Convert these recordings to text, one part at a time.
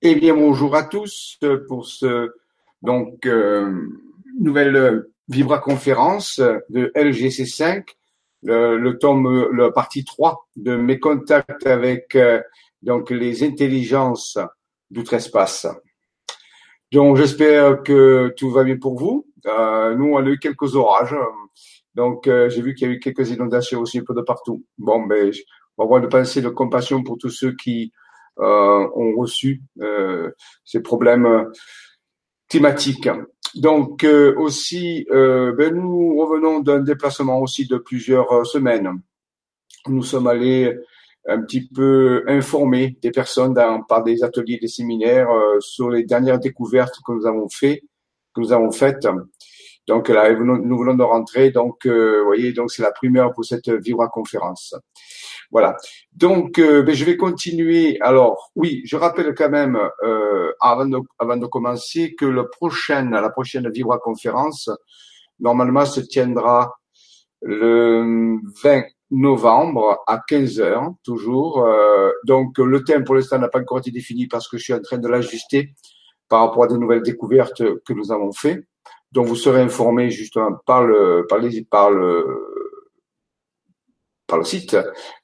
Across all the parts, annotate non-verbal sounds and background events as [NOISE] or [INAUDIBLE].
Eh bien, bonjour à tous pour ce donc euh, nouvelle Vibra conférence de LGC5, le, le, tome, la partie 3 de mes contacts avec euh, donc les intelligences d'outre-espace. Donc, j'espère que tout va bien pour vous. Euh, nous, on a eu quelques orages, donc euh, j'ai vu qu'il y a eu quelques inondations aussi un peu de partout. Bon, ben, on va avoir une pensée de compassion pour tous ceux qui euh, ont reçu euh, ces problèmes climatiques. Donc aussi, ben, nous revenons d'un déplacement aussi de plusieurs semaines. Nous sommes allés un petit peu informer des personnes par des ateliers, des séminaires sur les dernières découvertes que nous avons fait, que nous avons faites. Donc là, nous venons de rentrer. Donc, vous voyez, donc c'est la première pour cette Vibra conférence. Voilà. Donc, euh, ben, je vais continuer. Alors, oui, je rappelle quand même, euh, avant, de, commencer, que le prochain, la prochaine Vibra conférence, normalement, se tiendra le 20 novembre à 15 heures, toujours. Euh, donc, le thème pour l'instant n'a pas encore été défini parce que je suis en train de l'ajuster par rapport à des nouvelles découvertes que nous avons fait. Donc, vous serez informé justement par le, par les, par le, par le site,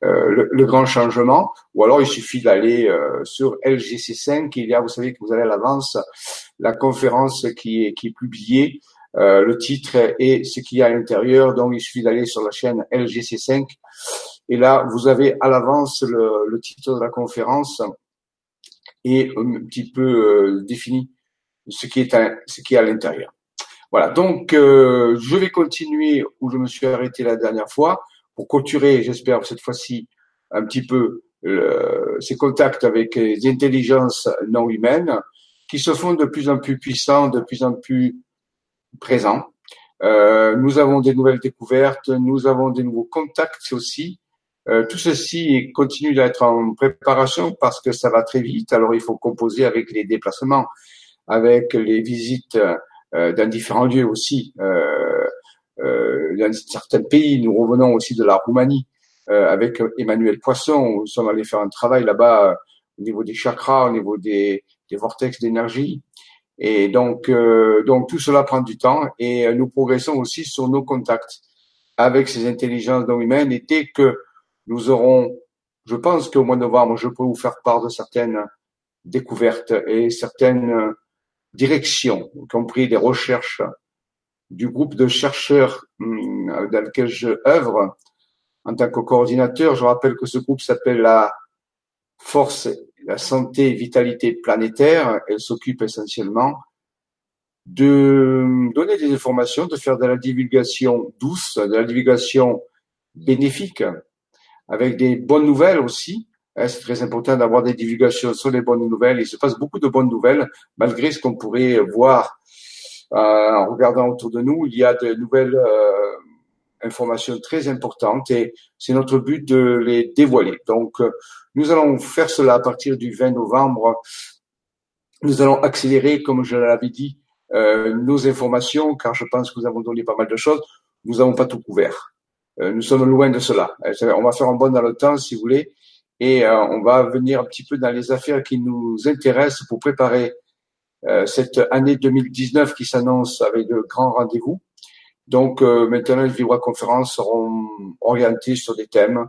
euh, le, grand changement, ou alors il suffit d'aller euh, sur LGC5, il y a, vous savez que vous avez à l'avance la conférence qui est, publiée, euh, le titre et ce qu'il y a à l'intérieur, donc il suffit d'aller sur la chaîne LGC5, et là vous avez à l'avance le, le, titre de la conférence et un petit peu défini ce qui est à, ce qui est à l'intérieur. Voilà, donc je vais continuer où je me suis arrêté la dernière fois pour clôturer, j'espère cette fois-ci, un petit peu euh, ces contacts avec les intelligences non humaines qui se font de plus en plus puissants, de plus en plus présents. Euh, nous avons des nouvelles découvertes, nous avons des nouveaux contacts aussi. Euh, tout ceci continue d'être en préparation parce que ça va très vite. Alors il faut composer avec les déplacements, avec les visites euh, dans différents lieux aussi. Euh, euh, dans certains pays. Nous revenons aussi de la Roumanie euh, avec Emmanuel Poisson. Nous sommes allés faire un travail là-bas euh, au niveau des chakras, au niveau des, des vortex d'énergie. Et donc, donc tout cela prend du temps et nous progressons aussi sur nos contacts avec ces intelligences non humaines. Et dès que nous aurons, je pense qu'au mois de novembre, je peux vous faire part de certaines découvertes et certaines directions, y compris des recherches du groupe de chercheurs dans lequel je œuvre en tant que coordinateur. Je rappelle que ce groupe s'appelle la Force, la Santé et Vitalité Planétaire. Elle s'occupe essentiellement de donner des informations, de faire de la divulgation douce, de la divulgation bénéfique, avec des bonnes nouvelles aussi. C'est très important d'avoir des divulgations sur les bonnes nouvelles? Il se passe beaucoup de bonnes nouvelles, malgré ce qu'on pourrait voir euh, en regardant autour de nous, il y a de nouvelles euh, informations très importantes et c'est notre but de les dévoiler. Donc, euh, nous allons faire cela à partir du 20 novembre. Nous allons accélérer, comme je l'avais dit, nos informations, car je pense que nous avons donné pas mal de choses. Nous n'avons pas tout couvert. nous sommes loin de cela. On va faire un bon dans le temps, si vous voulez, et on va venir un petit peu dans les affaires qui nous intéressent pour préparer euh, cette année 2019 qui s'annonce avec de grands rendez-vous. Donc euh, maintenant, les vibra-conférences seront orientées sur des thèmes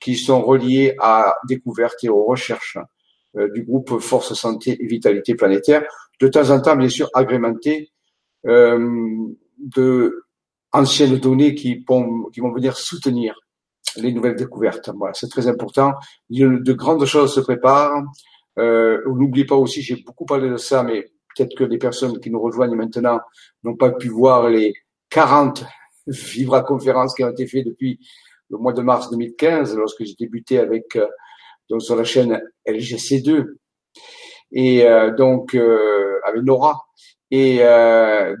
qui sont reliés à découvertes et aux recherches euh, du groupe Force Santé et Vitalité Planétaire, de temps en temps bien sûr agrémentés de anciennes données qui vont, qui vont venir soutenir les nouvelles découvertes. Voilà, c'est très important. De grandes choses se préparent. Euh, N'oubliez pas aussi, j'ai beaucoup parlé de ça, mais peut-être que les personnes qui nous rejoignent maintenant n'ont pas pu voir les 40 vibra-conférences qui ont été faites depuis le mois de mars 2015, lorsque j'ai débuté avec euh, donc sur la chaîne LGC2 et euh, donc euh, avec Nora. Et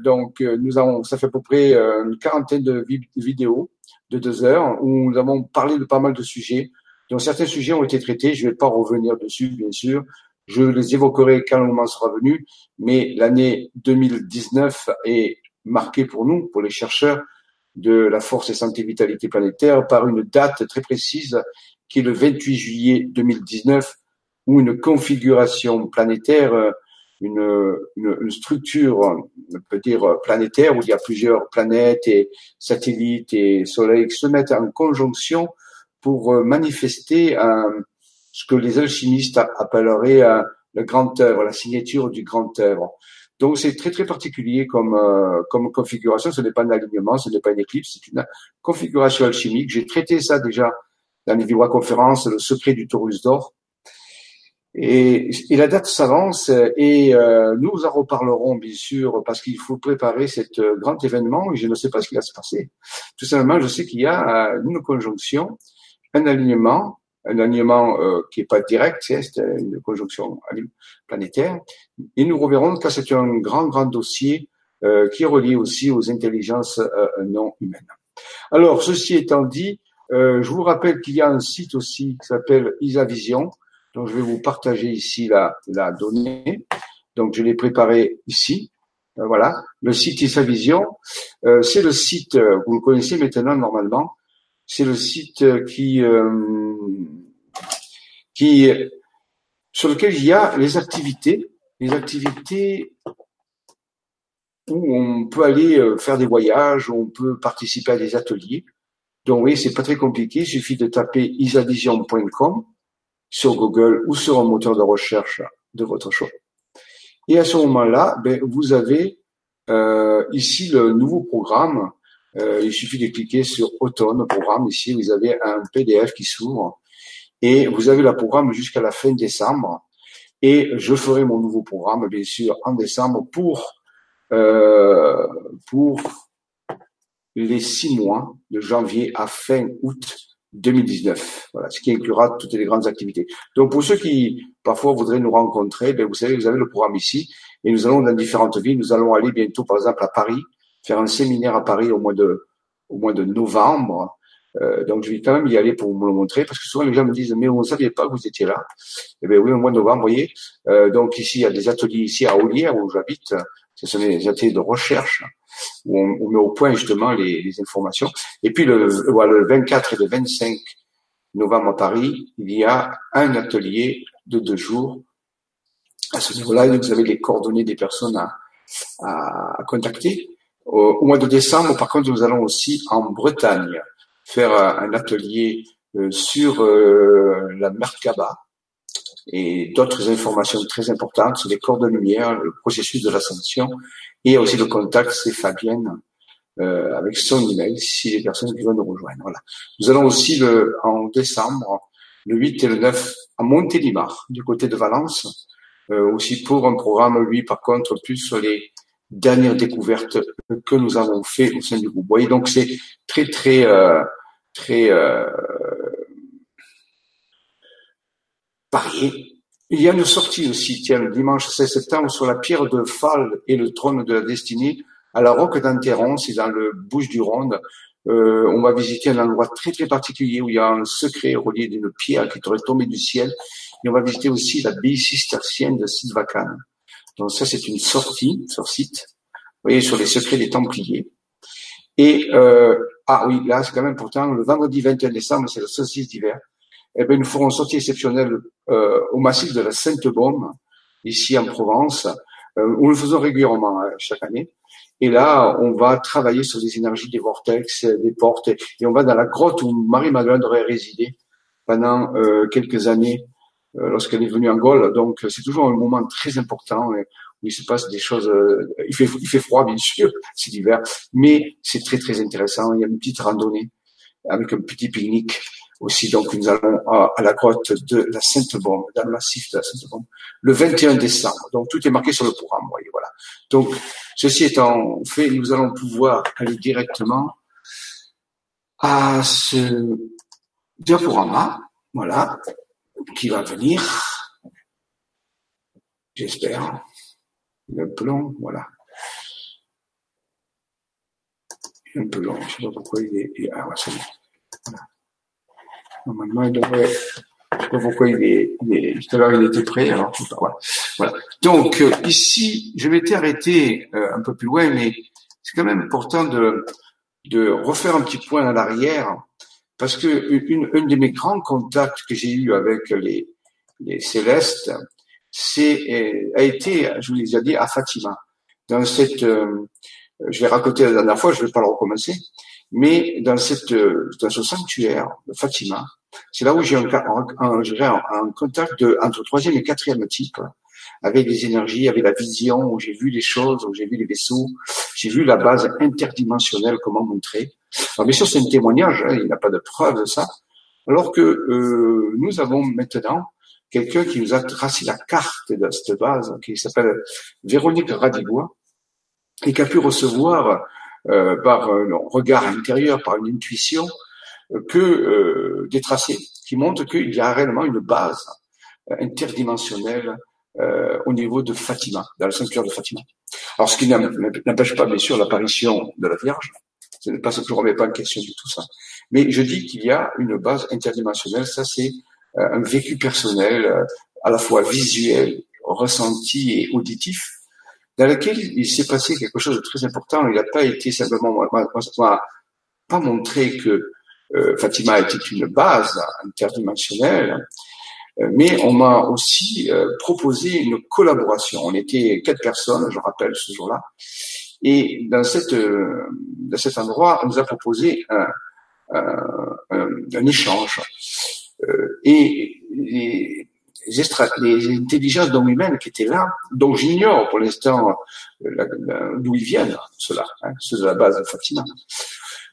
donc nous avons, ça fait à peu près une quarantaine de vidéos de deux heures où nous avons parlé de pas mal de sujets. Donc certains sujets ont été traités, je ne vais pas revenir dessus bien sûr, je les évoquerai quand le moment sera venu, mais l'année 2019 est marquée pour nous, pour les chercheurs de la force et santé vitalité planétaire, par une date très précise qui est le 28 juillet 2019, ou une configuration planétaire, une, une, structure, on peut dire planétaire, où il y a plusieurs planètes et satellites et soleils qui se mettent en conjonction pour euh, manifester un, ce que les alchimistes appelleraient un, le grand œuvre, la signature du grand œuvre. Donc c'est très très particulier comme euh, comme configuration. Ce n'est pas un alignement, ce n'est pas une éclipse, c'est une configuration alchimique. J'ai traité ça déjà dans les conférences, le secret du Taurus d'or. Et, et, la date s'avance et euh, nous en reparlerons bien sûr parce qu'il faut préparer cet euh, grand événement et je ne sais pas ce qui va se passer. Tout simplement, je sais qu'il y a une conjonction, un alignement un alignement euh, qui est pas direct, c'est une conjonction planétaire. Et nous reverrons que c'est un grand, grand dossier euh, qui est relié aussi aux intelligences euh, non humaines. Alors, ceci étant dit, je vous rappelle qu'il y a un site aussi qui s'appelle Isavision, dont je vais vous partager ici la, la donnée. Donc, je l'ai préparé ici. voilà, le site Isavision, c'est le site, vous le connaissez maintenant normalement, c'est le site qui qui sur lequel il y a les activités, les activités où on peut aller euh, faire des voyages, où on peut participer à des ateliers. Donc oui, c'est pas très compliqué, il suffit de taper isavision.com sur Google ou sur un moteur de recherche de votre choix. Et à ce moment-là, ben, vous avez euh, ici le nouveau programme. Euh, il suffit de cliquer sur automne programme. Ici, vous avez un PDF qui s'ouvre et vous avez le programme jusqu'à la fin décembre. Et je ferai mon nouveau programme, bien sûr, en décembre pour euh, pour les six mois de janvier à fin août 2019. Voilà, ce qui inclura toutes les grandes activités. Donc pour ceux qui parfois voudraient nous rencontrer, ben vous savez, vous avez le programme ici, et nous allons dans différentes villes. Nous allons aller bientôt, par exemple, à Paris, faire un séminaire à Paris au mois de au mois de novembre. Euh, donc je vais quand même y aller pour vous le montrer parce que souvent les gens me disent mais on ne savait pas que vous étiez là. Eh bien oui, au mois de novembre, voyez. Euh, donc ici il y a des ateliers ici à Olière où j'habite. Ce sont des ateliers de recherche où on, met au point justement les, informations. Et puis le, le 24 et le 25 novembre à Paris, il y a un atelier de deux jours. À ce niveau-là, vous avez les coordonnées des personnes à, à, contacter. Au mois de décembre, par contre, nous allons aussi en Bretagne faire un atelier euh, sur euh, la Merkaba et d'autres informations très importantes sur les corps de lumière, le processus de l'ascension et aussi le contact, c'est Fabienne euh, avec son email si les personnes qui veulent nous rejoindre. Voilà. Nous allons aussi le, en décembre, le 8 et le 9 à Montélimar, du côté de Valence, aussi pour un programme, lui, par contre, plus sur les dernières découvertes que nous avons fait au sein du groupe. Vous voyez, donc c'est très très euh, très euh, Il y a une sortie aussi, tiens, le dimanche 16 septembre, sur la pierre de Fall et le trône de la destinée, à la Roque d'Anteron, c'est dans le Bouche-du-Rhône. Euh, on va visiter un endroit très très particulier où il y a un secret relié d'une pierre qui devrait tomber du ciel. Et on va visiter aussi l'abbaye cistercienne de Sidvacan. Donc ça, c'est une sortie sur site. Vous voyez, sur les secrets des Templiers. Et euh, ah oui, là c'est quand même important. Le vendredi 21 décembre, c'est le solstice d'hiver. Eh bien, nous ferons une sortie exceptionnelle euh, au massif de la Sainte-Baume, ici en Provence, euh, où nous le faisons régulièrement hein, chaque année. Et là, on va travailler sur les énergies des vortex, des portes, et on va dans la grotte où Marie-Madeleine aurait résidé pendant euh, quelques années euh, lorsqu'elle est venue en Gaule. Donc, c'est toujours un moment très important il se passe des choses. Euh, il fait il fait froid bien sûr, [LAUGHS] c'est l'hiver, mais c'est très très intéressant. Il y a une petite randonnée avec un petit pique-nique aussi. Donc nous allons à, la grotte de la Sainte-Bombe, dans le massif de la Sainte-Bombe, le 21 décembre. Donc tout est marqué sur le programme. Voyez, voilà. Donc ceci étant fait, nous allons pouvoir aller directement à ce diaporama, voilà, qui va venir, j'espère le plan, voilà. Un peu long, je sais pas pourquoi il est, ah, c'est Voilà. Normalement, il devrait, je sais pas pourquoi il est, il est tout à l'heure il était prêt, alors voilà. voilà. Donc, euh, ici, je m'étais arrêté euh, un peu plus loin, mais c'est quand même important de, de refaire un petit point à l'arrière, parce que une, une de mes grands contacts que j'ai eu avec les, les célestes, c'est a été, je vous l'ai déjà dit, à Fatima. Dans cette, euh, je l'ai raconté la dernière fois, je ne vais pas le recommencer, mais dans cette, dans ce sanctuaire de Fatima, c'est là où j'ai un, un, un, contact de, entre troisième et quatrième type, avec des énergies, avec la vision, où j'ai vu les choses, où j'ai vu les vaisseaux, j'ai vu la base interdimensionnelle, comment montrer. Alors bien sûr, c'est un témoignage, hein, il n'y a pas de preuve de ça, alors que euh, nous avons maintenant quelqu'un qui nous a tracé la carte de cette base, qui s'appelle Véronique Radigois, et qui a pu recevoir euh, par un regard intérieur, par une intuition, que euh, des tracés qui montrent qu'il y a réellement une base interdimensionnelle euh, au niveau de Fatima, dans le sanctuaire de Fatima. Alors, ce qui n'empêche pas, bien sûr, l'apparition de la Vierge. Ce n'est pas, je ne remets pas en question du tout ça. Mais je dis qu'il y a une base interdimensionnelle. Ça, c'est euh, un vécu personnel, euh, à la fois visuel, ressenti et auditif, dans lequel il s'est passé quelque chose de très important. Il n'a pas été simplement, m'a pas montré que euh, Fatima était une base interdimensionnelle, euh, mais on m'a aussi euh, proposé une collaboration. On était quatre personnes, je rappelle ce jour-là, et dans cette dans cet endroit, on nous a proposé un, un, échange. Et les, intelligences non humaines qui étaient là, dont j'ignore pour l'instant d'où ils viennent, ceux-là, hein, ceux de la base de Fatima.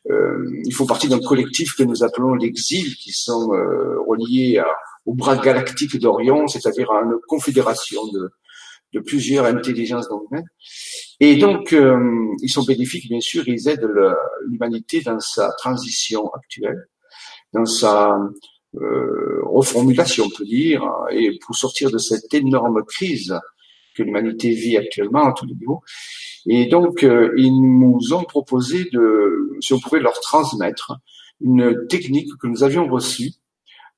Euh, ils font partie d'un collectif que nous appelons l'exil, qui sont euh, reliés au bras galactique d'Orion, c'est-à-dire à une confédération de, plusieurs intelligences non humaines. Et donc, euh, ils sont bénéfiques, bien sûr, ils aident l'humanité dans sa transition actuelle, dans sa euh, reformulation, on peut dire, et pour sortir de cette énorme crise que l'humanité vit actuellement à tous les niveaux. Et donc, euh, ils nous ont proposé de, si on pouvait leur transmettre une technique que nous avions reçue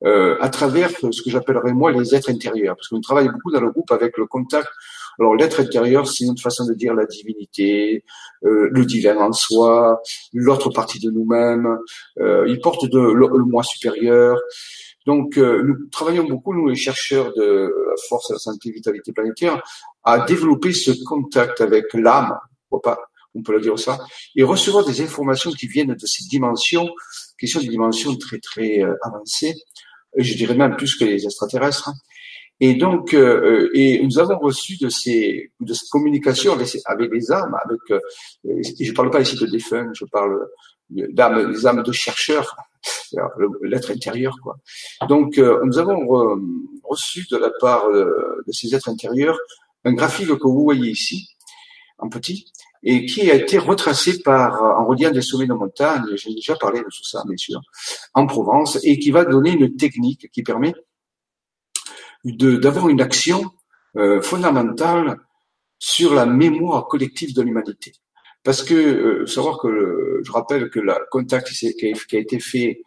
euh, à travers ce que j'appellerais moi les êtres intérieurs, parce qu'on travaille beaucoup dans le groupe avec le contact. Alors l'être intérieur, c'est une façon de dire la divinité, euh, le divin en soi, l'autre partie de nous-mêmes. Euh, il porte de, le, le moi supérieur. Donc, euh, nous travaillons beaucoup, nous, les chercheurs de la force, la santé, vitalité planétaire, à développer ce contact avec l'âme, on peut le dire ça, et recevoir des informations qui viennent de ces dimensions, qui sont des dimensions très, très euh, avancées, je dirais même plus que les extraterrestres. Et donc, euh, et nous avons reçu de ces de cette communication avec, avec les âmes, avec, je parle pas ici de défunts, je parle d'âmes, des âmes de chercheurs, l'être intérieur, quoi. Donc, euh, nous avons reçu de la part euh, de ces êtres intérieurs un graphique que vous voyez ici, en petit, et qui a été retracé par en reliant des sommets de montagne. J'ai déjà parlé de tout ça, bien sûr, en Provence, et qui va donner une technique qui permet d'avoir une action euh, fondamentale sur la mémoire collective de l'humanité. Parce que euh, savoir que je rappelle que le contact qui a, été fait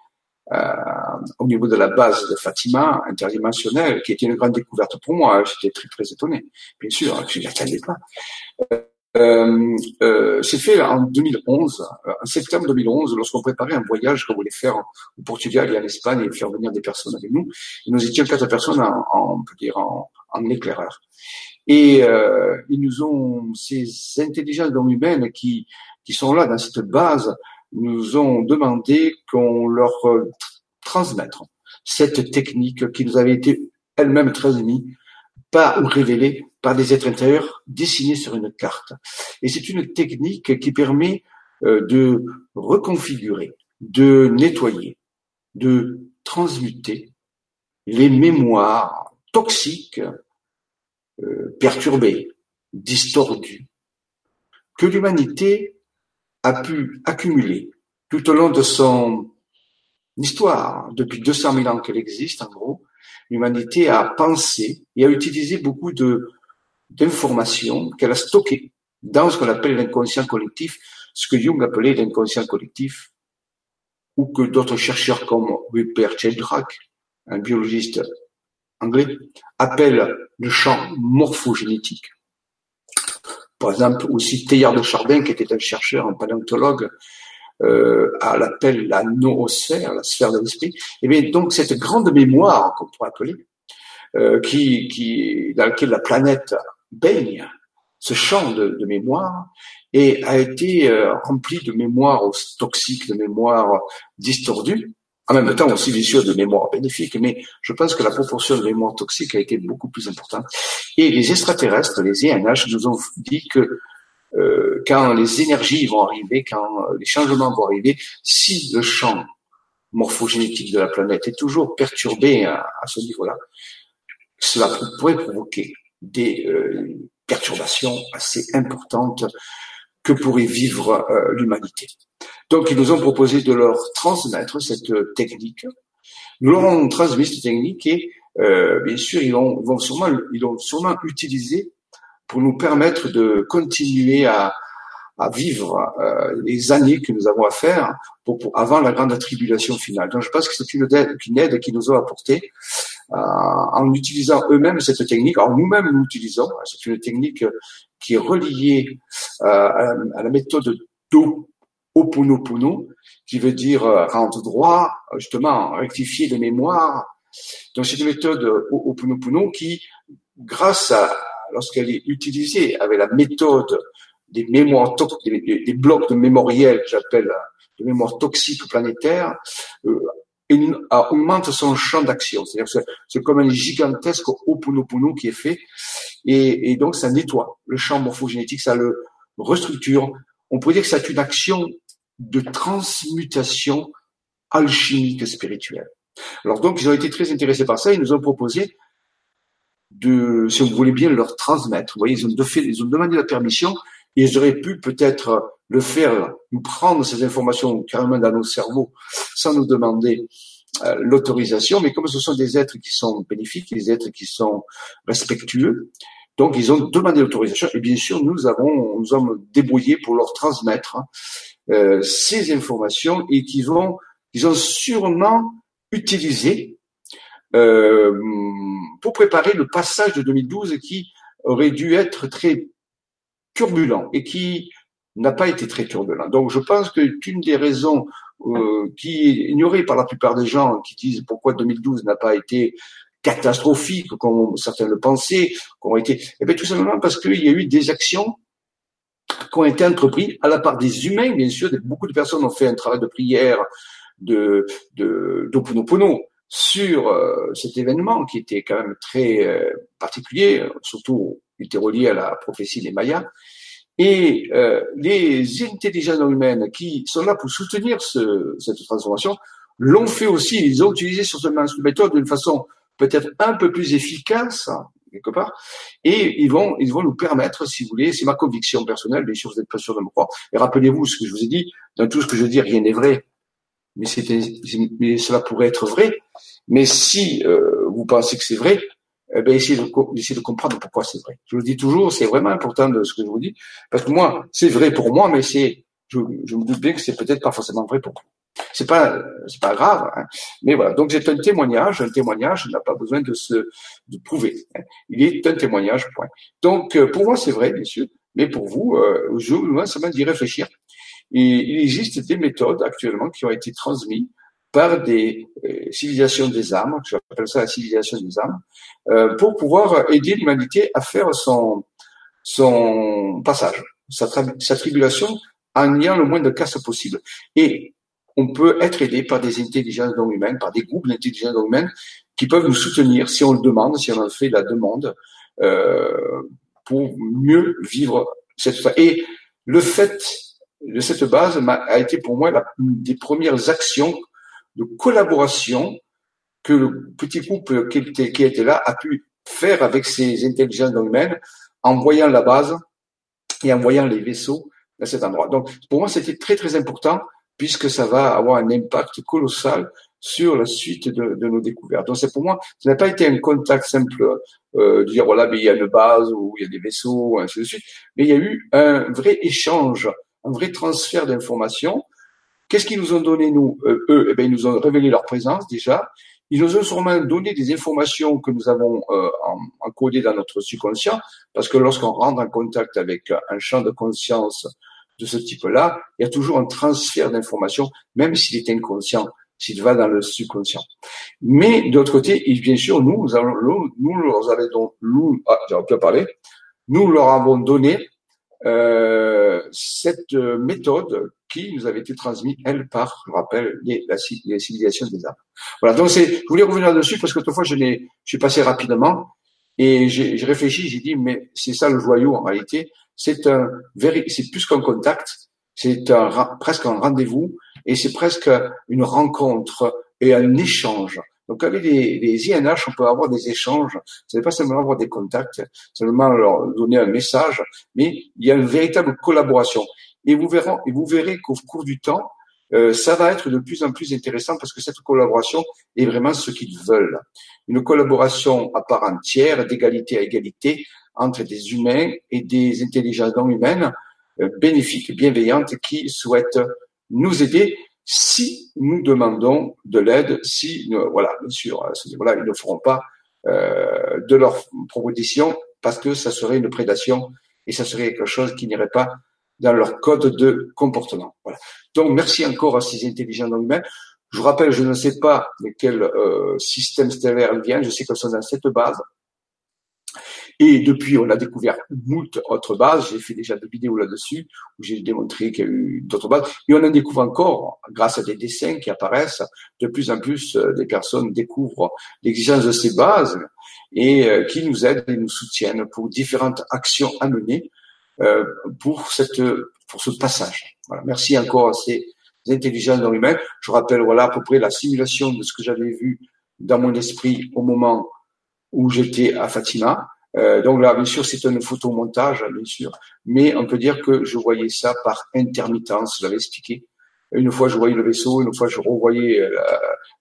euh, au niveau de la base de Fatima, interdimensionnelle, qui était une grande découverte pour moi, hein, j'étais très très étonné, bien sûr, hein, je n'y attendais pas. Euh, euh, c'est fait en 2011, euh, en septembre 2011, lorsqu'on préparait un voyage qu'on voulait faire au Portugal et en Espagne et faire venir des personnes avec nous. Nous étions quatre personnes en, on peut dire en, en éclaireur. Et euh, ils nous ont, ces intelligences humaines qui, qui sont là dans cette base, nous ont demandé qu'on leur transmette cette technique qui nous avait été elle-même transmise, pas révélée par des êtres intérieurs dessinés sur une carte. Et c'est une technique qui permet euh, de reconfigurer, de nettoyer, de transmuter les mémoires toxiques euh, perturbé, distordu, que l'humanité a pu accumuler tout au long de son histoire, depuis 200 000 ans qu'elle existe en gros, l'humanité a pensé et a utilisé beaucoup d'informations qu'elle a stockées dans ce qu'on appelle l'inconscient collectif, ce que Jung appelait l'inconscient collectif, ou que d'autres chercheurs comme Rupert Sheldrake, un biologiste anglais appelle le champ morphogénétique. Par exemple, aussi Teilhard de Chardin, qui était un chercheur, un paléontologue, euh, à l'appel la noosphère, la sphère de l'esprit. Et eh bien donc cette grande mémoire qu'on pourrait appeler, euh, qui, qui, dans lequel la planète baigne, ce champ de, mémoire, et a été euh, rempli de mémoires toxiques, de mémoires distordues, en même temps aussi bien sûr de mémoire bénéfique, mais je pense que la proportion de mémoire toxique a été beaucoup plus importante. Et les extraterrestres, les INH, nous ont dit que euh, quand les énergies vont arriver, quand les changements vont arriver, si le champ morphogénétique de la planète est toujours perturbé à, ce niveau-là, cela pourrait provoquer des euh, perturbations assez importantes que pourrait vivre euh, l'humanité. Donc, ils nous ont proposé de leur transmettre cette technique. Nous leur avons transmis cette technique et, euh, bien sûr, ils sûrement, ils vont sûrement utiliser pour nous permettre de continuer à, à vivre euh, les années que nous avons à faire pour, avant la grande tribulation finale. Donc, je pense que c'est une, une, aide qui nous a apporté euh, en utilisant eux-mêmes cette technique. Alors, nous-mêmes, nous l'utilisons. C'est une technique qui est reliée euh, à, la méthode d'eau Oponopono, qui veut dire euh, rendre droit, justement, rectifier les mémoires. Donc c'est une méthode euh, Oponopono qui, grâce à, lorsqu'elle est utilisée avec la méthode des mémoires, des, des blocs de mémoriel que j'appelle euh, de mémoire toxique planétaire, euh, augmente son champ d'action. C'est-à-dire c'est comme un gigantesque Oponopono qui est fait, et, et donc ça nettoie le champ morphogénétique, ça le restructure, on pourrait dire que c'est une action de transmutation alchimique spirituelle. Alors donc, ils ont été très intéressés par ça, ils nous ont proposé de, si vous voulez bien, leur transmettre. Vous voyez, ils ont, fait, ils ont demandé la permission et ils auraient pu peut-être le faire, nous prendre ces informations carrément dans nos cerveaux sans nous demander euh, l'autorisation, mais comme ce sont des êtres qui sont bénéfiques, des êtres qui sont respectueux, donc, ils ont demandé l'autorisation et bien sûr, nous avons, nous sommes débrouillés pour leur transmettre euh, ces informations et qu'ils vont, ils ont sûrement utilisé euh, pour préparer le passage de 2012 qui aurait dû être très turbulent et qui n'a pas été très turbulent. Donc, je pense que une des raisons euh, qui est ignorée par la plupart des gens qui disent pourquoi 2012 n'a pas été catastrophiques, comme certains le pensaient, ont été, eh bien, tout simplement parce qu'il y a eu des actions qui ont été entreprises à la part des humains, bien sûr. Beaucoup de personnes ont fait un travail de prière, de, de, d'Oponopono sur euh, cet événement qui était quand même très euh, particulier, surtout il était relié à la prophétie des Mayas. Et euh, les intelligences humaines qui sont là pour soutenir ce, cette transformation l'ont fait aussi. Ils ont utilisé sur cette méthode d'une façon peut-être un peu plus efficace quelque part, et ils vont, ils vont nous permettre, si vous voulez, c'est ma conviction personnelle, bien sûr, vous n'êtes pas sûr de me croire, et rappelez-vous ce que je vous ai dit, dans tout ce que je dis, rien n'est vrai, mais, mais cela pourrait être vrai, mais si euh, vous pensez que c'est vrai, eh bien, essayez de, essayez de comprendre pourquoi c'est vrai. Je vous le dis toujours, c'est vraiment important de ce que je vous dis, parce que moi, c'est vrai pour moi, mais c'est, je, je me doute bien que c'est peut-être pas forcément vrai pour vous. C'est pas, c'est pas grave. Hein. Mais voilà. Donc c'est un témoignage. Un témoignage n'a pas besoin de se de prouver. Hein. Il est un témoignage. Point. Donc euh, pour moi c'est vrai, bien sûr. Mais pour vous, euh, je, moi, ça m'a dit réfléchir. Il existe des méthodes actuellement qui ont été transmises par des euh, civilisations des âmes, j'appelle ça la civilisation des âmes, euh, pour pouvoir aider l'humanité à faire son son passage, sa, sa tribulation en ayant le moins de casse possible. Et on peut être aidé par des intelligences non humaines, par des groupes d'intelligences non humaines qui peuvent nous soutenir si on le demande, si on en fait la demande, euh, pour mieux vivre cette Et le fait de cette base a été pour moi la, une des premières actions de collaboration que le petit groupe qui était, qui était là a pu faire avec ces intelligences humaines en voyant la base et en voyant les vaisseaux à cet endroit. Donc pour moi c'était très très important puisque ça va avoir un impact colossal sur la suite de, de nos découvertes. Donc c'est pour moi, ce n'a pas été un contact simple euh, de dire voilà, mais il y a une base ou il y a des vaisseaux, ainsi de suite, mais il y a eu un vrai échange, un vrai transfert d'informations. Qu'est-ce qu'ils nous ont donné nous euh, Eux, eh bien, ils nous ont révélé leur présence déjà. Ils nous ont sûrement donné des informations que nous avons euh, encodées dans notre subconscient, parce que lorsqu'on rentre en contact avec un champ de conscience de ce type-là, il y a toujours un transfert d'informations, même s'il est inconscient. s'il va dans le subconscient. Mais d'autre côté, bien sûr, nous, nous, allons, nous, leur avons, nous, ah, nous leur avons donné euh, cette méthode qui nous avait été transmise, elle, par, je rappelle, les, la, les civilisations des âmes. Voilà, donc c'est, je voulais revenir dessus parce que autrefois je l'ai, je suis passé rapidement et j'ai réfléchi, j'ai dit, mais c'est ça le joyau en réalité, c'est un, c'est plus qu'un contact, c'est un, presque un rendez-vous et c'est presque une rencontre et un échange. Donc avec les, les INH, on peut avoir des échanges. Ce n'est pas seulement avoir des contacts, seulement leur donner un message, mais il y a une véritable collaboration. Et vous verrez, et vous verrez qu'au cours du temps, euh, ça va être de plus en plus intéressant parce que cette collaboration est vraiment ce qu'ils veulent. Une collaboration à part entière, d'égalité à égalité, entre des humains et des intelligences non humaines, euh, bénéfiques, bienveillantes, qui souhaitent nous aider si nous demandons de l'aide, si, voilà, bien sûr, voilà, ils ne feront pas euh, de leur proposition parce que ça serait une prédation et ça serait quelque chose qui n'irait pas dans leur code de comportement. Voilà. Donc, merci encore à ces intelligents non humains. Je vous rappelle, je ne sais pas de quel euh, système stellaire ils viennent. Je sais qu'elles sont dans cette base. Et depuis, on a découvert moult autres bases. J'ai fait déjà des vidéos là-dessus où j'ai démontré qu'il y a eu d'autres bases. Et on en découvre encore, grâce à des dessins qui apparaissent, de plus en plus euh, des personnes découvrent l'existence de ces bases et euh, qui nous aident et nous soutiennent pour différentes actions à mener euh, pour cette pour ce passage. Voilà. Merci encore à ces intelligences non humaines. Je rappelle voilà à peu près la simulation de ce que j'avais vu dans mon esprit au moment où j'étais à Fatima. Euh, donc là, bien sûr, c'est un photomontage, bien sûr, mais on peut dire que je voyais ça par intermittence, je l'avais expliqué. Une fois, je voyais le vaisseau, une fois, je revoyais euh,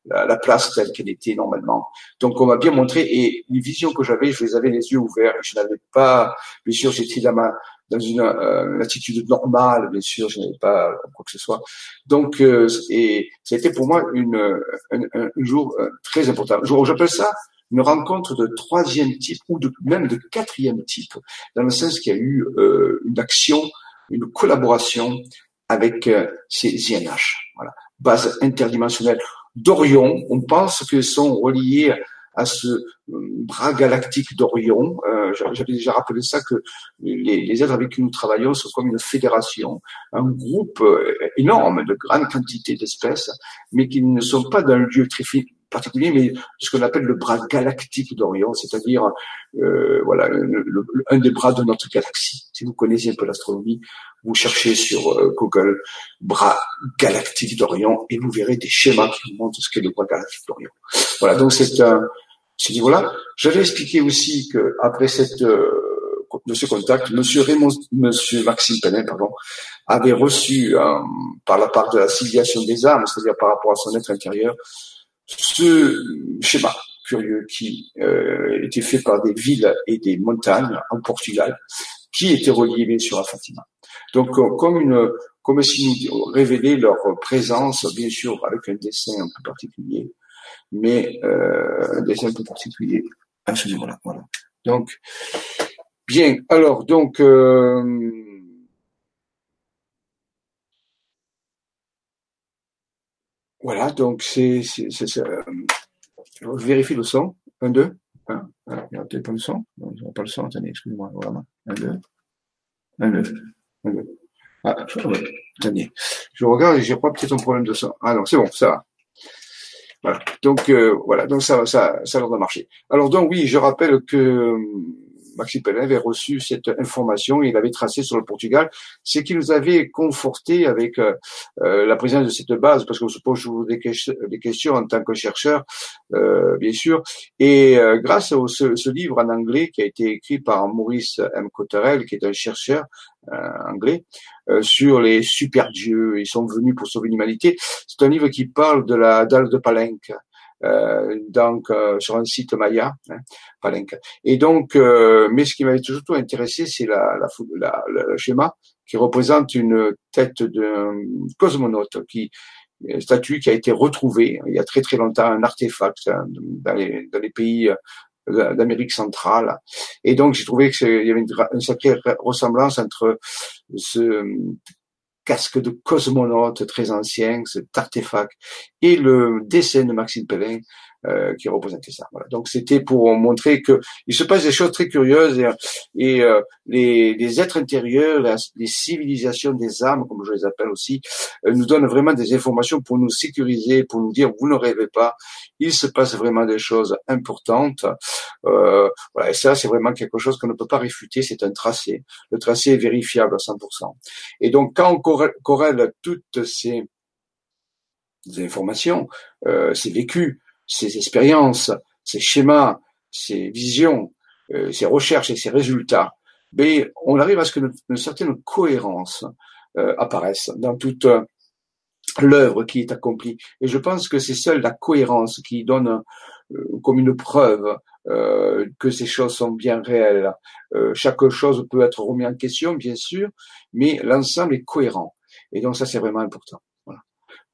la, la, place telle qu'elle était normalement. Donc, on m'a bien montré, et les visions que j'avais, je les avais les yeux ouverts. Je n'avais pas, bien sûr, j'étais dans ma dans une, euh, attitude normale, bien sûr, je n'avais pas quoi que ce soit. Donc, euh, et ça a été pour moi une, un, un, jour euh, très important. J'appelle ça une rencontre de troisième type ou de, même de quatrième type, dans le sens qu'il y a eu euh, une action, une collaboration avec euh, ces INH. Voilà. Base interdimensionnelle d'Orion, on pense qu'ils sont reliés à ce euh, bras galactique d'Orion. Euh, J'avais déjà rappelé ça que les, les, êtres avec qui nous travaillons sont comme une fédération, un groupe énorme de grande quantité d'espèces, mais qui ne sont pas d'un lieu très particulier, mais ce qu'on appelle le bras galactique d'Orion, c'est-à-dire euh, voilà un des bras de notre galaxie. Si vous connaissez un peu l'astronomie, vous cherchez sur euh, Google bras galactique d'Orion et vous verrez des schémas qui vous montrent ce qu'est le bras galactique d'Orion. Voilà, donc c'est un ce niveau-là. J'avais expliqué aussi que après cette euh, de ce contact, Monsieur Raymond, Monsieur Maxime Penin, pardon, avait reçu euh, par la part de la civilisation des âmes, c'est-à-dire par rapport à son être intérieur, ce schéma curieux qui euh, était fait par des villes et des montagnes en Portugal, qui étaient reliées bien sûr à Fatima. Donc euh, comme une comme si nous révélaient leur présence, bien sûr avec un dessin un peu particulier, mais euh, un dessin un peu particulier à ce niveau-là. Voilà. Donc bien. Alors donc euh, Voilà, donc c'est, euh, je vérifie le son. Un, deux. Un. Il n'y a peut-être pas le son. Non, il n'y a pas le son. Attendez, excusez-moi. Vraiment. Un, deux. Un, deux. Un, deux. Ah, attendez. Je regarde et j'ai pas peut-être un problème de son. Ah non, c'est bon, ça va. Voilà. Donc euh, voilà, donc ça, ça, ça a l'air de marcher. Alors donc oui, je rappelle que Maxime Pelin avait reçu cette information, il avait tracé sur le Portugal, c'est qu'il nous avait conforté avec euh, euh, la présence de cette base, parce qu'on se pose toujours des, questions en tant que chercheur, euh, bien sûr, et grâce à ce, livre en anglais qui a été écrit par Maurice M. Cotterell, qui est un chercheur anglais, sur les super dieux, ils sont venus pour sauver l'humanité. C'est un livre qui parle de la dalle de Palenque, euh, donc euh, sur un site Maya, hein, Et donc, euh, mais ce qui m'avait surtout intéressé, c'est la, la, la, le schéma qui représente une tête d'un cosmonaute qui statue qui a été retrouvée il y a très très longtemps, un artefact hein, dans, les, dans les pays d'Amérique centrale. Et donc, j'ai trouvé qu'il y avait une, une, sacrée ressemblance entre ce casque de cosmonaute très ancien, cet artefact, et le dessin de Maxime Pellin, euh, qui représentait ça. Voilà. Donc c'était pour montrer que il se passe des choses très curieuses et, euh, les, les, êtres intérieurs, les civilisations des âmes, comme je les appelle aussi, euh, nous donnent vraiment des informations pour nous sécuriser, pour nous dire vous ne rêvez pas. Il se passe vraiment des choses importantes. Euh, voilà, et ça c'est vraiment quelque chose qu'on ne peut pas réfuter. C'est un tracé. Le tracé est vérifiable à 100%. Et donc quand on corrèle toutes ces informations, euh, ces vécus, ses expériences, ses schémas, ses visions, euh, ses recherches et ses résultats, mais on arrive à ce que une certaine cohérence euh, apparaisse dans toute euh, l'œuvre qui est accomplie. Et je pense que c'est seule la cohérence qui donne comme une preuve que ces choses sont bien réelles. chaque chose peut être remise en question, bien sûr, mais l'ensemble est cohérent. Et donc ça, c'est vraiment important.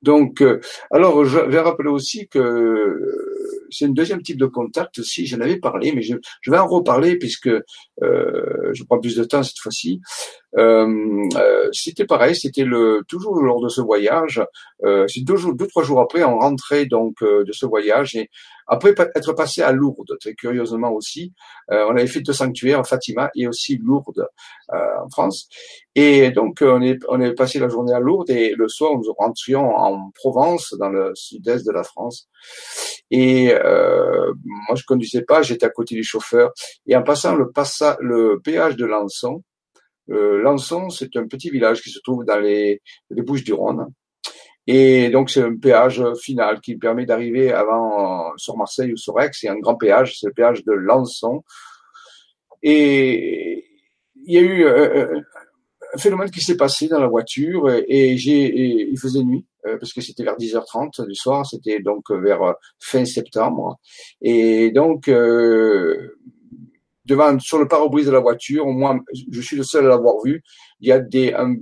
Donc, euh, alors je vais rappeler aussi que euh, c'est un deuxième type de contact aussi. J'en avais parlé, mais je, vais en reparler puisque euh, je prends plus de temps cette fois-ci. C'était pareil, c'était le toujours lors de ce voyage. c'est deux, jours, deux trois jours après, on rentrait donc de ce voyage et après être passé à Lourdes, très curieusement aussi, euh, on avait fait deux sanctuaires, Fatima et aussi Lourdes euh, en France. Et donc on est on est passé la journée à Lourdes et le soir nous rentrions en Provence, dans le sud-est de la France. Et euh, moi je conduisais pas, j'étais à côté du chauffeur. Et en passant le passa, le péage de Lançon, euh, Lançon c'est un petit village qui se trouve dans les, les Bouches du Rhône. Et donc c'est un péage final qui permet d'arriver avant euh, sur Marseille ou sur Aix. C'est un grand péage, c'est le péage de Lançon. Et il y a eu euh, euh, un phénomène qui s'est passé dans la voiture et j'ai il faisait nuit parce que c'était vers 10h30 du soir, c'était donc vers fin septembre. Et donc devant sur le pare-brise de la voiture, moi je suis le seul à l'avoir vu, il y a des un,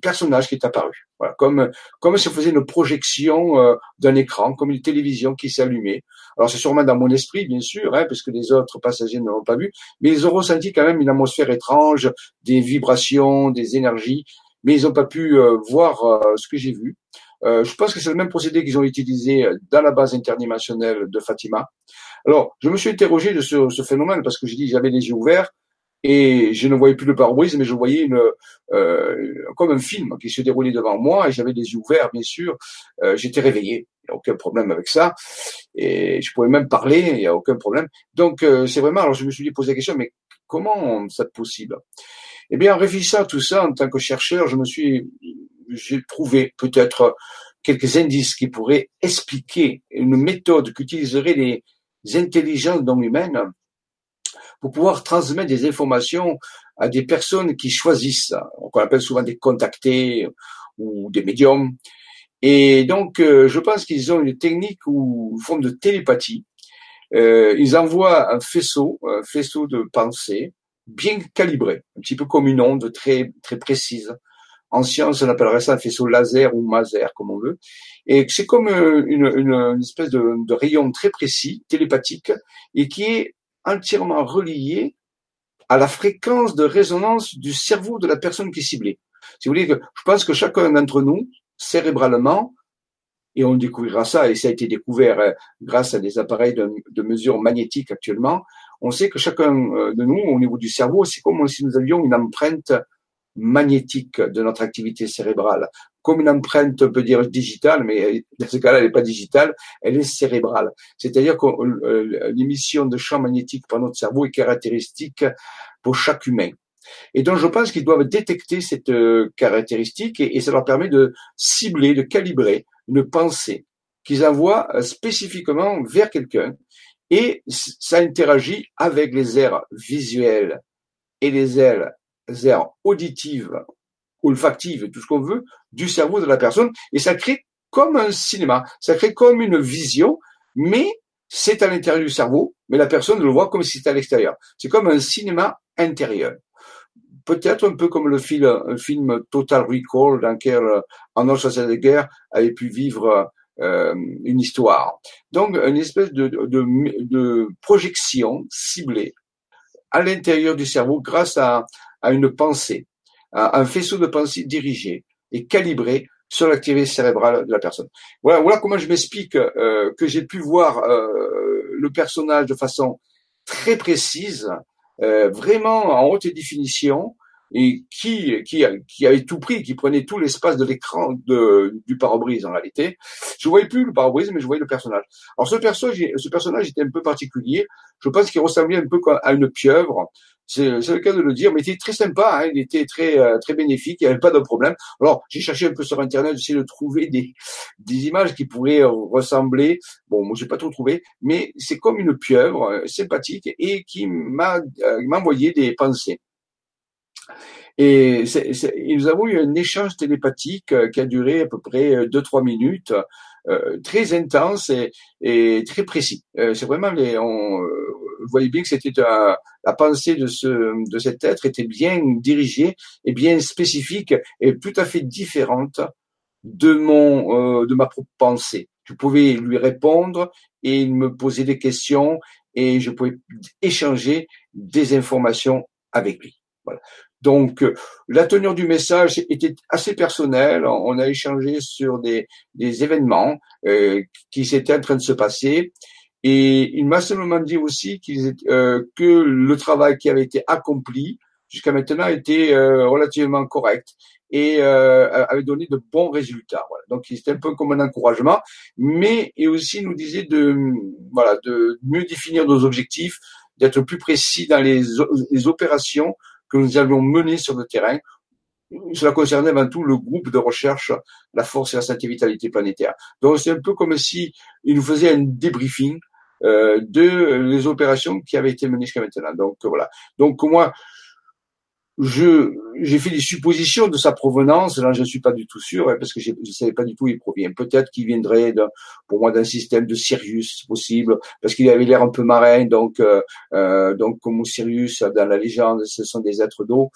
personnage qui est apparu. Voilà, comme comme si on faisait une projection euh, d'un écran, comme une télévision qui s'est allumée. Alors c'est sûrement dans mon esprit, bien sûr, hein, parce que les autres passagers ne l'ont pas vu, mais ils ont ressenti quand même une atmosphère étrange, des vibrations, des énergies, mais ils n'ont pas pu euh, voir euh, ce que j'ai vu. Je pense que c'est le même procédé qu'ils ont utilisé dans la base interdimensionnelle de Fatima. Alors, je me suis interrogé de ce, ce phénomène parce que j'ai dit j'avais les yeux ouverts et je ne voyais plus le pare-brise, mais je voyais une, euh, comme un film qui se déroulait devant moi et j'avais les yeux ouverts, bien sûr. Euh, J'étais réveillé, il n'y a aucun problème avec ça. Et je pouvais même parler, il n'y a aucun problème. Donc, euh, c'est vraiment, alors je me suis dit, poser la question, mais comment c'est possible? Eh bien, en réfléchissant à tout ça, en tant que chercheur, je me suis, j'ai trouvé peut-être quelques indices qui pourraient expliquer une méthode qu'utiliseraient les intelligences non humaines pour pouvoir transmettre des informations à des personnes qui choisissent, qu'on appelle souvent des contactés ou des médiums. Et donc, euh, je pense qu'ils ont une technique ou une forme de télépathie. Euh, ils envoient un faisceau, un faisceau de pensée bien calibré, un petit peu comme une onde très très précise. En science, on appellerait ça un faisceau laser ou maser, comme on veut. Et c'est comme euh, une, une, une espèce de, rayon très précis, télépathique, et qui est entièrement relié à la fréquence de résonance du cerveau de la personne qui est ciblée. Si vous voulez, je pense que chacun d'entre nous, cérébralement, et on découvrira ça, et ça a été découvert euh, grâce à des appareils de, de mesure magnétique actuellement, on sait que chacun euh, de nous, au niveau du cerveau, c'est comme si nous avions une empreinte magnétique de notre activité cérébrale, comme une empreinte, on peut dire digitale, mais dans ce cas-là, elle n'est pas digitale, elle est cérébrale. C'est-à-dire que euh, l'émission de champ magnétique par notre cerveau est caractéristique pour chaque humain. Et donc, je pense qu'ils doivent détecter cette euh, caractéristique et, ça leur permet de cibler, de calibrer une pensée qu'ils envoient euh, spécifiquement vers quelqu'un et ça interagit avec les aires visuelles et les aires aires auditives, olfactives, tout ce qu'on veut, du cerveau de la personne, et ça crée comme un cinéma, ça crée comme une vision, mais c'est à l'intérieur du cerveau, mais la personne le voit comme si c'était à l'extérieur. C'est comme un cinéma intérieur. Peut-être un peu comme le film, un film Total Recall dans lequel euh, Arnold Schwarzenegger avait pu vivre euh, une histoire. Donc, une espèce de, de, de projection ciblée à l'intérieur du cerveau grâce à, à une pensée. un faisceau de pensée dirigé et calibré sur l'activité cérébrale de la personne. Voilà, voilà comment je m'explique euh, que j'ai pu voir euh, le personnage de façon très précise, euh, vraiment en haute définition, et qui, qui, qui avait tout pris, qui prenait tout l'espace de l'écran du pare-brise en réalité. Je voyais plus le pare-brise, mais je voyais le personnage. Alors ce personnage, ce personnage était un peu particulier. Je pense qu'il ressemblait un peu à une pieuvre c'est le cas de le dire, mais il était très sympa, hein, il était très euh, très bénéfique, il n'y avait pas de problème. Alors j'ai cherché un peu sur internet, j'essaie de trouver des des images qui pourraient ressembler. Bon, moi j'ai pas trop trouvé, mais c'est comme une pieuvre euh, sympathique et qui m'a euh, m'a envoyé des pensées. Et, nous avons eu un échange télépathique qui a duré à peu près 2-3 minutes, très intense et, et très précis. c'est vraiment les, on, vous voyez bien que c'était la pensée de ce de cet être était bien dirigée et bien spécifique et tout à fait différente de mon euh, de ma propre pensée. Je pouvais lui répondre et il me posait des questions et je pouvais échanger des informations avec lui. Voilà. Donc, la teneur du message était assez personnelle. On a échangé sur des, des événements euh, qui s'étaient en train de se passer et il m'a seulement dit aussi euh, que le travail qui avait été accompli jusqu'à maintenant était euh, relativement correct et euh, avait donné de bons résultats. Voilà. Donc c'était un peu comme un encouragement, mais et aussi nous disait de voilà de mieux définir nos objectifs, d'être plus précis dans les, les opérations que nous allions mener sur le terrain cela concernait avant tout le groupe de recherche La Force et la Santé Vitalité Planétaire. Donc c'est un peu comme si il nous faisait un débriefing de les opérations qui avaient été menées jusqu'à maintenant. Donc voilà. Donc moi, je j'ai fait des suppositions de sa provenance. Là, je ne suis pas du tout sûr hein, parce que je ne savais pas du tout où il provient. Peut-être qu'il viendrait, pour moi, d'un système de Sirius, possible, parce qu'il avait l'air un peu marin. Donc, euh, euh donc comme Sirius dans la légende, ce sont des êtres d'eau.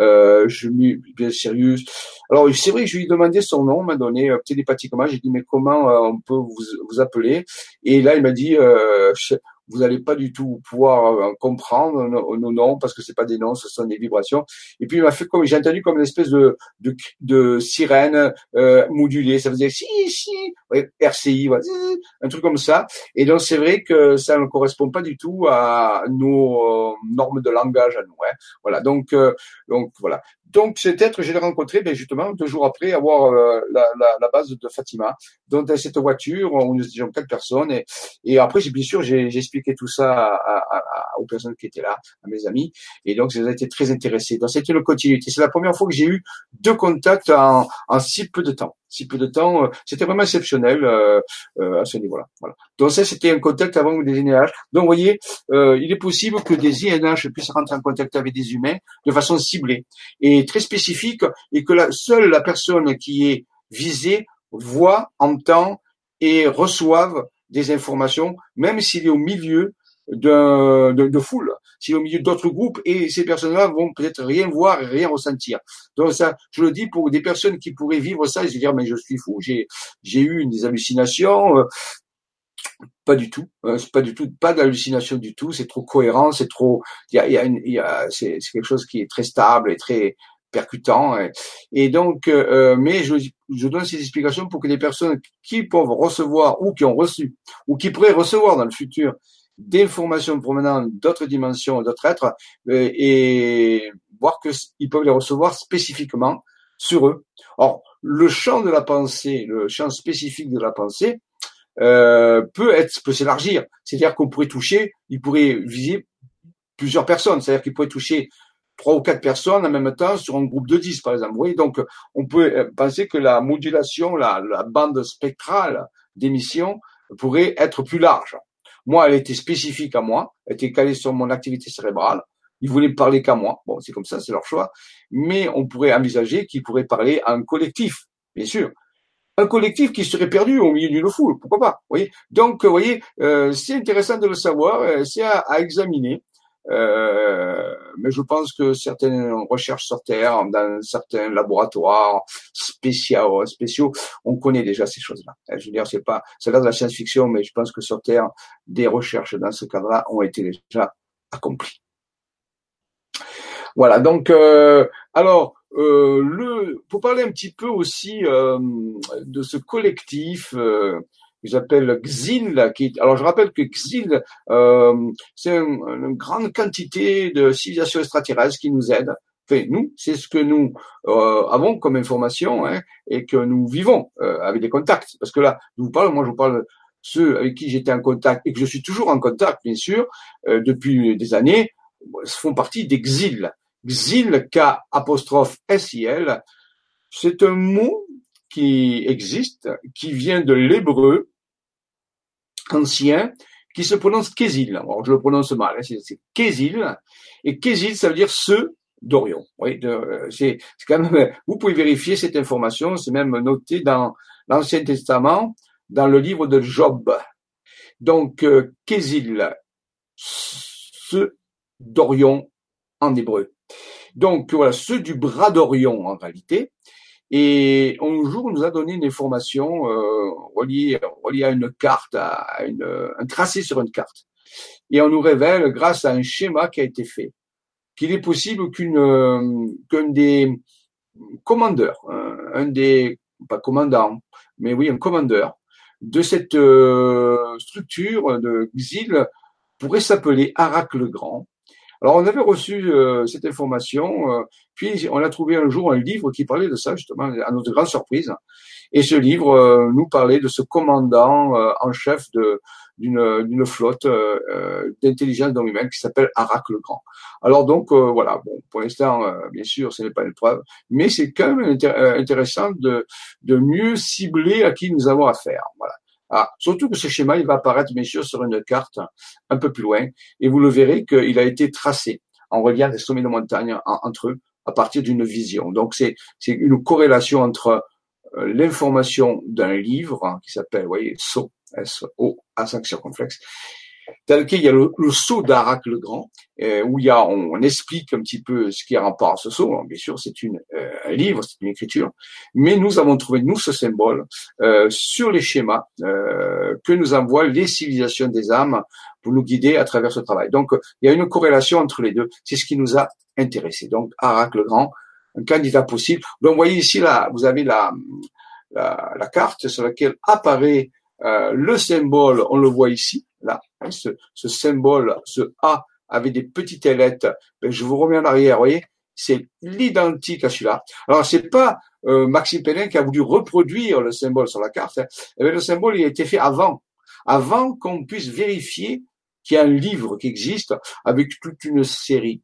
Euh, je bien Sirius. Alors, c'est vrai je lui ai demandé son nom, m'a donné euh, télépathiquement. J'ai dit mais comment euh, on peut vous, vous appeler? Et là, il m'a dit vous n'allez pas du tout pouvoir euh, comprendre nos, noms parce que c'est pas des noms, ce sont des vibrations. Et puis il m'a fait comme j'ai entendu comme une espèce de de, de sirène euh, modulée, ça faisait si si, RCI, un truc comme ça. Et donc c'est vrai que ça ne correspond pas du tout à nos euh, normes de langage à nous. Hein. Voilà, donc euh, donc voilà. Donc cet être, je l'ai rencontré ben, justement deux jours après avoir euh, la, la, la, base de Fatima. Donc dans cette voiture, on nous étions quatre personnes et, et après bien sûr j'ai expliqué tout ça à, à, aux personnes qui étaient là, à mes amis, et donc ils ont été très intéressés. Donc c'était une continuité. C'est la première fois que j'ai eu deux contacts en, en si peu de temps si peu de temps. Euh, c'était vraiment exceptionnel euh, euh, à ce niveau-là. Voilà. Donc ça, c'était un contact avant des INH. Donc vous voyez, euh, il est possible que des INH puissent rentrer en contact avec des humains de façon ciblée et très spécifique, et que la, seule la personne qui est visée voit, entend et reçoive des informations, même s'il est au milieu de, de, foule, c'est au milieu d'autres groupes et ces personnes-là vont peut-être rien voir et rien ressentir. Donc ça, je le dis pour des personnes qui pourraient vivre ça et se dire mais je suis fou, j'ai j'ai eu des hallucinations. Euh, pas du tout, euh, pas du tout, pas d'hallucination du tout. C'est trop cohérent, c'est trop, il y a, il y a, c'est quelque chose qui est très stable et très percutant. Et, donc, euh, mais je, je donne ces explications pour que les personnes qui peuvent recevoir ou qui ont reçu ou qui pourraient recevoir dans le futur d'informations provenant d'autres dimensions, d'autres êtres, euh, et voir qu'ils peuvent les recevoir spécifiquement sur eux. Or, le champ de la pensée, le champ spécifique de la pensée, euh, peut être peut s'élargir. C'est-à-dire qu'on pourrait toucher, il pourrait viser plusieurs personnes. C'est-à-dire qu'il pourrait toucher trois ou quatre personnes en même temps sur un groupe de dix, par exemple. Oui, donc on peut euh, penser que la modulation, la, la bande spectrale d'émission pourrait être plus large. Moi, elle était spécifique à moi, elle était calée sur mon activité cérébrale. Ils voulaient parler qu'à moi. Bon, c'est comme ça, c'est leur choix. Mais on pourrait envisager qu'ils pourraient parler à un collectif, bien sûr. Un collectif qui serait perdu au milieu d'une foule, pourquoi pas, vous Donc, vous voyez, euh, c'est intéressant de le savoir, euh, c'est à, examiner. Euh, mais je pense que certaines recherches sur Terre, dans certains laboratoires spéciaux, spéciaux, on connaît déjà ces choses-là. Je veux dire, c'est pas, là de la science-fiction, mais je pense que sur Terre, des recherches dans ce cadre-là ont été déjà accomplies. Voilà. Donc, euh, alors, euh, le, pour parler un petit peu aussi euh, de ce collectif euh, que j'appelle XIL, qui, alors je rappelle que XIL, euh, c'est une grande quantité de civilisations extraterrestres qui nous aident. Enfin, nous, c'est ce que nous euh, avons comme information hein, et que nous vivons euh, avec des contacts. Parce que là, je vous parle, moi je vous parle ceux avec qui j'étais en contact et que je suis toujours en contact, bien sûr, depuis des années, font partie d'Exil. Xil, K apostrophe S-I-L, c'est un mot qui existe, qui vient de l'hébreu ancien, qui se prononce Kézil. Alors, je le prononce mal, hein, c'est Kézil. Et Kézil, ça veut dire ceux d'Orion. Oui, c'est quand même, vous pouvez vérifier cette information, c'est même noté dans l'Ancien Testament, dans le livre de Job. Donc, euh, Kézil, ceux d'Orion en hébreu. Donc voilà, ceux du bras d'Orion en réalité. Et un jour, on nous a donné une information euh, reliée, à une carte, à une, un tracé sur une carte. Et on nous révèle, grâce à un schéma qui a été fait, qu'il est possible qu'une euh, qu'un des commandeurs, un des pas commandants, mais oui un commandeur de cette euh, structure de Xil pourrait s'appeler Arac le Grand alors on avait reçu euh, cette information, euh, puis on a trouvé un jour un livre qui parlait de ça justement, à notre grande surprise. Et ce livre euh, nous parlait de ce commandant en chef d'une flotte d'intelligence non humaine qui s'appelle Arak le Grand. Alors donc voilà, bon pour l'instant bien sûr ce n'est pas une preuve, mais c'est quand même intéressant de mieux cibler à qui nous avons affaire. Ah, surtout que ce schéma, il va apparaître bien sûr sur une carte un peu plus loin, et vous le verrez qu'il a été tracé en reliant des sommets de montagne entre eux à partir d'une vision. Donc c'est une corrélation entre euh, l'information d'un livre hein, qui s'appelle, vous voyez, SO, S-O, A complexe, tel qu'il y a le, le saut d'Arak le Grand, euh, où il y a, on, explique un petit peu ce qui est rapport à ce saut. bien sûr, c'est une, euh, un livre, c'est une écriture, mais nous avons trouvé, nous, ce symbole euh, sur les schémas que nous envoient les civilisations des âmes pour nous guider à travers ce travail. Donc, il y a une corrélation entre les deux. C'est ce qui nous a intéressés. Donc, Arak le Grand, un candidat possible. Donc, vous voyez ici, là, vous avez la, la, la carte sur laquelle apparaît le symbole, on le voit ici, là, hein, ce, ce, symbole, ce A avec des petites ailettes, ben, je vous remets en arrière, vous voyez, c'est l'identique à celui-là. Alors c'est pas euh, Maxime Pellin qui a voulu reproduire le symbole sur la carte. Hein. Eh ben, le symbole il a été fait avant, avant qu'on puisse vérifier qu'il y a un livre qui existe avec toute une série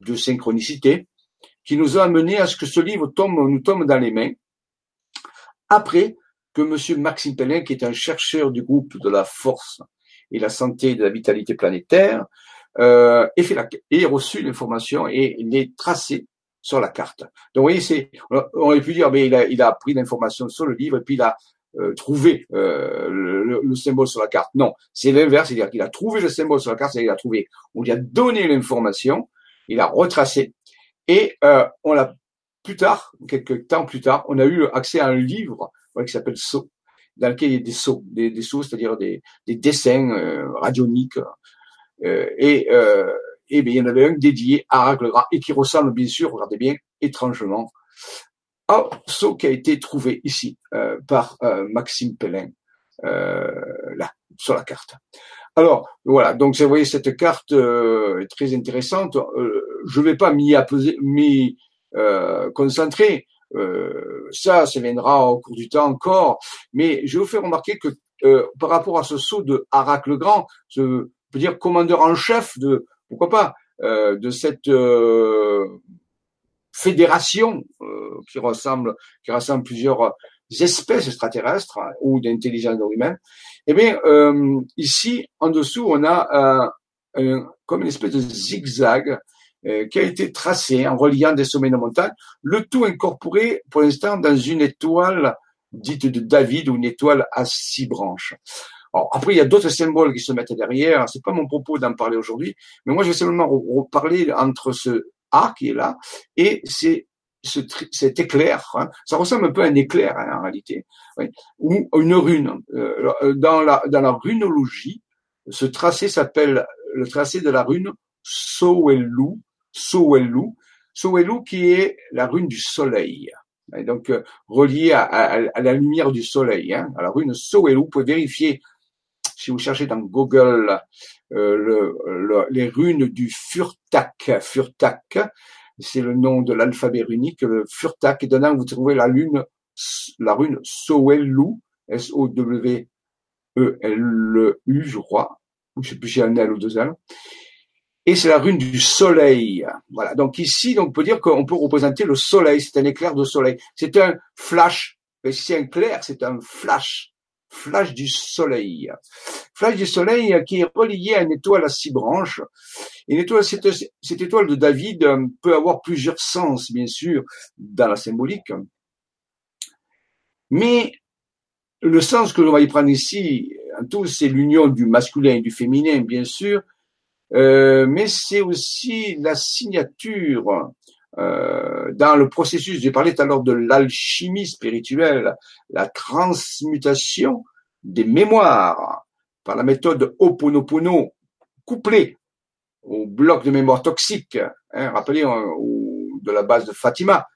de synchronicités qui nous a amené à ce que ce livre tombe, nous tombe dans les mains. Après que Monsieur Maxime Pellin, qui est un chercheur du groupe de la force et la santé de la vitalité planétaire, euh, ait, reçu l'information et l'ait tracé sur la carte. Donc, vous voyez, on aurait pu dire, mais il a, pris l'information sur le livre et puis il a euh, trouvé euh, le, le, symbole sur la carte. Non, c'est l'inverse, c'est-à-dire qu'il a trouvé le symbole sur la carte, c'est-à-dire qu'il a trouvé, on lui a donné l'information, il a retracé et euh, on l'a plus tard, quelques temps plus tard, on a eu accès à un livre qui s'appelle Sceaux, dans lequel il y a des sceaux, des, des sceaux, c'est-à-dire des, des, dessins euh, radioniques. Euh, et, euh, et bien, il y en avait un dédié à Raglegra et qui ressemble bien sûr, regardez bien, étrangement, au sceau qui a été trouvé ici euh, par euh, Maxime Pellin, là, sur la carte. Alors voilà, donc vous voyez cette carte est très intéressante. je ne vais pas m'y m'y concentrer euh, ça, ça viendra au cours du temps encore. Mais je vous faire remarquer que euh, par rapport à ce saut de Harak le Grand, je peux dire commandeur en chef de, pourquoi pas, euh, de cette fédération qui ressemble, qui rassemble plusieurs espèces extraterrestres hein, ou d'intelligence humaine. Eh bien, ici, en dessous, on a comme une espèce de zigzag euh, qui a été tracé en reliant des sommets de montagne, le tout incorporé pour l'instant dans une étoile dite de David ou une étoile à six branches. Alors, après, il y a d'autres symboles qui se mettent derrière. C'est pas mon propos d'en parler aujourd'hui, mais moi, je vais simplement reparler entre ce A qui est là et c'est ce, cet éclair. Hein. Ça ressemble un peu à un éclair hein, en réalité, oui, ou une rune. Euh, dans la dans la runologie, ce tracé s'appelle le tracé de la rune Sowelu, Sowelu, Sowelu qui est la rune du soleil. Et donc euh, relié à, la lumière du soleil. Hein. La rune Sowelu, vous pouvez vérifier si vous cherchez dans Google euh, le, les runes du Furtak. Furtak, c'est le nom de l'alphabet runique, le Furtak. Et dedans, vous trouvez la lune, la rune Sowelu, S-O-W-E-L-U, je crois. Je sais plus si un L ou deux L et c'est la rune du soleil. Voilà. Donc ici, donc on peut dire qu'on peut représenter le soleil. C'est un éclair de soleil. C'est un flash. Et si c'est un clair, c'est un flash. Flash du soleil. Flash du soleil qui est relié à une étoile à six branches. Une étoile, cette, cette étoile de David euh, peut avoir plusieurs sens, bien sûr, dans la symbolique. Mais le sens que l'on va y prendre ici, en tout, c'est l'union du masculin et du féminin, bien sûr, euh, mais c'est aussi la signature euh, dans le processus, j'ai parlé tout à l'heure de l'alchimie spirituelle, la transmutation des mémoires par la méthode Oponopono couplée au bloc de mémoire toxique, hein, rappelez de la base de Fatima.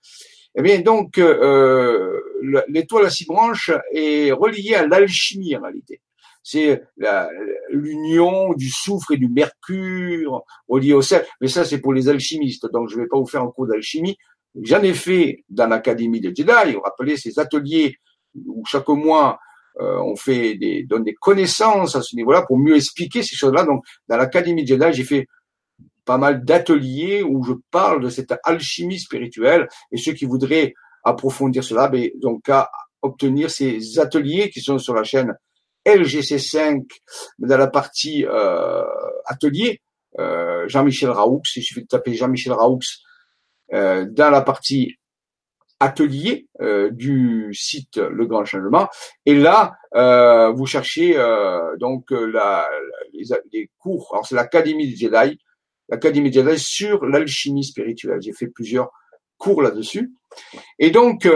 Eh bien donc euh, l'étoile à six branches est reliée à l'alchimie en réalité c'est l'union du soufre et du mercure relié au sel. Mais ça, c'est pour les alchimistes. Donc, je ne vais pas vous faire un cours d'alchimie. J'en ai fait dans l'académie des Jedi. Vous rappelez ces ateliers où chaque mois euh, on fait des donne des connaissances à ce niveau-là pour mieux expliquer ces choses-là. Donc, dans l'académie Jedi, j'ai fait pas mal d'ateliers où je parle de cette alchimie spirituelle. Et ceux qui voudraient approfondir cela, ben, donc à obtenir ces ateliers qui sont sur la chaîne LGC5 dans la partie euh, atelier, euh, Jean-Michel Raoux, il suffit de taper Jean-Michel Raoux euh, dans la partie atelier du site Le Grand Changement. Et là, vous cherchez donc la, les, cours. Alors c'est l'Académie des Jedi, l'Académie des Jedi sur l'alchimie spirituelle. J'ai fait plusieurs cours là-dessus. Et donc,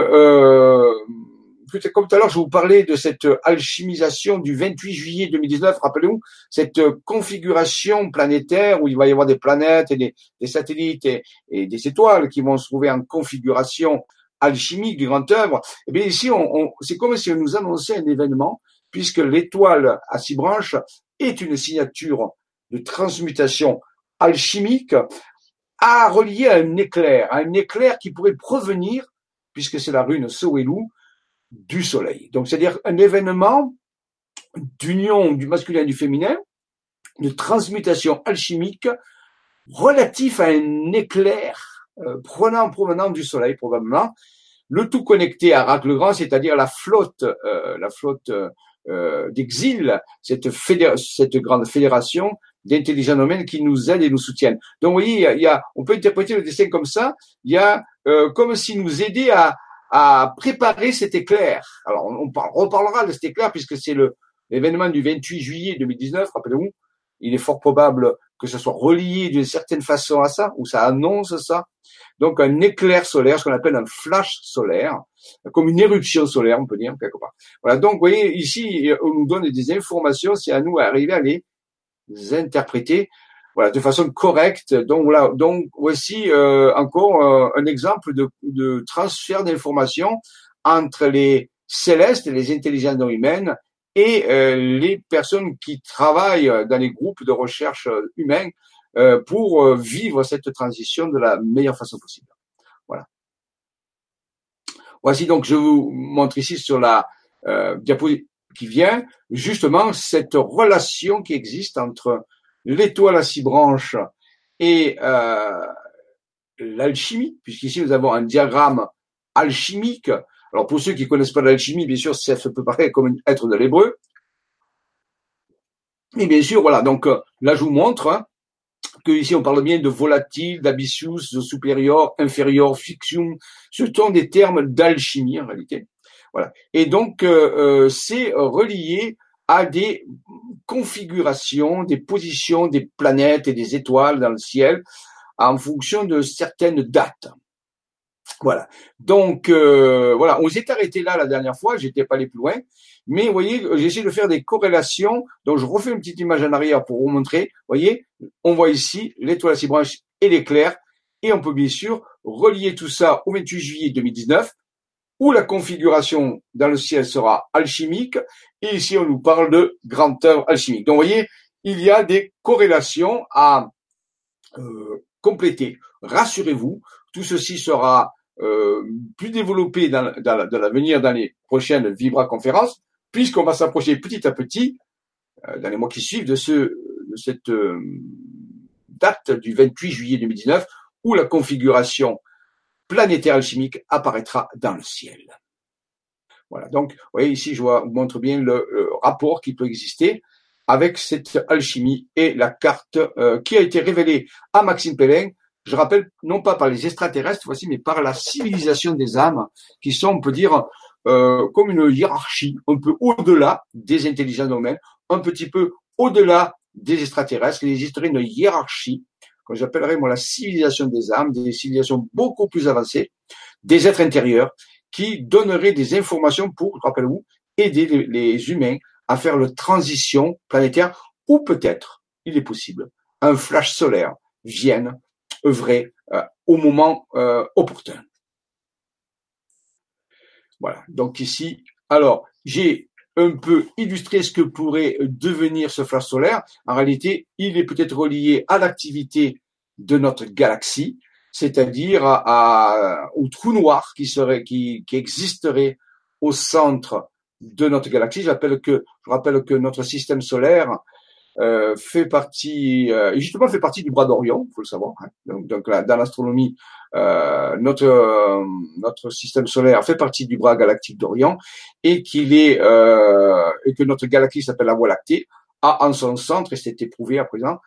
comme tout à l'heure, je vous parlais de cette alchimisation du 28 juillet 2019, rappelez-vous, cette configuration planétaire où il va y avoir des planètes et des, satellites et, des étoiles qui vont se trouver en configuration alchimique du grand œuvre. Et eh bien ici, on, c'est comme si on nous annonçait un événement, puisque l'étoile à six branches est une signature de transmutation alchimique à relier à un éclair, à un éclair qui pourrait provenir, puisque c'est la rune Soelu, du soleil. Donc, c'est-à-dire un événement d'union du masculin et du féminin, de transmutation alchimique relatif à un éclair euh, prenant provenant du soleil probablement, le tout connecté à Rac le Grand, c'est-à-dire la flotte, euh, la flotte euh, d'exil, cette, cette grande fédération d'intelligents domaines qui nous aident et nous soutiennent. Donc, vous voyez, il y a, on peut interpréter le dessin comme ça. Il y a comme s'il nous aidait à, à préparer cet éclair. Alors, on, reparlera de cet éclair puisque c'est le l'événement du 28 juillet 2019, rappelez-vous. Il est fort probable que ce soit relié d'une certaine façon à ça, ou ça annonce ça. Donc, un éclair solaire, ce qu'on appelle un flash solaire, comme une éruption solaire, on peut dire, quelque part. Voilà. Donc, vous voyez, ici, on nous donne des informations, c'est à nous d'arriver à les interpréter voilà, de façon correcte. Donc voilà, donc voici euh, encore euh, un exemple de, de transfert d'informations entre les célestes, les intelligences non humaines et euh, les personnes qui travaillent dans les groupes de recherche humains pour vivre cette transition de la meilleure façon possible. Voilà. Voici donc, je vous montre ici sur la diapositive qui vient justement cette relation qui existe entre l'étoile à six branches et euh, l'alchimie, puisqu'ici nous avons un diagramme alchimique. Alors pour ceux qui connaissent pas l'alchimie, bien sûr, ça peut paraître comme être de l'hébreu. Mais bien sûr, voilà, donc euh, là je vous montre hein, que ici on parle bien de volatile, d'abyssius, de supérieur, inférieur, fiction. Ce sont des termes d'alchimie en réalité. Voilà. Et donc euh, c'est relié à des configurations, des positions des planètes et des étoiles dans le ciel en fonction de certaines dates. Voilà. Donc euh, voilà, on s'est arrêté là la dernière fois, j'étais pas allé plus loin, mais vous voyez, j'essaie de faire des corrélations. Donc je refais une petite image en arrière pour vous montrer. Vous voyez, on voit ici l'étoile à six branches et l'éclair Et on peut bien sûr relier tout ça au 28 juillet 2019, où la configuration dans le ciel sera alchimique, et ici on nous parle de grande alchimique. Donc vous voyez, il y a des corrélations à euh, compléter. Rassurez-vous, tout ceci sera euh, plus développé dans, l'avenir, dans les prochaines Vibra conférences, puisqu'on va s'approcher petit à petit, euh, dans les mois qui suivent, de, ce, de cette date du 28 juillet 2019, où la configuration planétaire alchimique apparaîtra dans le ciel. Voilà. Donc, vous voyez ici, je vous montre bien le, rapport qui peut exister avec cette alchimie et la carte qui a été révélée à Maxime Pellin je rappelle, non pas par les extraterrestres, voici, mais par la civilisation des âmes, qui sont, on peut dire, euh, comme une hiérarchie, un peu au-delà des intelligences humaines, un petit peu au-delà des extraterrestres. Il existerait une hiérarchie, que j'appellerais moi la civilisation des âmes, des civilisations beaucoup plus avancées, des êtres intérieurs, qui donneraient des informations pour, rappelez-vous, aider les, humains à faire la transition planétaire, ou peut-être, il est possible, un flash solaire vienne œuvrer euh, au moment euh, opportun. Voilà, donc ici, alors j'ai un peu illustré ce que pourrait devenir ce flash solaire. En réalité, il est peut-être relié à l'activité de notre galaxie, c'est-à-dire au trou noir qui serait, qui, qui existerait au centre de notre galaxie. Je rappelle que, je rappelle que notre système solaire euh, fait partie, euh, justement fait partie du bras d'Orion, faut le savoir. Hein. Donc, donc dans l'astronomie, euh, notre euh, notre système solaire fait partie du bras galactique d'Orion et qu'il est euh, et que notre galaxie s'appelle la Voie lactée a en son centre et c'est éprouvé à présent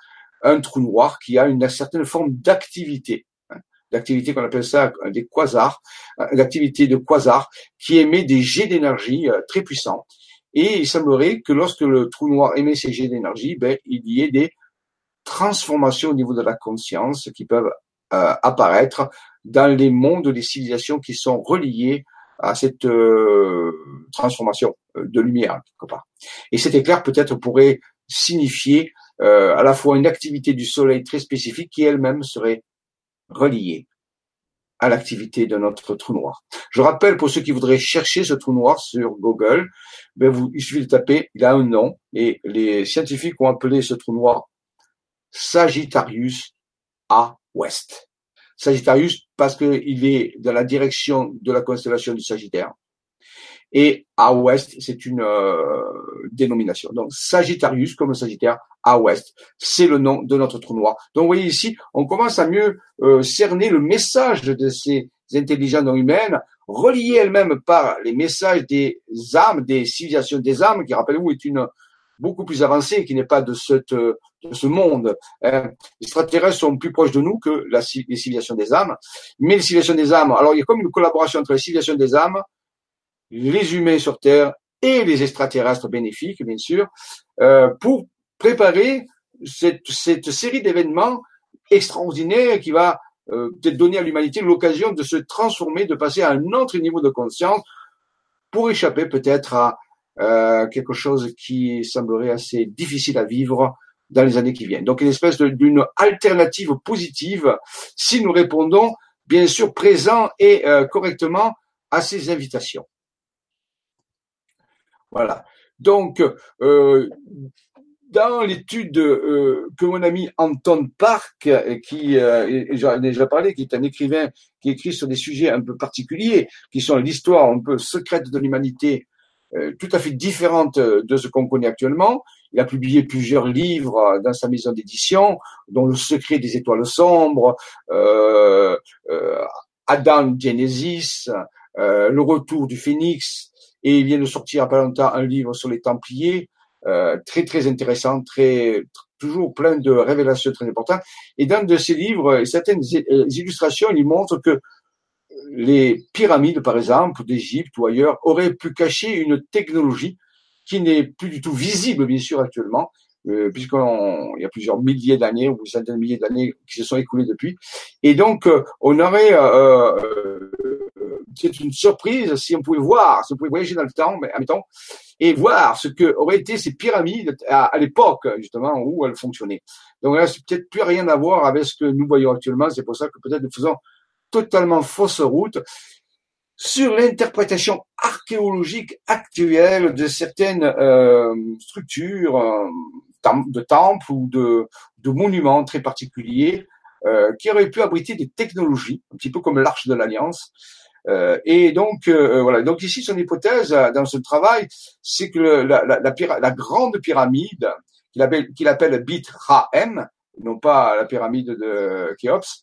un trou noir qui a une certaine forme d'activité hein, d'activité qu'on appelle ça des quasars, l'activité de quasars qui émet des jets d'énergie très puissants et il semblerait que lorsque le trou noir émet ces jets d'énergie, ben, il y ait des transformations au niveau de la conscience qui peuvent euh, apparaître dans les mondes des civilisations qui sont reliés à cette euh, transformation euh, de lumière quelque part. Et cet éclair peut-être pourrait signifier à la fois une activité du Soleil très spécifique qui elle-même serait reliée à l'activité de notre trou noir. Je rappelle pour ceux qui voudraient chercher ce trou noir sur Google, ben il suffit de taper, il a un nom, et les scientifiques ont appelé ce trou noir Sagittarius A Ouest. Sagittarius parce qu'il est dans la direction de la constellation du Sagittaire. Et à ouest, c'est une euh, dénomination. Donc Sagittarius comme Sagittaire à ouest, c'est le nom de notre trou noir. Donc vous voyez ici, on commence à mieux euh, cerner le message de ces intelligences non humaines, reliées elles-mêmes par les messages des âmes, des civilisations des âmes, qui rappelez-vous est une beaucoup plus avancée, qui n'est pas de, cette, de ce monde. Hein. Les extraterrestres sont plus proches de nous que la, les civilisations des âmes. Mais les civilisations des âmes, alors il y a comme une collaboration entre les civilisations des âmes, les humains sur Terre et les extraterrestres bénéfiques, bien sûr, euh, pour préparer cette, série d'événements extraordinaires qui va euh, peut-être donner à l'humanité l'occasion de se transformer, de passer à un autre niveau de conscience pour échapper peut-être à euh, quelque chose qui semblerait assez difficile à vivre dans les années qui viennent. Donc une espèce d'une alternative positive si nous répondons bien sûr présent et correctement à ces invitations. Voilà. Donc, euh, dans l'étude euh, que mon ami Anton Park, euh, qui, euh, j'en ai déjà parlé, qui est un écrivain qui écrit sur des sujets un peu particuliers, qui sont l'histoire un peu secrète de l'humanité, euh, tout à fait différente de ce qu'on connaît actuellement. Il a publié plusieurs livres dans sa maison d'édition, dont Le secret des étoiles sombres, euh, Adam Genesis, Le retour du phénix, et il vient de sortir à pas longtemps un livre sur les Templiers, euh, très très intéressant, très toujours plein de révélations très importantes. Et dans de ces livres, certaines euh, illustrations, il montre que les pyramides, par exemple, d'Égypte ou ailleurs, auraient pu cacher une technologie qui n'est plus du tout visible, bien sûr, actuellement, euh, puisqu'il y a plusieurs milliers d'années ou centaines de milliers d'années qui se sont écoulées depuis. Et donc, euh, on aurait, euh, c'est une surprise si on pouvait voir, si on pouvait voyager dans le temps, mais admettons, et voir ce que auraient été ces pyramides à, l'époque justement où elles fonctionnaient. Donc là, c'est peut-être plus rien à voir avec ce que nous voyons actuellement. C'est pour ça que peut-être nous faisons totalement fausse route sur l'interprétation archéologique actuelle de certaines euh, structures euh, de temples ou de, monuments très particuliers euh, qui auraient pu abriter des technologies, un petit peu comme l'arche de l'Alliance. Euh, et donc euh, voilà. Donc ici, son hypothèse dans ce travail, c'est que la, la, la, la, grande pyramide qu'il appelle, qu'il appelle Bit Ra-M, non pas la pyramide de Khéops,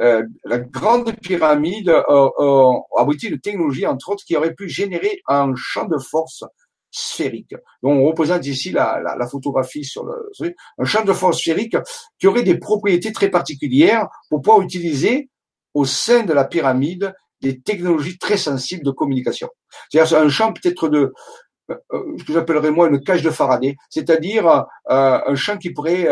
euh, la grande pyramide a, a, abrité une technologie, entre autres, qui aurait pu générer un champ de force sphérique. Donc, on représente ici la, la, la photographie sur le, un champ de force sphérique qui aurait des propriétés très particulières pour pouvoir utiliser au sein de la pyramide des technologies très sensibles de communication. C'est-à-dire un champ peut-être de euh, euh, ce que j'appellerais moi une cage de Faraday, c'est-à-dire euh, un champ qui pourrait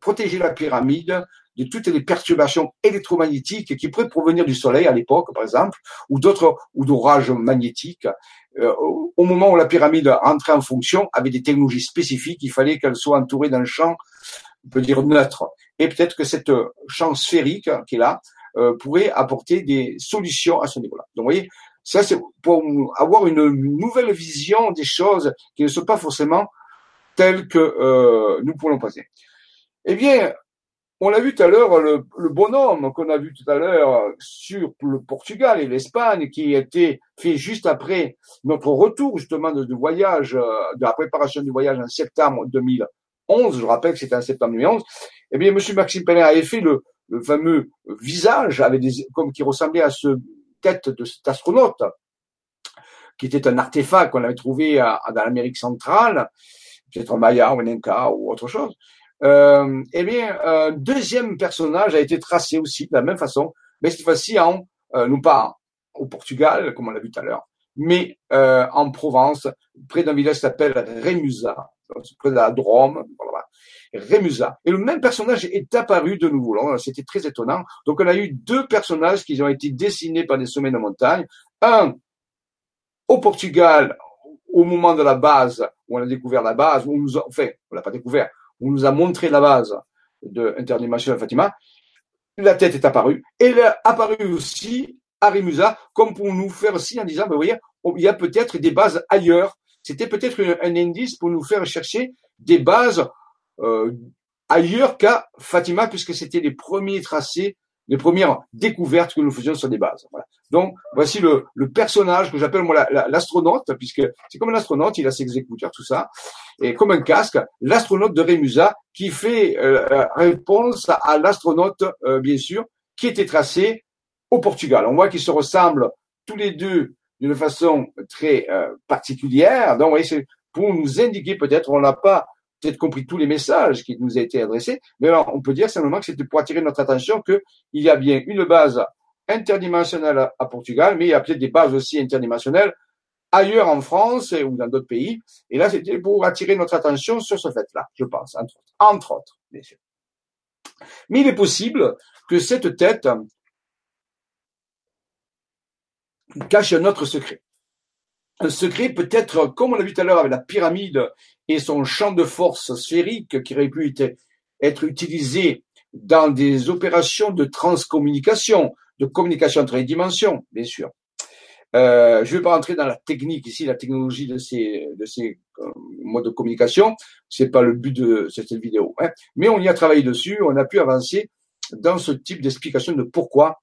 protéger la pyramide de toutes les perturbations électromagnétiques qui pourraient provenir du Soleil à l'époque, par exemple, ou d'autres, ou d'orages magnétiques. Euh, au moment où la pyramide entrait en fonction, avec des technologies spécifiques, il fallait qu'elle soit entourée d'un champ, on peut dire neutre. Et peut-être que cette champ sphérique qui est là euh, pourrait apporter des solutions à ce niveau-là. Donc, vous voyez, ça c'est pour avoir une nouvelle vision des choses qui ne sont pas forcément telles que euh, nous pourrions penser. Eh bien, on l'a vu tout à l'heure, le, bonhomme qu'on a vu tout à l'heure sur le Portugal et l'Espagne, qui a été fait juste après notre retour justement de, voyage, euh, de la préparation du voyage en septembre 2011. Je rappelle que c'était en septembre 2011. Eh bien, Monsieur Maxime Penet avait fait le, fameux visage avec des, comme qui ressemblait à ce tête de cet astronaute, qui était un artefact qu'on avait trouvé dans l'Amérique centrale, peut-être Maya ou un Inca ou autre chose. Euh, eh bien, un deuxième personnage a été tracé aussi de la même façon, mais cette fois-ci en, euh, non pas au Portugal, comme on l'a vu tout à l'heure, mais euh, en Provence, près d'un village qui s'appelle Rémusa, près de la Drôme, voilà. Rémusa. Et le même personnage est apparu de nouveau. C'était très étonnant. Donc, on a eu deux personnages qui ont été dessinés par des sommets de montagne. Un au Portugal, au moment de la base, où on a découvert la base, où on nous a, enfin, on l'a pas découvert, on nous a montré la base de Interdimension Fatima, la tête est apparue. Et elle est apparue aussi à Rimusa, comme pour nous faire aussi en disant, ben, vous voyez, oh, il y a peut-être des bases ailleurs. C'était peut-être un indice pour nous faire chercher des bases ailleurs qu'à Fatima, puisque c'était les premiers tracés les premières découvertes que nous faisions sur des bases. Voilà. Donc, voici le, le personnage que j'appelle moi l'astronaute, puisque c'est comme un astronaute, il a ses exécuteurs, tout ça, et comme un casque, l'astronaute de Rémusa qui fait euh, réponse à l'astronaute, euh, bien sûr, qui était tracé au Portugal. On voit qu'ils se ressemblent tous les deux d'une façon très euh, particulière. Donc, voyez, c'est pour nous indiquer peut-être, on n'a pas peut-être compris tous les messages qui nous a été adressés, mais alors on peut dire simplement que c'était pour attirer notre attention qu'il y a bien une base interdimensionnelle à Portugal, mais il y a peut-être des bases aussi interdimensionnelles ailleurs en France ou dans d'autres pays. Et là, c'était pour attirer notre attention sur ce fait-là, je pense, entre autres. Entre autres, bien sûr. Mais il est possible que cette tête cache un autre secret un secret peut-être, comme on l'a vu tout à l'heure avec la pyramide et son champ de force sphérique qui aurait pu être utilisé dans des opérations de transcommunication, de communication entre les dimensions, bien sûr. Euh, je ne vais pas rentrer dans la technique ici, la technologie de ces, de ces euh, modes de communication. C'est pas le but de cette vidéo. Hein. Mais on y a travaillé dessus. On a pu avancer dans ce type d'explication de pourquoi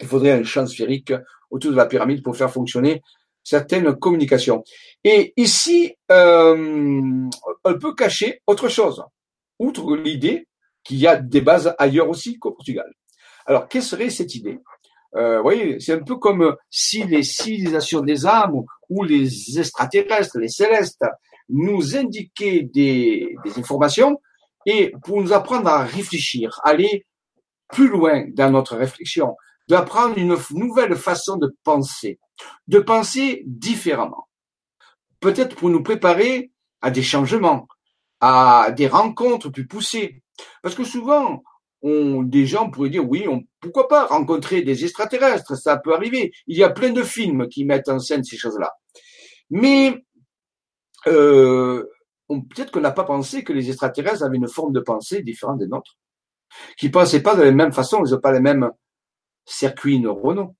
il faudrait un champ sphérique autour de la pyramide pour faire fonctionner certaines communications. Et ici, euh, on peut cacher autre chose, outre l'idée qu'il y a des bases ailleurs aussi qu'au Portugal. Alors, quelle serait cette idée? Euh, Vous voyez, c'est un peu comme si les civilisations des âmes ou les extraterrestres, les célestes, nous indiquaient des, des informations et pour nous apprendre à réfléchir, aller plus loin dans notre réflexion, d'apprendre une nouvelle façon de penser de penser différemment. Peut-être pour nous préparer à des changements, à des rencontres plus poussées. Parce que souvent, des gens pourraient dire oui, pourquoi pas rencontrer des extraterrestres, ça peut arriver. Il y a plein de films qui mettent en scène ces choses-là. Mais euh, peut-être qu'on n'a pas pensé que les extraterrestres avaient une forme de pensée différente des nôtres, qui pensaient pas de la même façon, ils n'ont pas les mêmes circuits neuronaux,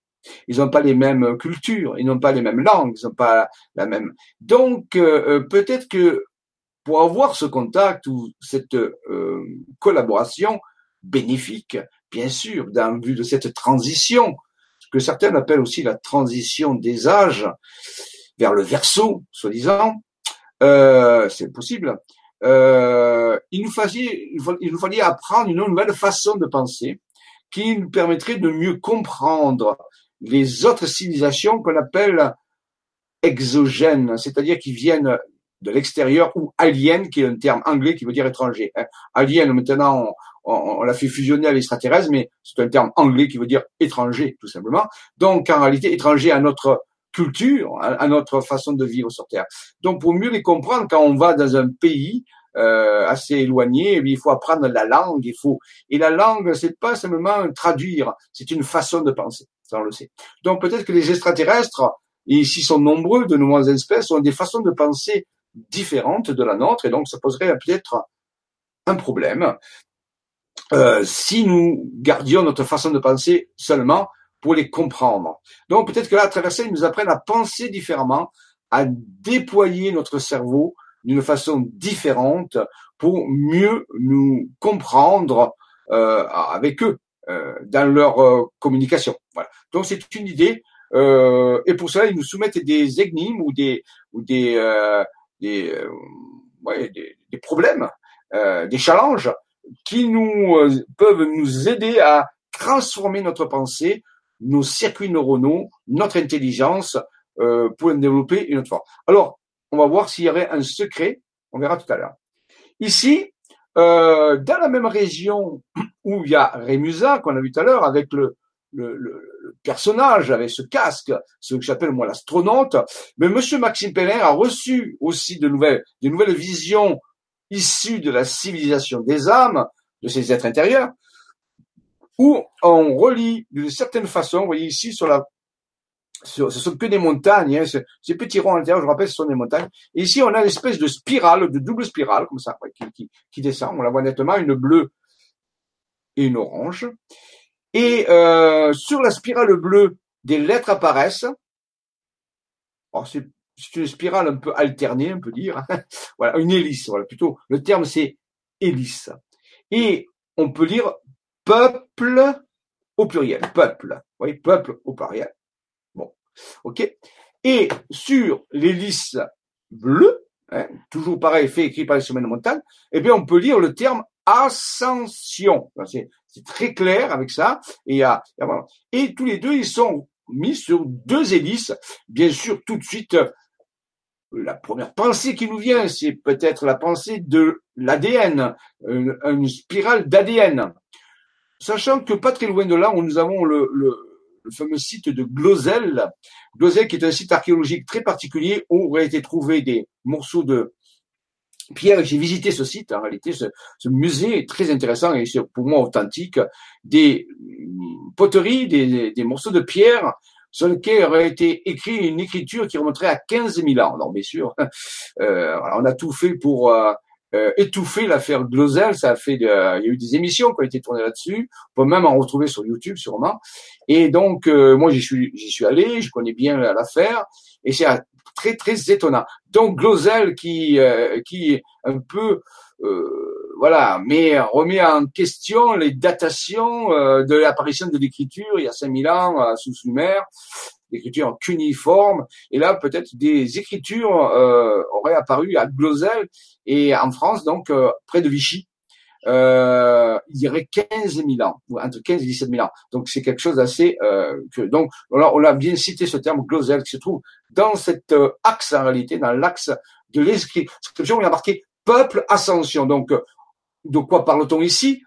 ils n'ont pas les mêmes cultures, ils n'ont pas les mêmes langues, ils n'ont pas la même. Donc euh, euh, peut-être que pour avoir ce contact ou cette euh, collaboration bénéfique, bien sûr, d'un but de cette transition, ce que certains appellent aussi la transition des âges vers le verso, soi-disant, euh, c'est possible. Euh, il nous fallait, il nous fallait apprendre une nouvelle façon de penser qui nous permettrait de mieux comprendre les autres civilisations qu'on appelle exogènes, c'est-à-dire qui viennent de l'extérieur, ou alien, qui est un terme anglais qui veut dire étranger. Hein. Alien, maintenant, on, on, l'a fait fusionner à l'extraterrestre, mais c'est un terme anglais qui veut dire étranger, tout simplement. Donc, en réalité, étranger à notre culture, à, notre façon de vivre sur Terre. Donc, pour mieux les comprendre, quand on va dans un pays euh, assez éloigné, il faut apprendre la langue, il faut et la langue, c'est pas simplement traduire, c'est une façon de penser, ça on le sait. Donc peut-être que les extraterrestres, et ici sont nombreux de nombreuses espèces, ont des façons de penser différentes de la nôtre, et donc ça poserait peut-être un problème euh, si nous gardions notre façon de penser seulement pour les comprendre. Donc peut-être que la traversée nous apprenne à penser différemment, à déployer notre cerveau d'une façon différente pour mieux nous comprendre euh, avec eux euh, dans leur euh, communication. Voilà. Donc c'est une idée. Euh, et pour cela, ils nous soumettent des énigmes ou des ou des euh, des, des, des, problèmes, des challenges qui nous peuvent nous aider à transformer notre pensée nos circuits neuronaux, notre intelligence pour développer une autre forme. Alors, on va voir s'il y aurait un secret, on verra tout à l'heure. Ici, euh, dans la même région où il y a Rémusa, qu'on a vu tout à l'heure, avec le, personnage, avec ce casque, ce que j'appelle moi l'astronaute, mais Monsieur Maxime Pellin a reçu aussi de nouvelles, de nouvelles visions issues de la civilisation des âmes, de ces êtres intérieurs, où on relie d'une certaine façon, vous voyez ici sur la sur, ce sont que des montagnes, hein, ces petits ronds à l'intérieur, je rappelle, ce sont des montagnes. Ici, on a une espèce de spirale, de double spirale, comme ça, qui, descend. On la voit nettement, une bleue et une orange. Et euh, sur la spirale bleue, des lettres apparaissent. c'est une spirale un peu alternée, on peut dire. [LAUGHS] voilà, une hélice, voilà, plutôt. Le terme, c'est hélice. Et on peut lire peuple au pluriel, peuple. Voyez, peuple au pluriel. Ok. Et sur l'hélice bleue, hein, toujours pareil, fait écrit par les semaines montagne, eh bien, on peut lire le terme ascension. C'est, très clair avec ça. Et, et tous les deux, ils sont mis sur deux hélices. Bien sûr, tout de suite, la première pensée qui nous vient, c'est peut-être la pensée de l'ADN, une, une spirale d'ADN. Sachant que pas très loin de là, nous avons le, le, le fameux site de Glosel. Glosel qui est un site archéologique très particulier où auraient été trouvés des morceaux de pierre. J'ai visité ce site, en réalité, ce, musée est très intéressant et c'est pour moi authentique. Des poteries, des, des morceaux de pierre sur lesquels aurait été écrit une écriture qui remonterait à 15 000 ans. Non, bien sûr, [LAUGHS] euh, on a tout fait pour euh, euh, étouffé l'affaire Glosel. Ça a fait, il y a eu des émissions qui ont été tournées là-dessus. On peut même en retrouver sur YouTube sûrement. Et donc euh, moi j'y suis, j'y suis allé, je connais bien l'affaire et c'est très très étonnant. Donc Glosel qui euh, qui un peu voilà, mais remet en question les datations de l'apparition de l'écriture il y a 5000 ans sous Sumer d'écriture cuniforme. Et là, peut-être des écritures euh, auraient apparu à Glosel et en France, donc euh, près de Vichy. Euh, il y aurait 15 000 ans, entre 15 et 17 000 ans. Donc c'est quelque chose d'assez euh, donc alors on a bien cité ce terme Glosel qui se trouve dans cet euh, axe en réalité, dans l'axe de l'inscription, il y a marqué peuple ascension. Donc de quoi parle-t-on ici?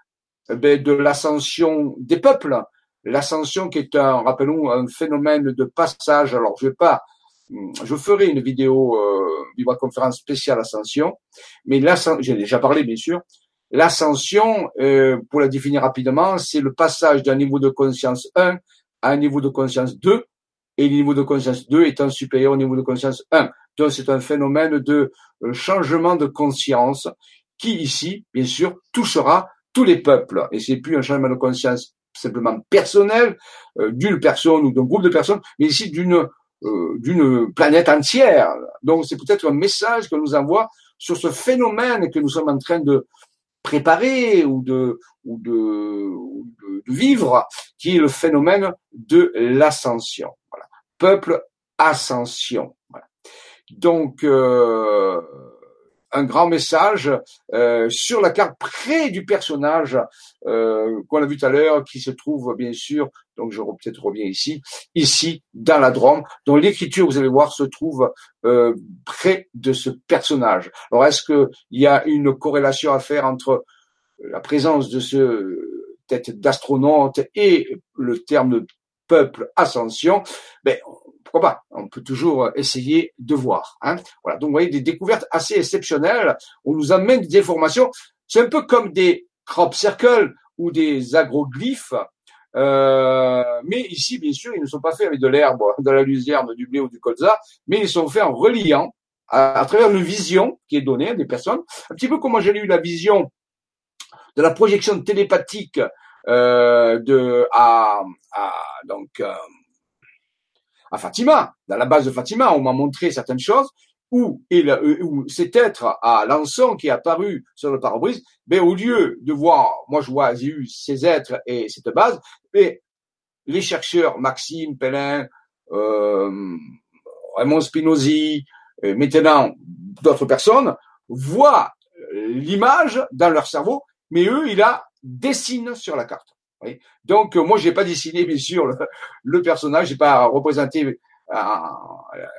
Eh ben, De l'ascension des peuples, l'ascension qui est un, rappelons, un phénomène de passage. Alors, je vais pas, je ferai une vidéo, euh, conférence spéciale ascension, mais là, j'ai déjà parlé, bien sûr, L'ascension, euh, pour la définir rapidement, c'est le passage d'un niveau de conscience 1 à un niveau de conscience 2, et le niveau de conscience 2 étant supérieur au niveau de conscience 1. Donc c'est un phénomène de euh, changement de conscience qui ici, bien sûr, touchera tous les peuples. Et c'est plus un changement de conscience simplement personnel euh, d'une personne ou d'un groupe de personnes, mais ici d'une d'une planète entière. Donc c'est peut-être un message que nous envoie sur ce phénomène que nous sommes en train de, préparer ou de, ou de, de, vivre, qui est le phénomène de l'ascension. Voilà. Peuple ascension. Voilà. Donc, euh, un grand message euh, sur la carte près du personnage euh, qu'on a vu tout à l'heure, qui se trouve bien sûr, donc je peut-être reviens ici, ici dans la Drôme, dont l'écriture, vous allez voir, se trouve euh, près de ce personnage. Alors est-ce qu'il y a une corrélation à faire entre la présence de ce tête d'astronaute et le terme peuple ascension? Ben On peut toujours essayer de voir. Hein voilà. Donc, vous voyez, des découvertes assez exceptionnelles. On nous amène des informations. C'est un peu comme des crop circles ou des agroglyphes. Euh, mais ici, bien sûr, ils ne sont pas faits avec de l'herbe, [LAUGHS] de la luzerne, du blé ou du colza, mais ils sont faits en reliant à, travers une vision qui est donnée à des personnes. Un petit peu comme moi j'ai eu la vision de la projection télépathique euh, de à, à donc euh, à Fatima, dans la base de Fatima, on m'a montré certaines choses où, euh, cet être à l'ensemble qui est apparu sur le pare-brise, au lieu de voir, moi je vois, j'ai eu ces êtres et cette base, mais les chercheurs, Maxime, Pellin, euh, Raymond Spinozzi, et maintenant d'autres personnes, voient l'image dans leur cerveau, mais eux, il a dessine sur la carte. Donc euh, moi j'ai pas dessiné bien sûr le, le personnage, j'ai pas représenté euh,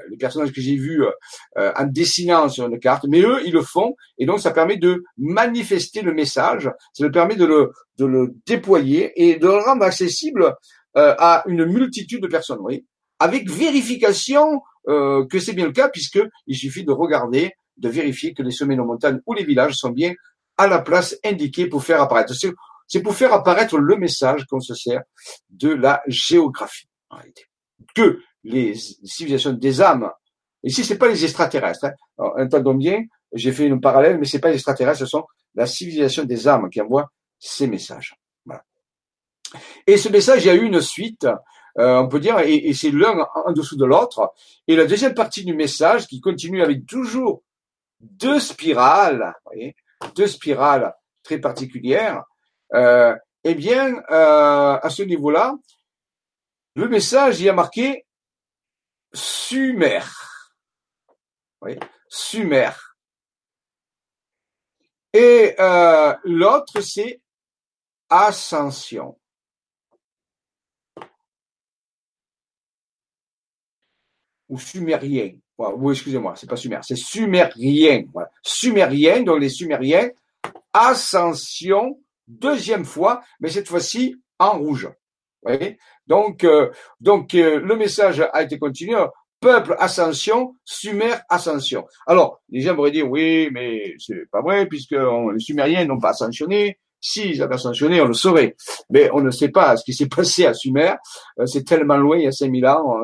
le personnage que j'ai vu euh, en dessinant sur une carte, mais eux ils le font et donc ça permet de manifester le message, ça permet de le, déployer et de le rendre accessible à une multitude de personnes, oui, avec vérification que c'est bien le cas puisque il suffit de regarder, de vérifier que les sommets de montagne ou les villages sont bien à la place indiquée pour faire apparaître. C'est pour faire apparaître le message qu'on se sert de la géographie, en réalité. Que les civilisations des âmes, ici c'est pas les extraterrestres, hein. entendons bien, j'ai fait une parallèle, mais c'est pas les extraterrestres, ce sont la civilisation des âmes qui envoie ces messages. Voilà. Et ce message, il y a eu une suite, euh, on peut dire, et, c'est l'un en dessous de l'autre. Et la deuxième partie du message, qui continue avec toujours deux spirales, voyez, deux spirales très particulières, euh, eh bien, euh, à ce niveau-là, le message y a marqué Sumer. Sumer. Et euh, l'autre, c'est Ascension. Ou sumérien. oui, excusez-moi, c'est pas sumer, c'est sumérien. Voilà. Sumérien, donc les sumériens, ascension deuxième fois, mais cette fois-ci en rouge. donc, euh, donc euh, le message a été continué. Peuple ascension, Sumer ascension. Alors, les gens pourraient dire oui, mais c'est pas vrai puisque les Sumériens n'ont pas ascensionné. S'ils avaient ascensionné, on le saurait. Mais on ne sait pas ce qui s'est [LAUGHS] passé à Sumer. Euh, c'est tellement loin, il y a 5000 ans,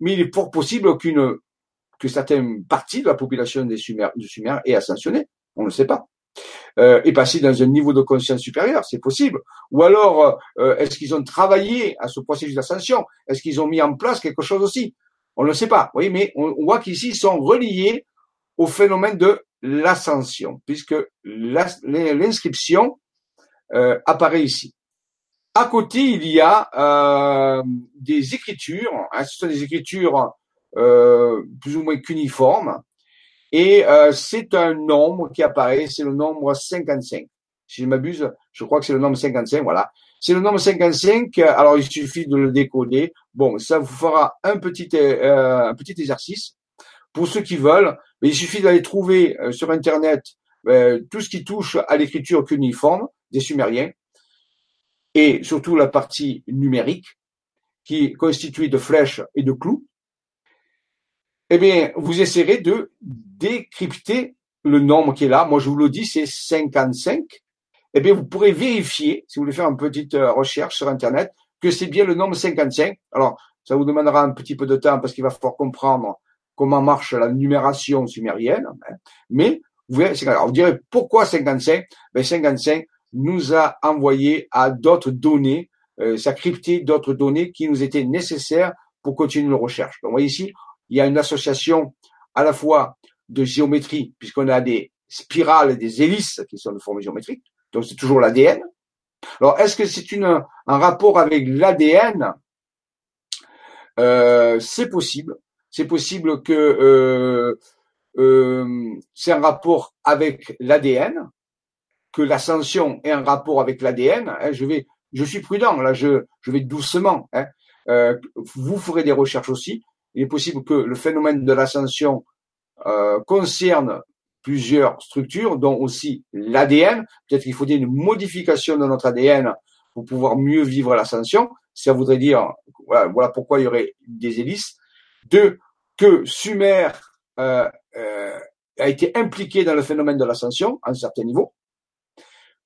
Mais il est fort possible qu'une que certaines parties de la population des Sumer, du Sumer aient ascensionné. On ne sait pas euh, et passer dans un niveau de conscience supérieur, c'est possible. Ou alors, euh, est-ce qu'ils ont travaillé à ce processus d'ascension? Est-ce qu'ils ont mis en place quelque chose aussi? On ne le sait pas. Oui, mais on, voit qu'ici, ils sont reliés au phénomène de l'ascension, puisque l'inscription euh, apparaît ici. À côté, il y a euh, des écritures. Hein, ce sont des écritures euh, plus ou moins cuniformes et euh, c'est un nombre qui apparaît, c'est le nombre 55. Si je m'abuse, je crois que c'est le nombre 55, voilà. C'est le nombre 55, alors il suffit de le décoder. Bon, ça vous fera un petit, euh, un petit exercice. Pour ceux qui veulent, mais il suffit d'aller trouver euh, sur Internet tout ce qui touche à l'écriture cuniforme des Sumériens, et surtout la partie numérique, qui est constituée de flèches et de clous eh bien, vous essaierez de décrypter le nombre qui est là, moi je vous le dis, c'est 55. Eh bien, vous pourrez vérifier, si vous voulez faire une petite euh, recherche sur Internet, que c'est bien le nombre 55. Alors, ça vous demandera un petit peu de temps parce qu'il va falloir comprendre comment marche la numération sumérienne. Hein. Mais, vous verrez, alors, vous direz, pourquoi 55 ben, 55 nous a envoyé à d'autres données, euh, ça crypté d'autres données qui nous étaient nécessaires pour continuer nos recherches. Donc, vous voyez ici, il y a une association à la fois de géométrie, puisqu'on a des spirales et des hélices qui sont de forme géométrique, donc c'est toujours l'ADN. Alors, est-ce que c'est une, un rapport avec l'ADN euh, C'est possible. C'est possible que euh, euh, c'est un rapport avec l'ADN, que l'ascension est un rapport avec l'ADN. Hein, je vais, je suis prudent là, je, je vais doucement. Hein, euh, vous ferez des recherches aussi. Il est possible que le phénomène de l'ascension euh, concerne plusieurs structures, dont aussi l'ADN. Peut-être qu'il faut une modification de notre ADN pour pouvoir mieux vivre l'ascension. Ça voudrait dire, voilà, pourquoi il y aurait des hélices. Deux, que Sumer euh, euh, a été impliqué dans le phénomène de l'ascension à un certain niveau.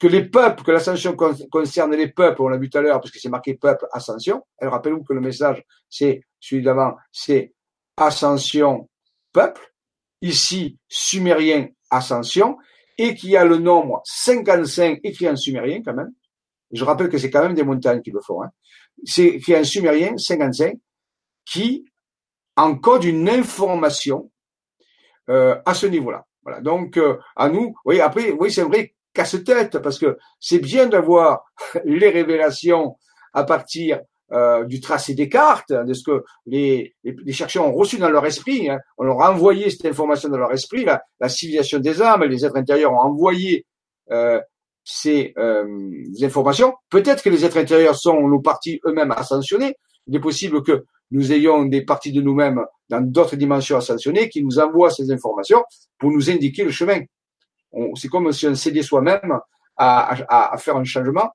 Que les peuples, que l'ascension concerne les peuples, on l'a vu tout à l'heure, parce que c'est marqué peuple, ascension. Et rappelez-vous que le message, c'est celui d'avant, c'est ascension, peuple ici sumérien ascension, et qui a le nombre 55 écrit en sumérien quand même. Je rappelle que c'est quand même des montagnes qui le font. Hein. C'est écrit en sumérien 55 qui encode une information euh, à ce niveau-là. Voilà. Donc euh, à nous, oui. Après, oui, c'est vrai casse-tête parce que c'est bien d'avoir [LAUGHS] les révélations à partir euh, du tracé des cartes, de ce que les, chercheurs ont reçu dans leur esprit. Hein. On leur a envoyé cette information dans leur esprit. La, civilisation des âmes, les êtres intérieurs ont envoyé euh, ces, euh, informations. Peut-être que les êtres intérieurs sont nos parties eux-mêmes ascensionnées. Il est possible que nous ayons des parties de nous-mêmes dans d'autres dimensions ascensionnées qui nous envoient ces informations pour nous indiquer le chemin. C'est comme si on s'aidait soi-même à, à, à, faire un changement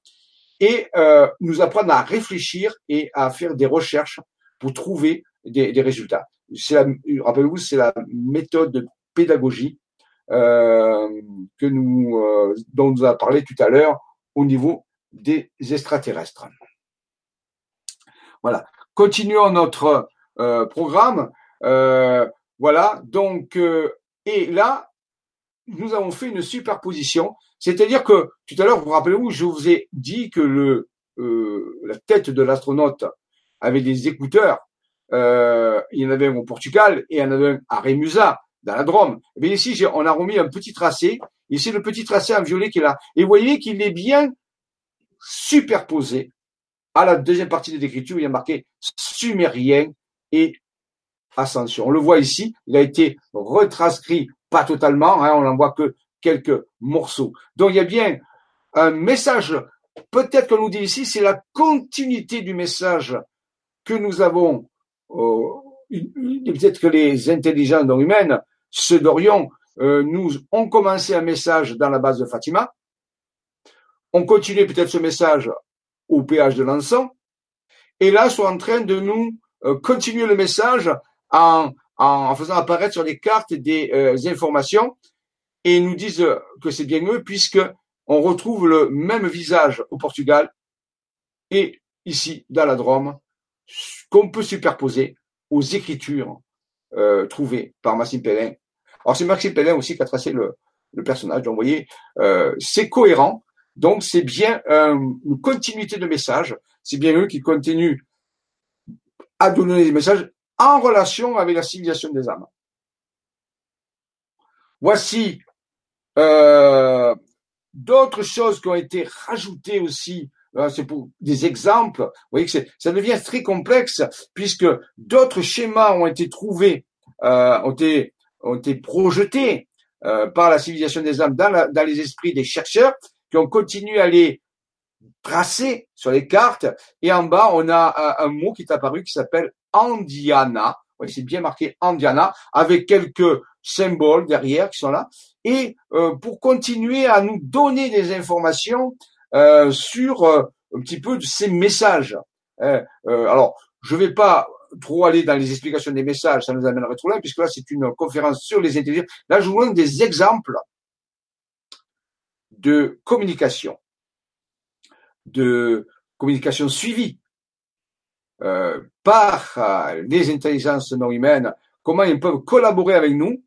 et euh, nous apprendre à réfléchir et à faire des recherches pour trouver des, des résultats. Rappelez-vous, c'est la méthode de pédagogie euh, que nous, euh, dont nous a parlé tout à l'heure au niveau des extraterrestres. Voilà. Continuons notre euh, programme. Euh, voilà. Donc, et là, nous avons fait une superposition c'est-à-dire que tout à l'heure, vous, vous rappelez-vous, je vous ai dit que euh, la tête de l'astronaute avait des écouteurs. Euh, il y en avait un au Portugal et il y en avait un à Remusa, dans la Drôme. Et eh ici, on a remis un petit tracé. Et c'est le petit tracé en violet qui est là. Et vous voyez qu'il est bien superposé à la deuxième partie de l'écriture. Il y a marqué sumérien et ascension. On le voit ici. Il a été retranscrit, pas totalement. Hein, on n'en voit que quelques morceaux. Donc il y a bien un message, peut-être qu'on nous dit ici, c'est la continuité du message que nous avons, euh, peut-être que les intelligences non humaines, ceux d'Orion, euh, nous ont commencé un message dans la base de Fatima, on continue peut-être ce message au péage de l'encens, et là sont en train de nous euh, continuer le message en, en, faisant apparaître sur les cartes des informations et ils nous disent que c'est bien eux puisque on retrouve le même visage au Portugal et ici dans la Drôme qu'on peut superposer aux écritures euh, trouvées par Maxime Pellin. Alors c'est Maxime Pellin aussi qui a tracé le, personnage. Donc vous voyez, euh, c'est cohérent. Donc c'est bien une continuité de messages. C'est bien eux qui continuent à donner des messages en relation avec la civilisation des âmes. Voici euh, d'autres choses qui ont été rajoutées aussi, euh, c'est pour des exemples. Vous voyez que ça devient très complexe puisque d'autres schémas ont été trouvés, euh, ont été ont été projetés par la civilisation des âmes dans, dans les esprits des chercheurs qui ont continué à les tracer sur les cartes. Et en bas, on a un mot qui est apparu qui s'appelle Andiana. Oui, c'est bien marqué Andiana avec quelques symboles derrière qui sont là et euh, pour continuer à nous donner des informations euh, sur euh, un petit peu de ces messages. Alors, je vais pas trop aller dans les explications des messages, ça nous amènerait trop loin, puisque là, c'est une conférence sur les intelligences. Là, je vous donne des exemples de communication, de communication suivie par euh, les intelligences non humaines, comment ils peuvent collaborer avec nous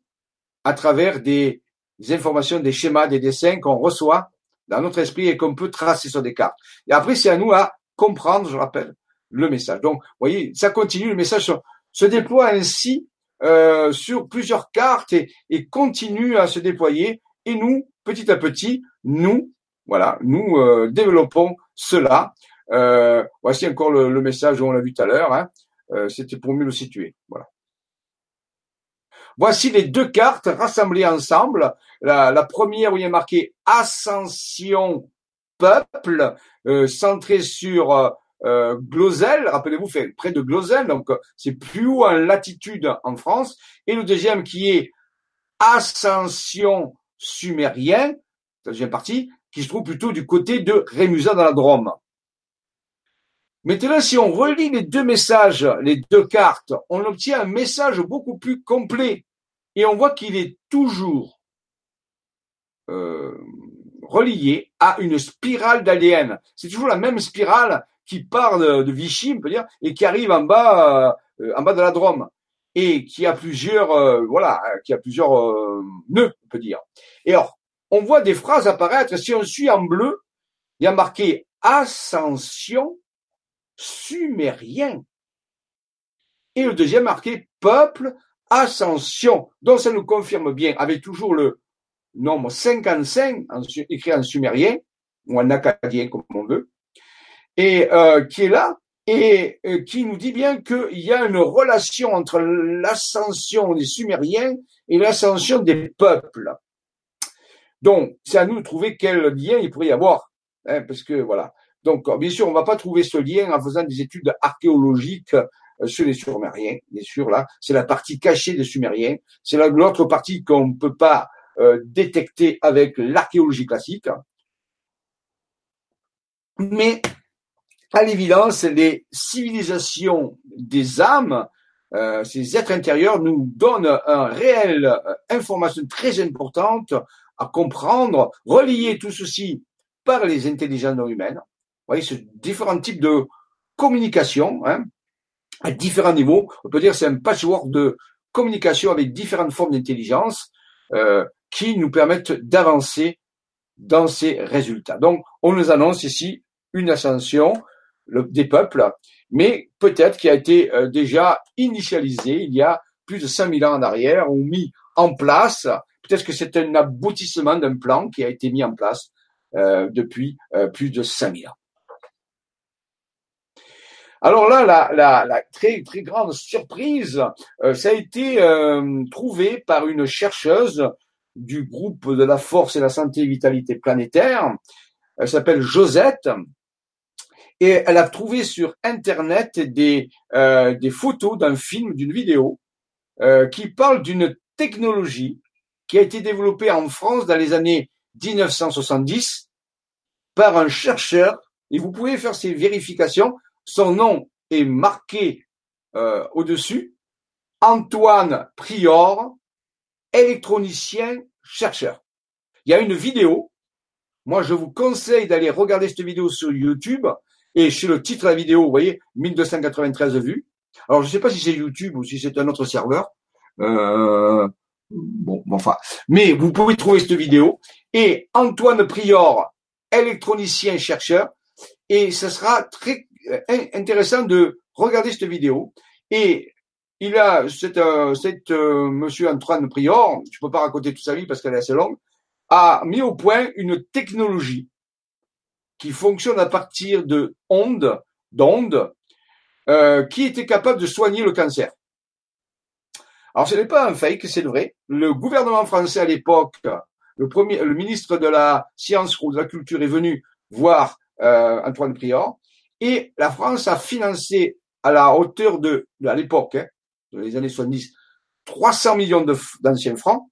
à travers des informations, des schémas, des dessins qu'on reçoit dans notre esprit et qu'on peut tracer sur des cartes. Et après, c'est à nous à comprendre, je rappelle, le message. Donc, vous voyez, ça continue, le message se, déploie ainsi euh, sur plusieurs cartes et, et, continue à se déployer. Et nous, petit à petit, nous, voilà, nous euh, développons cela. Euh, voici encore le, message on l'a vu tout à l'heure. Hein. Euh, C'était pour mieux le situer. Voilà. Voici les deux cartes rassemblées ensemble. La, première où il a marqué Ascension Peuple, euh, centré sur euh, rappelez-vous, près de Glosel, donc c'est plus haut en latitude en France. Et le deuxième qui est Ascension Sumérien, deuxième partie, qui se trouve plutôt du côté de Rémusat dans la Drôme. Maintenant, si on relie les deux messages, les deux cartes, on obtient un message beaucoup plus complet. Et on voit qu'il est toujours euh, relié à une spirale d'ADN. C'est toujours la même spirale qui part de, Vichy, on peut dire, et qui arrive en bas, euh, en bas de la Drôme, et qui a plusieurs, euh, voilà, qui a plusieurs nœuds, on peut dire. Et alors, on voit des phrases apparaître. Si on suit en bleu, il y a marqué ascension sumérien. Et le deuxième marqué peuple ascension. Donc ça nous confirme bien, avec toujours le nombre 55 écrit en sumérien ou en acadien comme on veut, et euh, qui est là et euh, qui nous dit bien qu'il y a une relation entre l'ascension des Sumériens et l'ascension des peuples. Donc, c'est à nous de trouver quel lien il pourrait y avoir, hein, parce que voilà. Donc, bien sûr, on va pas trouver ce lien en faisant des études archéologiques euh, sur les Sumériens. Bien sûr, là, c'est la partie cachée des Sumériens. C'est l'autre partie qu'on ne peut pas euh, détecter avec l'archéologie classique. Mais, à l'évidence, les civilisations des âmes, euh, ces êtres intérieurs, nous donnent un réel euh, information très importante à comprendre, relier tout ceci par les intelligences humaines voyez, ce différents types de communication, hein, à différents niveaux. On peut dire c'est un patchwork de communication avec différentes formes d'intelligence euh, qui nous permettent d'avancer dans ces résultats. Donc, on nous annonce ici une ascension des peuples, mais peut-être qui a été euh, déjà initialisée il y a plus de 5000 ans en arrière ou mis en place. Peut-être que c'est un aboutissement d'un plan qui a été mis en place euh, depuis euh, plus de 5000 ans. Alors là, la, la, très très grande surprise, euh, ça a été euh, trouvé par une chercheuse du groupe de la force et la santé et vitalité planétaire. Elle s'appelle Josette. Et elle a trouvé sur Internet des, euh, des photos d'un film, d'une vidéo, qui parle d'une technologie qui a été développée en France dans les années 1970 par un chercheur. Et vous pouvez faire ces vérifications son nom est marqué euh, au-dessus. Antoine Prior, électronicien chercheur. Il y a une vidéo. Moi, je vous conseille d'aller regarder cette vidéo sur YouTube. Et chez le titre de la vidéo, vous voyez, 1293 vues. Alors, je ne sais pas si c'est YouTube ou si c'est un autre serveur. Euh, bon, enfin. Mais vous pouvez trouver cette vidéo. Et Antoine Prior, électronicien chercheur. Et ce sera très intéressant de regarder cette vidéo. Et il a, cet, euh, euh, monsieur Antoine Prior, je peux pas raconter toute sa vie parce qu'elle est assez longue, a mis au point une technologie qui fonctionne à partir de ondes, d'ondes, qui était capable de soigner le cancer. Alors ce n'est pas un fake, c'est vrai. Le gouvernement français à l'époque, le premier, le ministre de la science ou de la culture est venu voir Antoine Prior et la France a financé à la hauteur de, à l'époque, hein, dans les années 70, 300 millions d'anciens francs,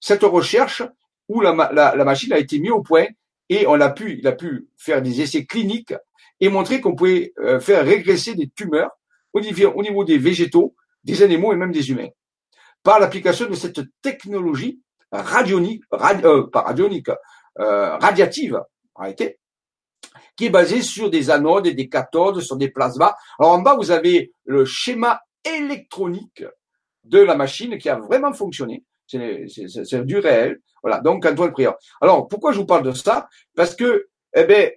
cette recherche où la, la, machine a été mise au point et on a pu, il a pu faire des essais cliniques et montrer qu'on pouvait euh, faire régresser des tumeurs au niveau, au niveau des végétaux, des animaux et même des humains, par l'application de cette technologie radionique, euh, pas radionique, euh, radiative, réalité, qui est basée sur des anodes et des cathodes, sur des plasmas. Alors en bas, vous avez le schéma électronique de la machine qui a vraiment fonctionné. C'est du réel. Voilà. Donc, Antoine Prieur. Alors, pourquoi je vous parle de ça? Parce que, eh ben,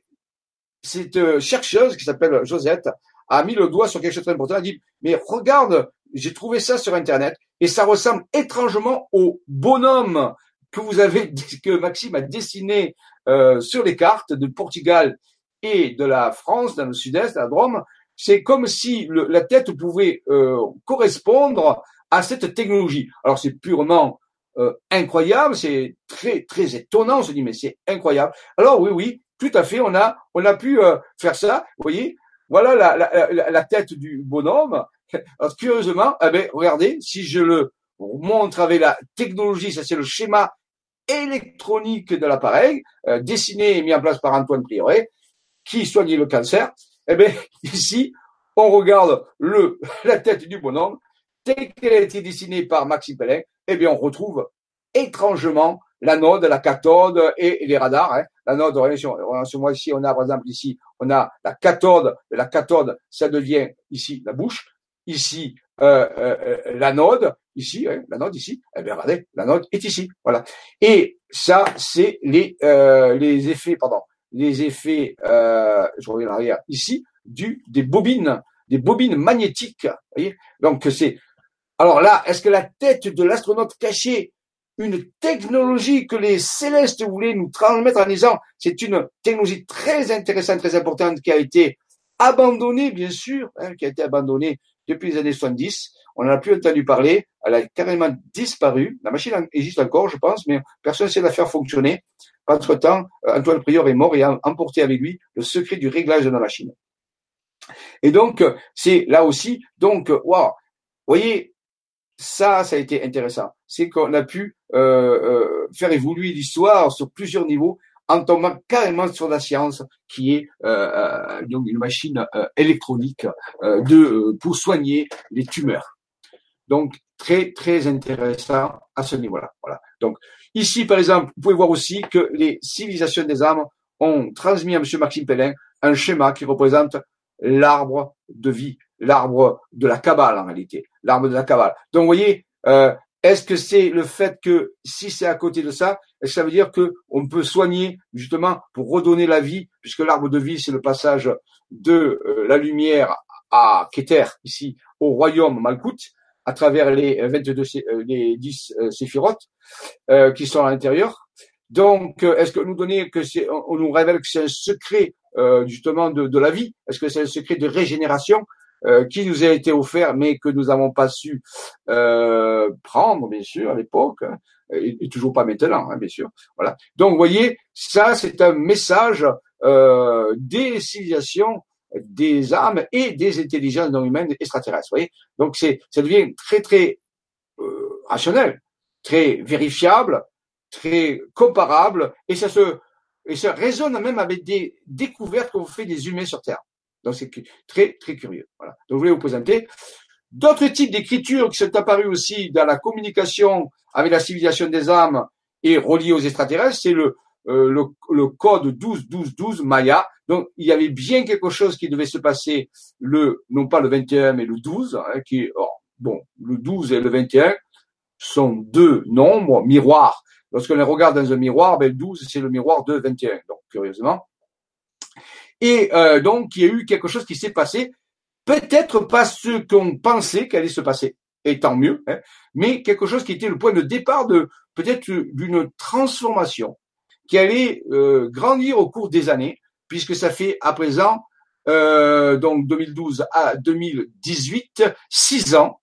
cette euh, chercheuse qui s'appelle Josette a mis le doigt sur quelque chose de très important. Elle a dit, mais regarde, j'ai trouvé ça sur Internet et ça ressemble étrangement au bonhomme que vous avez, [LAUGHS] que Maxime a dessiné sur les cartes de Portugal et de la France, dans le sud-est, la Drôme. C'est comme si le, la tête pouvait euh, correspondre à cette technologie. Alors c'est purement euh, incroyable, c'est très très étonnant. On se dit mais c'est incroyable. Alors oui oui, tout à fait. On a on a pu euh, faire ça. Vous voyez, voilà la, la, la, tête du bonhomme. [LAUGHS] Alors, curieusement, eh ben, regardez, si je le montre avec la technologie, ça c'est le schéma électronique de l'appareil, euh, dessiné et mis en place par Antoine Prieuré, qui soignait le cancer. Eh bien, [LAUGHS] ici, on regarde le, [LAUGHS] la tête du bonhomme, telle qu'elle a été dessinée par Maxime Pellin, eh bien, on retrouve étrangement l'anode, la cathode et les radars. Hein. L'anode, ce mois-ci, on a, par exemple, ici, on a la cathode. La cathode, ça devient ici la bouche. Ici, euh, euh, euh l'anode, ici, hein, l'anode ici. Eh bien, regardez, l'anode est ici. Voilà. Et ça, c'est les, euh, les effets, pardon, les effets, je reviens en arrière, ici, du, des bobines, des bobines magnétiques. Voyez Donc, c'est alors là, est-ce que la tête de l'astronaute cachait une technologie que les célestes voulaient nous transmettre en disant c'est une technologie très intéressante, très importante qui a été abandonnée, bien sûr, hein, qui a été abandonnée depuis les années 70. On n'en a plus entendu parler. Elle a carrément disparu. La machine existe encore, je pense, mais personne ne sait la faire fonctionner. Entre-temps, Antoine Prior est mort et a emporté avec lui le secret du réglage de la machine. Et donc, c'est là aussi, donc, vous voyez, ça, ça a été intéressant. C'est qu'on a pu euh, euh, faire évoluer l'histoire sur plusieurs niveaux en tombant carrément sur la science qui est euh, donc une machine électronique de pour soigner les tumeurs. Donc très très intéressant à ce niveau-là. Voilà. Donc ici par exemple, vous pouvez voir aussi que les civilisations des âmes ont transmis à M. Maxime Pellin un schéma qui représente l'arbre de vie, l'arbre de la cabale en réalité, l'arbre de la cabale. Donc vous voyez, euh, est-ce que c'est le fait que si c'est à côté de ça, est-ce que ça veut dire que on peut soigner justement pour redonner la vie, puisque l'arbre de vie c'est le passage de euh, la lumière à Keter ici au royaume Malkout à travers les 22 euh, les 10 séphirotes qui sont à l'intérieur. Donc, est-ce que nous donner que c'est, on nous révèle que c'est un secret justement de, de, la vie? Est-ce que c'est un secret de régénération? Euh, qui nous a été offert, mais que nous n'avons pas su euh, prendre, bien sûr, à l'époque, hein, et, toujours pas maintenant, hein, bien sûr. Voilà. Donc, vous voyez, ça, c'est un message euh, des civilisations, des âmes et des intelligences non humaines extraterrestres. Vous voyez. Donc, c'est, ça devient très, très euh, rationnel, très vérifiable, très comparable, et ça se et ça résonne même avec des découvertes qu'on fait des humains sur Terre. Donc c'est très très curieux. Voilà. Donc je voulais vous présenter d'autres types d'écritures qui sont apparus aussi dans la communication avec la civilisation des âmes et reliées aux extraterrestres. C'est le, euh, le, le code 12 12 12 Maya. Donc il y avait bien quelque chose qui devait se passer le non pas le 21 mais le 12 hein, qui bon le 12 et le 21 sont deux nombres miroirs. Lorsqu'on les regarde dans un miroir, ben, le 12 c'est le miroir de 21. Donc curieusement, et euh, donc, il y a eu quelque chose qui s'est passé, peut-être pas ce qu'on pensait qu'allait se passer, et tant mieux, hein, mais quelque chose qui était le point de départ de peut-être d'une transformation qui allait euh, grandir au cours des années, puisque ça fait à présent, euh, donc 2012 à 2018, six ans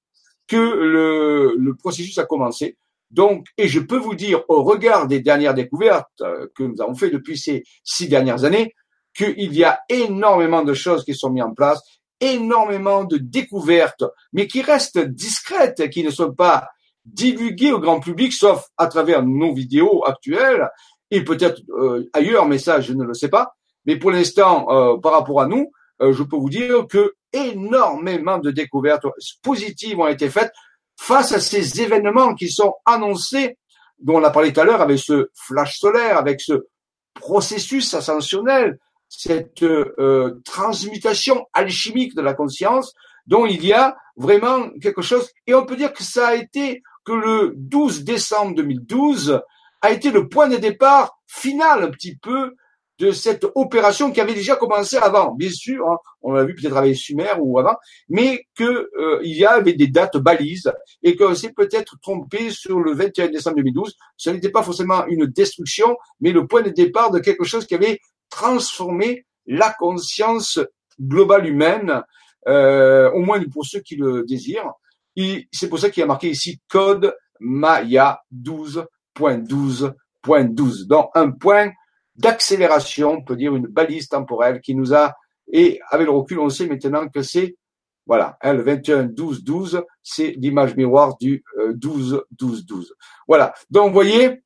que le, processus a commencé. Donc, et je peux vous dire, au regard des dernières découvertes que nous avons fait depuis ces six dernières années, qu'il y a énormément de choses qui sont mises en place, énormément de découvertes, mais qui restent discrètes, qui ne sont pas divulguées au grand public, sauf à travers nos vidéos actuelles, et peut-être euh, ailleurs, mais ça, je ne le sais pas. Mais pour l'instant, euh, par rapport à nous, euh, je peux vous dire que énormément de découvertes positives ont été faites face à ces événements qui sont annoncés, dont on a parlé tout à l'heure avec ce flash solaire, avec ce processus ascensionnel, cette euh, transmutation alchimique de la conscience, dont il y a vraiment quelque chose. Et on peut dire que ça a été que le 12 décembre 2012 a été le point de départ final un petit peu de cette opération qui avait déjà commencé avant, bien sûr, hein, on l'a vu peut-être avec Sumer ou avant, mais que euh, il y avait des dates balises et qu'on s'est peut-être trompé sur le 21 décembre 2012. Ce n'était pas forcément une destruction, mais le point de départ de quelque chose qui avait transformé la conscience globale humaine, euh, au moins pour ceux qui le désirent. C'est pour ça qu'il y a marqué ici code Maya 12.12.12, dans un point d'accélération, on peut dire une balise temporelle qui nous a, et avec le recul, on sait maintenant que c'est, voilà, hein, le 21, 12, 12, c'est l'image miroir du 12, 12, 12. Voilà. Donc, vous voyez,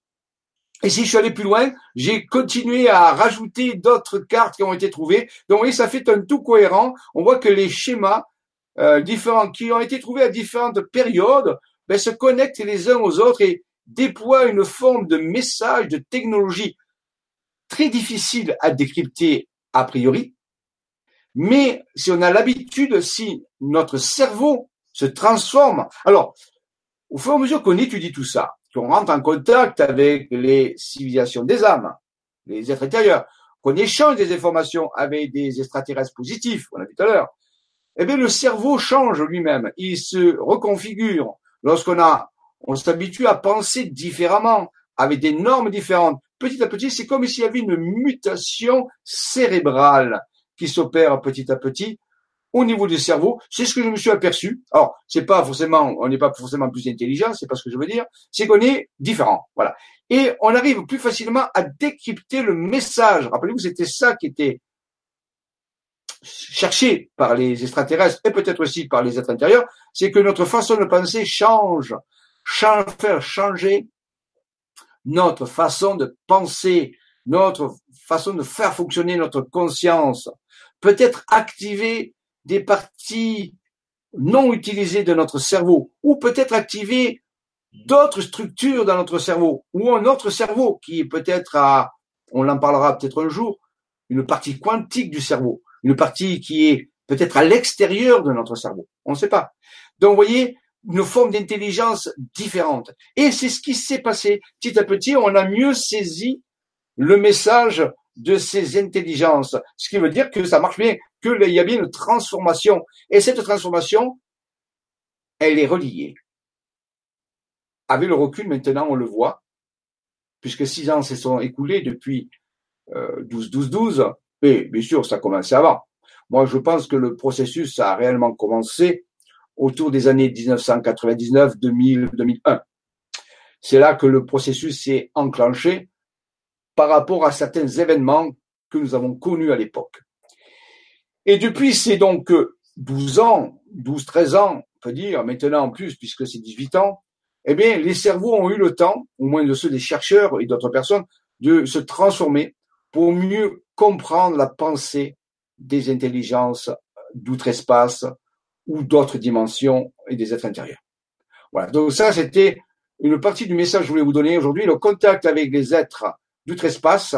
et si je suis allé plus loin, j'ai continué à rajouter d'autres cartes qui ont été trouvées. Donc, vous voyez, ça fait un tout cohérent. On voit que les schémas euh, différents qui ont été trouvés à différentes périodes ben, se connectent les uns aux autres et déploient une forme de message, de technologie très difficile à décrypter a priori, mais si on a l'habitude, si notre cerveau se transforme, alors, au fur et à mesure qu'on étudie tout ça, qu'on rentre en contact avec les civilisations des âmes, les êtres intérieurs, qu'on échange des informations avec des extraterrestres positifs, on a vu tout à l'heure, eh bien, le cerveau change lui-même, il se reconfigure. Lorsqu'on a, on s'habitue à penser différemment, avec des normes différentes, petit à petit, c'est comme s'il y avait une mutation cérébrale qui s'opère petit à petit au niveau du cerveau. C'est ce que je me suis aperçu. Alors, c'est pas forcément, on n'est pas forcément plus intelligent, c'est pas ce que je veux dire. C'est qu'on est différent. Voilà. Et on arrive plus facilement à décrypter le message. Rappelez-vous, c'était ça qui était cherché par les extraterrestres et peut-être aussi par les êtres intérieurs, c'est que notre façon de penser change, change, faire changer notre façon de penser, notre façon de faire fonctionner notre conscience, peut-être activer des parties non utilisées de notre cerveau, ou peut-être activer d'autres structures dans notre cerveau, ou un autre cerveau qui peut-être à, on en parlera peut-être un jour, une partie quantique du cerveau, une partie qui est peut-être à l'extérieur de notre cerveau. On ne sait pas. Donc, vous voyez, une forme d'intelligence différente. Et c'est ce qui s'est passé. Petit à petit, on a mieux saisi le message de ces intelligences. Ce qui veut dire que ça marche bien, qu'il y a bien une transformation. Et cette transformation, elle est reliée. Avec le recul, maintenant, on le voit, puisque six ans se sont écoulés depuis 12, 12, 12, et bien sûr, ça a commencé avant. Moi, je pense que le processus a réellement commencé autour des années 1999, 2000, 2001. C'est là que le processus s'est enclenché par rapport à certains événements que nous avons connus à l'époque. Et depuis c'est donc 12 ans, 12, 13 ans, on peut dire, maintenant en plus, puisque c'est 18 ans, eh bien, les cerveaux ont eu le temps, au moins de ceux des chercheurs et d'autres personnes, de se transformer pour mieux comprendre la pensée des intelligences d'outre-espace, ou d'autres dimensions et des êtres intérieurs. Voilà. Donc ça, c'était une partie du message que je voulais vous donner aujourd'hui. Le contact avec les êtres d'outre-espace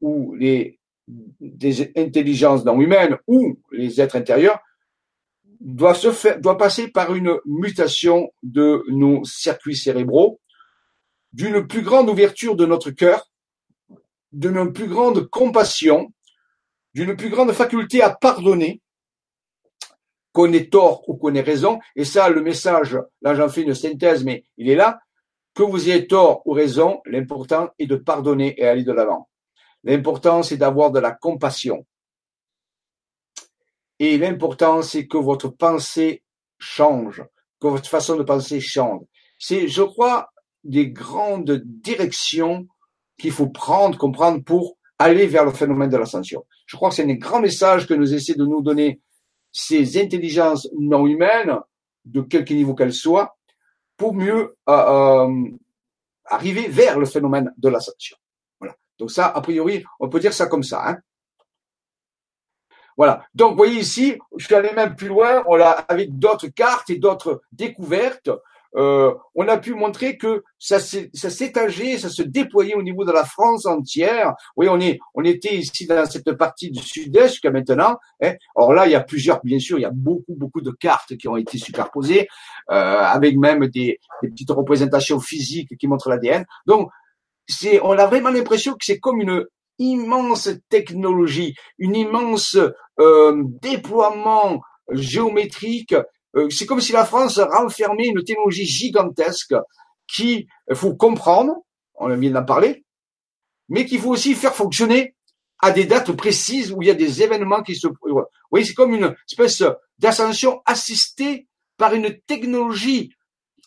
ou les des intelligences non humaines ou les êtres intérieurs doit se faire, doit passer par une mutation de nos circuits cérébraux, d'une plus grande ouverture de notre cœur, d'une plus grande compassion, d'une plus grande faculté à pardonner, qu'on ait tort ou qu'on ait raison, et ça, le message, là j'en fais une synthèse, mais il est là, que vous ayez tort ou raison, l'important est de pardonner et aller de l'avant. L'important, c'est d'avoir de la compassion. Et l'important, c'est que votre pensée change, que votre façon de penser change. C'est, je crois, des grandes directions qu'il faut prendre, comprendre pour aller vers le phénomène de l'ascension. Je crois que c'est un grand message que nous essaie de nous donner ces intelligences non humaines, de quelque niveau qu'elles soient, pour mieux euh, euh, arriver vers le phénomène de l'ascension. Donc ça, a priori, on peut dire ça comme ça. Hein Voilà. Donc, vous voyez ici, je suis allé même plus loin, on l'a avec d'autres cartes et d'autres découvertes. Euh, on a pu montrer que ça s'étageait, ça se déployait au niveau de la France entière. Oui, on est, on était ici dans cette partie du sud-est jusqu'à maintenant. Hein. Or là, il y a plusieurs, bien sûr, il y a beaucoup, beaucoup de cartes qui ont été superposées, euh, avec même des, des, petites représentations physiques qui montrent l'ADN. Donc, c'est, on a vraiment l'impression que c'est comme une immense technologie, une immense euh, déploiement géométrique. Euh, c'est comme si la France renfermait une technologie gigantesque qui faut comprendre, on vient d'en parler, mais qu'il faut aussi faire fonctionner à des dates précises où il y a des événements qui se... Vous voyez, c'est comme une espèce d'ascension assistée par une technologie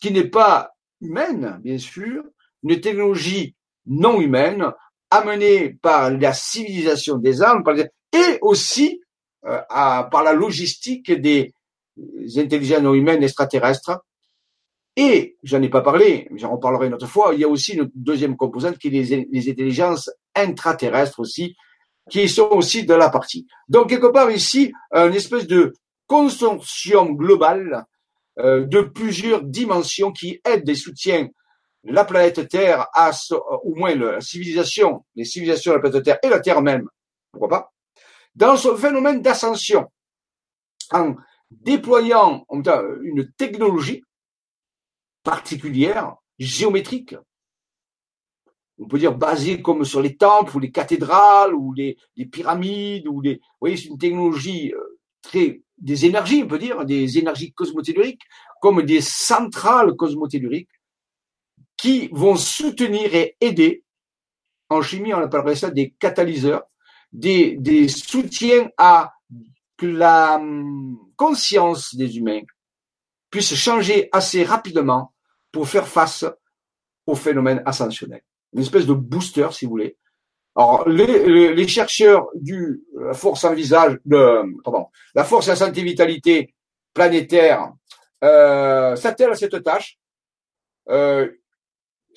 qui n'est pas humaine, bien sûr, une technologie non humaine, amenée par la civilisation des âmes, et aussi euh, par la logistique des, intelligences non humaines extraterrestres. Et, j'en ai pas parlé, mais j'en reparlerai une autre fois, il y a aussi une deuxième composante qui est les, les intelligences intraterrestres aussi, qui sont aussi de la partie. Donc, quelque part ici, une espèce de consortium global euh, de plusieurs dimensions qui aident et soutiennent la planète Terre à, au moins la civilisation, les civilisations de la planète Terre et la Terre même, pourquoi pas, dans ce phénomène d'ascension, en déployant une technologie particulière, géométrique, on peut dire basée comme sur les temples ou les cathédrales ou les, pyramides ou les, vous voyez, c'est une technologie euh, très, des énergies, on peut dire, des énergies cosmotelluriques, comme des centrales cosmotelluriques qui vont soutenir et aider, en chimie on appellerait ça des catalyseurs, des, des soutiens à que la hum, conscience des humains puisse changer assez rapidement pour faire face au phénomène ascensionnel. Une espèce de booster, si vous voulez. Alors, les, les chercheurs du la force en visage, de, pardon, la force en santé vitalité planétaire euh, s'attellent à cette tâche. Euh,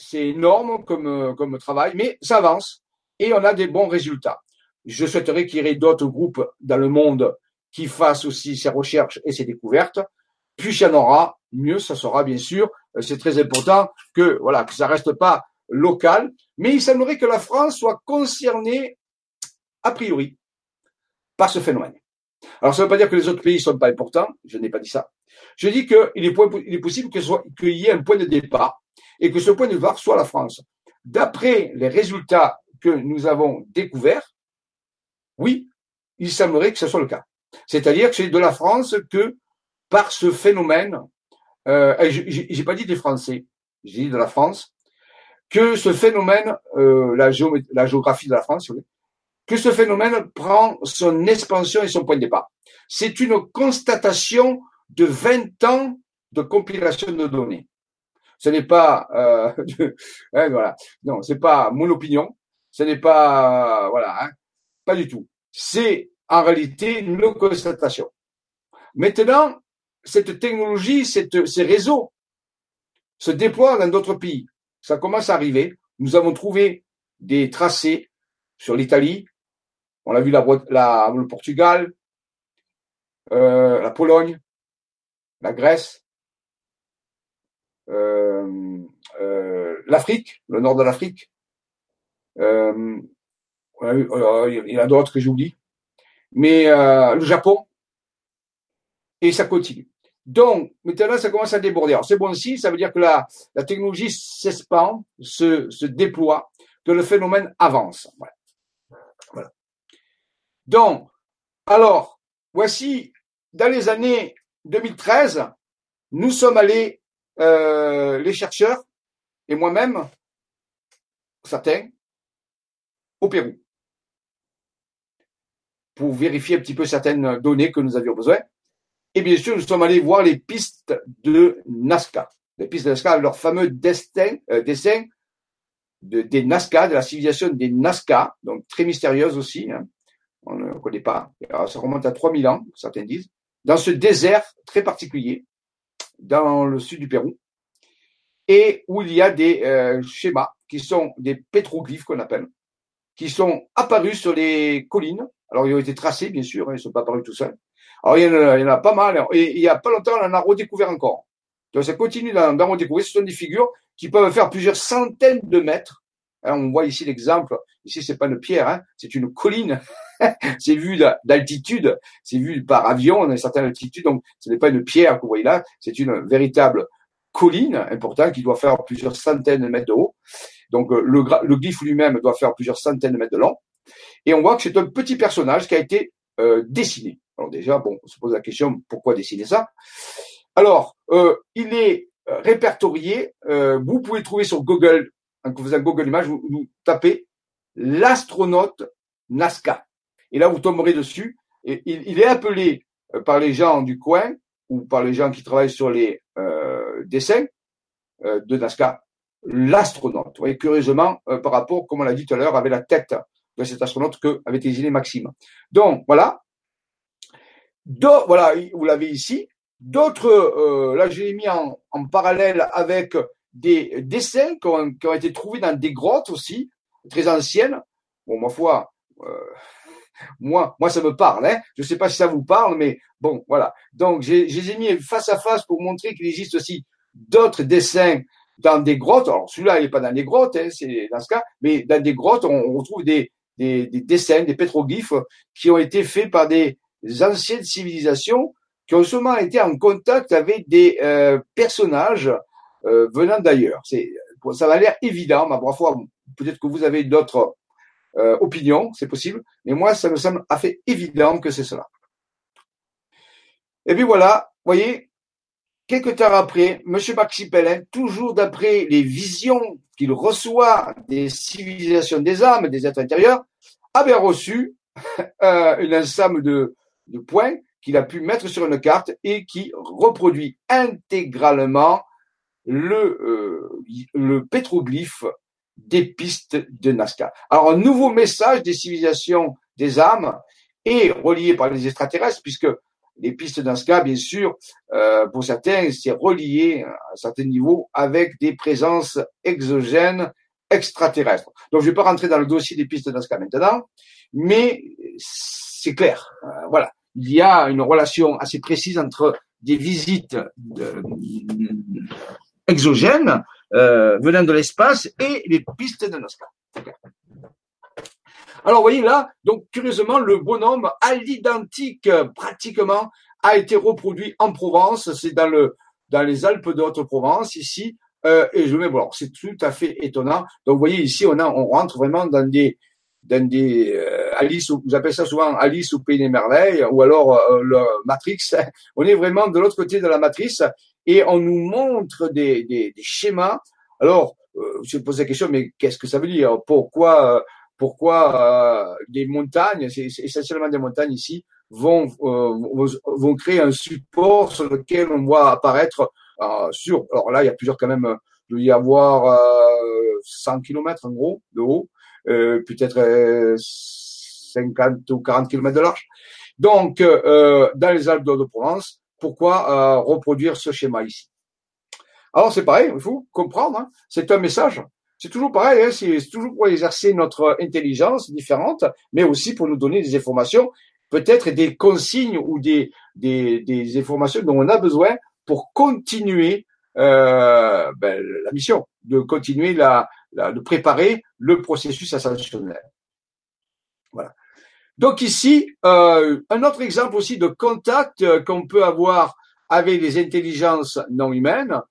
c'est énorme comme, comme travail, mais ça avance et on a des bons résultats. Je souhaiterais qu'il y ait d'autres groupes dans le monde qui fasse aussi ses recherches et ses découvertes. Plus il y en aura, mieux ça sera bien sûr. Euh, c'est très important que voilà que ça reste pas local, mais il semblerait que la France soit concernée a priori par ce phénomène. Alors ça ne veut pas dire que les autres pays sont pas importants, je n'ai pas dit ça. Je dis qu'il est, il est possible qu'il y ait un point de départ et que ce point de départ soit la France. D'après les résultats que nous avons découverts, oui, il semblerait que ce soit le cas. C'est-à-dire que c'est de la France que, par ce phénomène, euh, j'ai pas dit des Français, j'ai dit de la France, que ce phénomène, euh, la, la, géographie de la France, que ce phénomène prend son expansion et son point de départ. C'est une constatation de 20 ans de compilation de données. Ce n'est pas, euh, [LAUGHS] voilà, non, c'est pas mon opinion, ce n'est pas, voilà, hein, pas du tout. C'est en réalité nos constatations. Maintenant, cette technologie, ces réseaux se déploient dans d'autres pays. Ça commence à arriver. Nous avons trouvé des tracés sur l'Italie, on a vu le Portugal, euh, la Pologne, la Grèce, euh, euh, l'Afrique, le nord de l'Afrique. il y en a d'autres que j'oublie mais euh, le Japon, et ça continue. Donc, maintenant, ça commence à déborder. Alors, c'est bon aussi, ça veut dire que la, la technologie s'expand, se, se déploie, que le phénomène avance. Voilà. voilà. Donc, alors, voici, dans les années 2013, nous sommes allés, euh, les chercheurs, et moi-même, certains, au Pérou pour vérifier un petit peu certaines données que nous avions besoin. Et bien sûr, nous sommes allés voir les pistes de Nazca. Les pistes de Nazca, leur fameux destin, euh, dessin de, des Nazca, de la civilisation des Nazca, donc très mystérieuse aussi. Hein. On ne connaît pas. Ça remonte à 3000 ans, certains disent. Dans ce désert très particulier, dans le sud du Pérou, et où il y a des euh, schémas qui sont des pétroglyphes qu'on appelle, qui sont apparus sur les collines Alors, ils ont été tracés, bien sûr, hein, ils ne sont pas apparus tout seuls. Alors, il y, en a, pas mal. Et il y a pas longtemps, on en a redécouvert encore. Donc, ça continue d'en redécouvrir. Ce sont des figures qui peuvent faire plusieurs centaines de mètres. Hein, on voit ici l'exemple. Ici, c'est pas une pierre, hein, c'est une colline. [LAUGHS] [LAUGHS] c'est vu d'altitude, c'est vu par avion à une certaine altitude. Donc, ce n'est pas une pierre que vous voyez là, c'est une véritable colline importante qui doit faire plusieurs centaines de mètres de haut. Donc, euh, le, le glyphe lui-même doit faire plusieurs centaines de mètres de long. Et on voit que c'est un petit personnage qui a été euh, dessiné. Alors déjà, bon, on se pose la question pourquoi dessiner ça? Alors, euh, il est répertorié. vous pouvez trouver sur Google vous avez Google Images, vous, tapez l'astronaute Nazca. Et là, vous tomberez dessus. Il, est appelé euh, par les gens du coin ou par les gens qui travaillent sur les euh, dessins euh, de Nazca l'astronaute. Vous voyez, curieusement, par rapport, comme on l'a dit tout à l'heure, avec la tête de cet astronaute que avait désigné Maxime. Donc, voilà. voilà, vous l'avez ici. D'autres, là, je l'ai mis en, en parallèle avec des dessins qui ont, qui ont, été trouvés dans des grottes aussi, très anciennes. Bon, ma foi, euh, moi, moi, ça me parle. Hein. Je ne sais pas si ça vous parle, mais bon, voilà. Donc, je les ai mis face à face pour montrer qu'il existe aussi d'autres dessins dans des grottes. Alors, celui-là, il n'est pas dans des grottes, hein, c'est dans ce cas, mais dans des grottes, on, retrouve des, des, des, dessins, des pétroglyphes qui ont été faits par des anciennes civilisations qui ont sûrement été en contact avec des euh, personnages euh, venant d'ailleurs. C'est, ça va l'air évident, mais parfois, peut-être que vous avez d'autres euh, opinions, c'est possible, mais moi, ça me semble assez évident que c'est cela. Et puis voilà, voyez, quelques temps après, M. Maxi Pellin, toujours d'après les visions qu'il reçoit des civilisations des âmes, des êtres intérieurs, avait reçu [LAUGHS] euh, un ensemble de, de points qu'il a pu mettre sur une carte et qui reproduit intégralement le, euh, le pétroglyphe des pistes de Nazca. Alors, un nouveau message des civilisations des âmes est relié par les extraterrestres, puisque les pistes de Nazca, bien sûr, euh, pour certains, c'est relié à un certain niveau avec des présences exogènes extraterrestres. Donc, je ne vais pas rentrer dans le dossier des pistes de Nazca maintenant, mais c'est clair. Euh, voilà. Il y a une relation assez précise entre des visites de, exogènes euh, venant de l'espace et les pistes de Nazca. Alors, vous voyez là, donc curieusement, le bonhomme à l'identique pratiquement a été reproduit en Provence. C'est dans le dans les Alpes de Haute-Provence ici. Euh, et je mets bon, c'est tout à fait étonnant. Donc, vous voyez ici, on rentre vraiment dans des dans des euh, Alice, vous appelez ça souvent Alice au pays des merveilles, ou alors euh, le Matrix. [LAUGHS] On est vraiment de l'autre côté de la matrice et on nous montre des, des, des schémas. Alors, euh, je pose la question, mais qu'est-ce que ça veut dire? Pourquoi, euh, pourquoi euh, des montagnes, c'est essentiellement des montagnes ici, vont, euh, vont créer un support sur lequel on voit apparaître sur. Alors là, il y a plusieurs quand même. Il doit y avoir 100 km en gros de haut, peut-être 50 ou 40 km de large. Donc, dans les Alpes de Provence, pourquoi euh, reproduire ce schéma ici Alors c'est pareil, il faut comprendre, hein. c'est un message. C'est toujours pareil, hein. c'est toujours pour exercer notre intelligence différente, mais aussi pour nous donner des informations, peut-être des consignes ou des, des, des, informations dont on a besoin pour continuer euh, ben, la mission, de continuer la, la, de préparer le processus ascensionnel. Voilà. Donc ici, euh, un autre exemple aussi de contact euh, qu'on peut avoir avec les intelligences non humaines.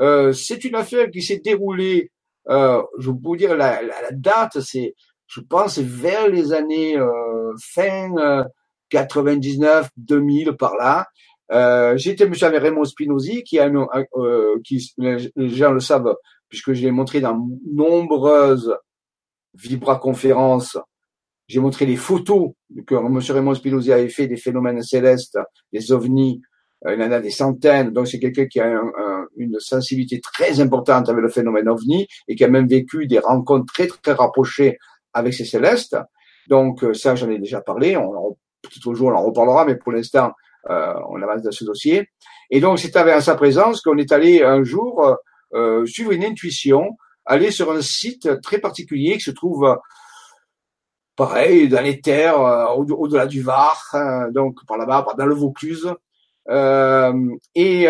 Euh, c'est une affaire qui s'est déroulée, je peux vous dire la, date, c'est, je pense, vers les années fin 99, 2000 par là. J'étais monsieur avec Raymond Spinozzi, qui a, qui les gens le savent puisque je l'ai montré dans nombreuses vibra-conférences j'ai montré les photos que M. Raymond Spinozzi avait fait des phénomènes célestes, des ovnis. Euh, il en a des centaines. Donc, c'est quelqu'un qui a une sensibilité très importante avec le phénomène ovni et qui a même vécu des rencontres très, très rapprochées avec ces célestes. Donc, euh, ça, j'en ai déjà parlé. On, peut-être au jour, on en reparlera, mais pour l'instant, euh, on avance dans ce dossier. Et donc, c'est avec sa présence qu'on est allé un jour euh, suivre une intuition, aller sur un site très particulier qui se trouve pareil, dans les terres, au-delà du Var, hein, donc par là-bas, dans le Vaucluse. et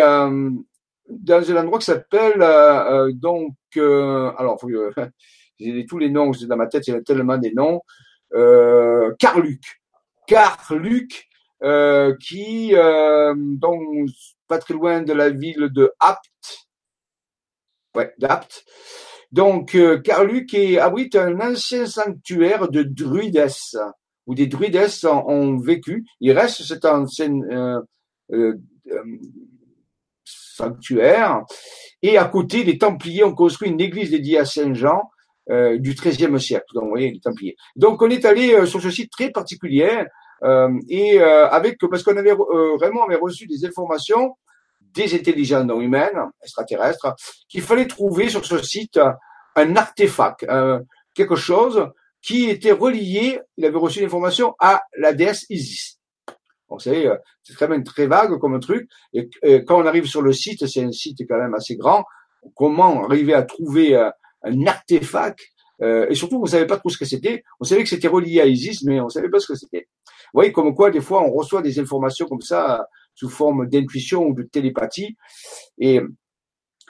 dans un endroit qui s'appelle donc alors [LAUGHS] j'ai tous les noms dans ma tête il y a tellement des noms. Euh, Carluc. Carluc euh, qui euh, donc pas très loin de la ville de Apt. Ouais d'Apt donc euh, Carluc abrite un ancien sanctuaire de druides où des druides ont, vécu il reste cet ancien euh, euh, sanctuaire. Et à côté, les Templiers ont construit une église dédiée à Saint-Jean du XIIIe siècle. Donc, vous voyez. Donc, on est allé sur ce site très particulier et avec parce qu'on avait vraiment avait reçu des informations des intelligences non humaines, extraterrestres, qu'il fallait trouver sur ce site un artefact, quelque chose qui était relié, il avait reçu l'information à la déesse Isis. Vous savez, c'est quand même très vague comme truc. Et, quand on arrive sur le site, c'est un site quand même assez grand. Comment arriver à trouver un artefact euh, et surtout, on ne savait pas trop ce que c'était. On savait que c'était relié à Isis, mais on savait pas ce que c'était. Vous voyez, comme quoi, des fois, on reçoit des informations comme ça sous forme d'intuition ou de télépathie. Et,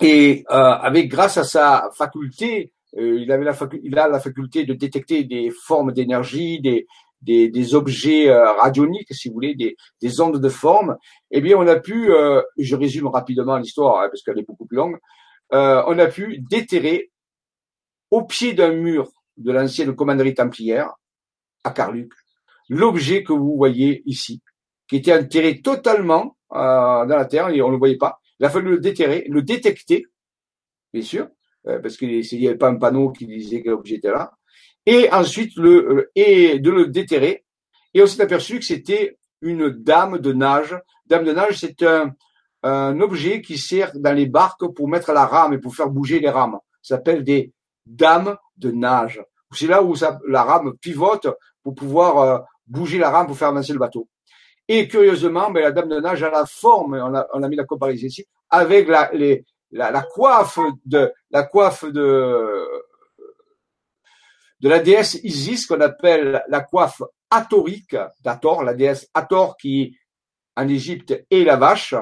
et euh, avec grâce à sa faculté, euh, il avait la il a la faculté de détecter des formes d'énergie, des, des, objets euh, radioniques, si vous voulez, des, des ondes de forme. Eh bien, on a pu, euh, je résume rapidement l'histoire hein, parce qu'elle est beaucoup plus longue. on a pu déterrer au pied d'un mur de l'ancienne commanderie templière, à Carluc, l'objet que vous voyez ici, qui était enterré totalement euh, dans la terre et on ne le voyait pas. Il a fallu le déterrer, le détecter, bien sûr, euh, parce qu'il n'y avait pas un panneau qui disait que l'objet était là, et ensuite euh, de le déterrer. Et on s'est aperçu que c'était une dame de nage. Dame de nage, c'est un, objet qui sert dans les barques pour mettre la rame et pour faire bouger les rames. Ça s'appelle des dame de nage. C'est là où ça, la rame pivote pour pouvoir bouger la rame pour faire avancer le bateau. Et curieusement, ben, la dame de nage a la forme, on a, on a mis la comparaison ici, avec la, les, la, la, coiffe de la coiffe de de la déesse Isis qu'on appelle la coiffe atorique d'Ator, la déesse Ator qui en Égypte est la vache.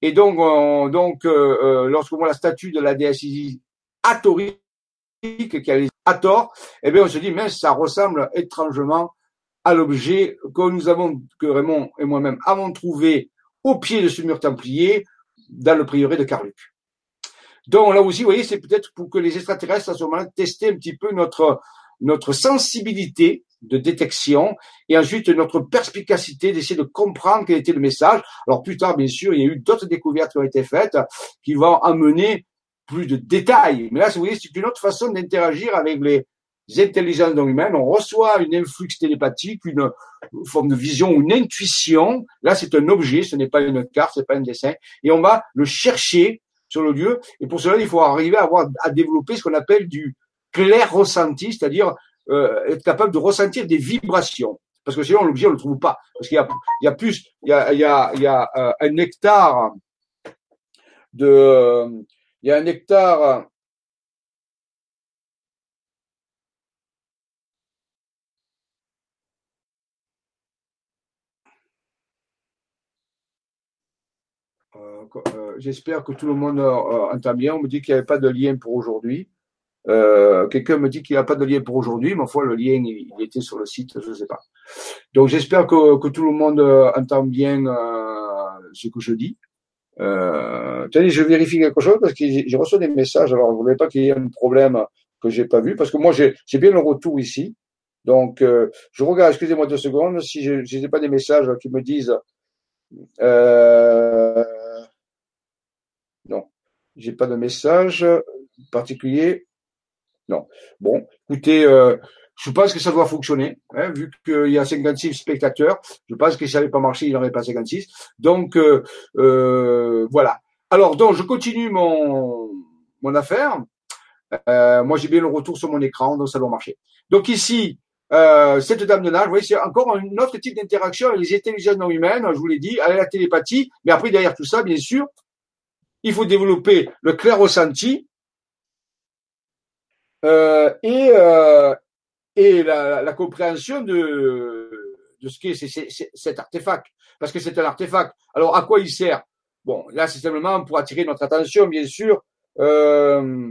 Et donc, donc euh, euh, lorsqu'on voit la statue de la déesse Isis atorique, qui a les à tort, eh bien on se dit mais ça ressemble étrangement à l'objet que nous avons, que Raymond et moi-même avons trouvé au pied de ce mur templier dans le prieuré de Carluc. Donc là aussi, vous voyez, c'est peut-être pour que les extraterrestres à ce moment-là tester un petit peu notre notre sensibilité de détection et ensuite notre perspicacité d'essayer de comprendre quel était le message. Alors plus tard, bien sûr, il y a eu d'autres découvertes qui ont été faites qui vont amener plus de détails. Mais là, vous voyez, c'est une autre façon d'interagir avec les intelligences non. On reçoit une influx télépathique, une forme de vision, une intuition. Là, c'est un objet, ce n'est pas une carte, ce n'est pas un dessin. Et on va le chercher sur le lieu. Et pour cela, il faut arriver à avoir, à développer ce qu'on appelle du clair ressenti, c'est-à-dire euh, être capable de ressentir des vibrations. Parce que sinon, l'objet, on le trouve pas. Parce qu'il y a, plus, il y a euh, un hectare de, il y a un hectare euh, euh, J'espère que tout le monde euh, entend bien. On me dit qu'il n'y avait pas de lien pour aujourd'hui. Quelqu'un me dit qu'il n'y a pas de lien pour aujourd'hui, mais fois le lien il, était sur le site, je ne sais pas. Donc j'espère que, tout le monde entend bien ce que je dis. Euh, je vérifie quelque chose parce que j'ai reçu des messages. Alors, vous voulez pas qu'il y ait un problème que j'ai pas vu parce que moi, j'ai bien le retour ici. Donc, euh, je regarde, excusez-moi deux secondes, si je n'ai pas des messages qui me disent euh, non, j'ai pas de message particulier. Non. Bon, écoutez, euh, je pense que ça doit fonctionner, hein, vu qu'il y a 56 spectateurs. Je pense que si ça n'avait pas marché, il n'y aurait pas 56. Donc euh, euh, voilà. Alors donc je continue mon mon affaire. Moi j'ai bien le retour sur mon écran, donc ça doit marcher. Donc ici, cette dame de nage, vous voyez, c'est encore un autre type d'interaction avec les intelligences non humaines. Je vous l'ai dit, avec la télépathie. Mais après derrière tout ça, bien sûr, il faut développer le clair ressenti. Euh, et, et la, la compréhension de, de ce qu'est cet artefact. Parce que c'est un artefact. Alors, à quoi il sert? Bon, là, c'est simplement pour attirer notre attention, bien sûr. Euh,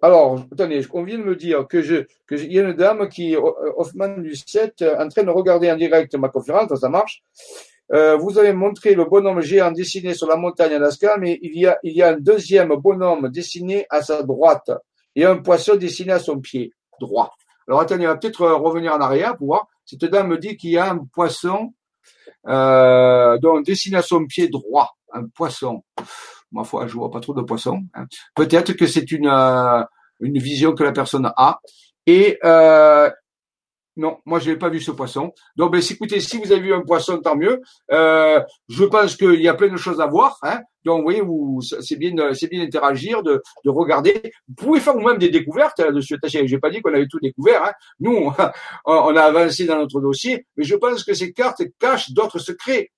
Alors, attendez, on vient de me dire que je, que y a une dame qui, Hoffman du 7, en train de regarder en direct ma conférence, ça marche. Euh, vous avez montré le bonhomme géant dessiné sur la montagne Alaska, mais il y a, il y a un deuxième bonhomme dessiné à sa droite et un poisson dessiné à son pied droit. Alors attendez, on va peut-être revenir en arrière pour voir. Cette dame me dit qu'il y a un poisson euh, dont dessiné à son pied droit, un poisson. Ma foi, je vois pas trop de poissons. Hein. Peut-être que c'est une euh, une vision que la personne a. Et euh, non, moi je n'ai pas vu ce poisson. Donc, ben, écoutez, si vous avez vu un poisson, tant mieux. Euh, je pense qu'il y a plein de choses à voir. Hein. Donc, vous voyez, c'est bien, c'est bien d'interagir, de, de regarder. Vous pouvez faire vous-même des découvertes là-dessus. J'ai pas dit qu'on avait tout découvert. Hein. Nous, [LAUGHS] on a avancé dans notre dossier, mais je pense que ces cartes cachent d'autres secrets,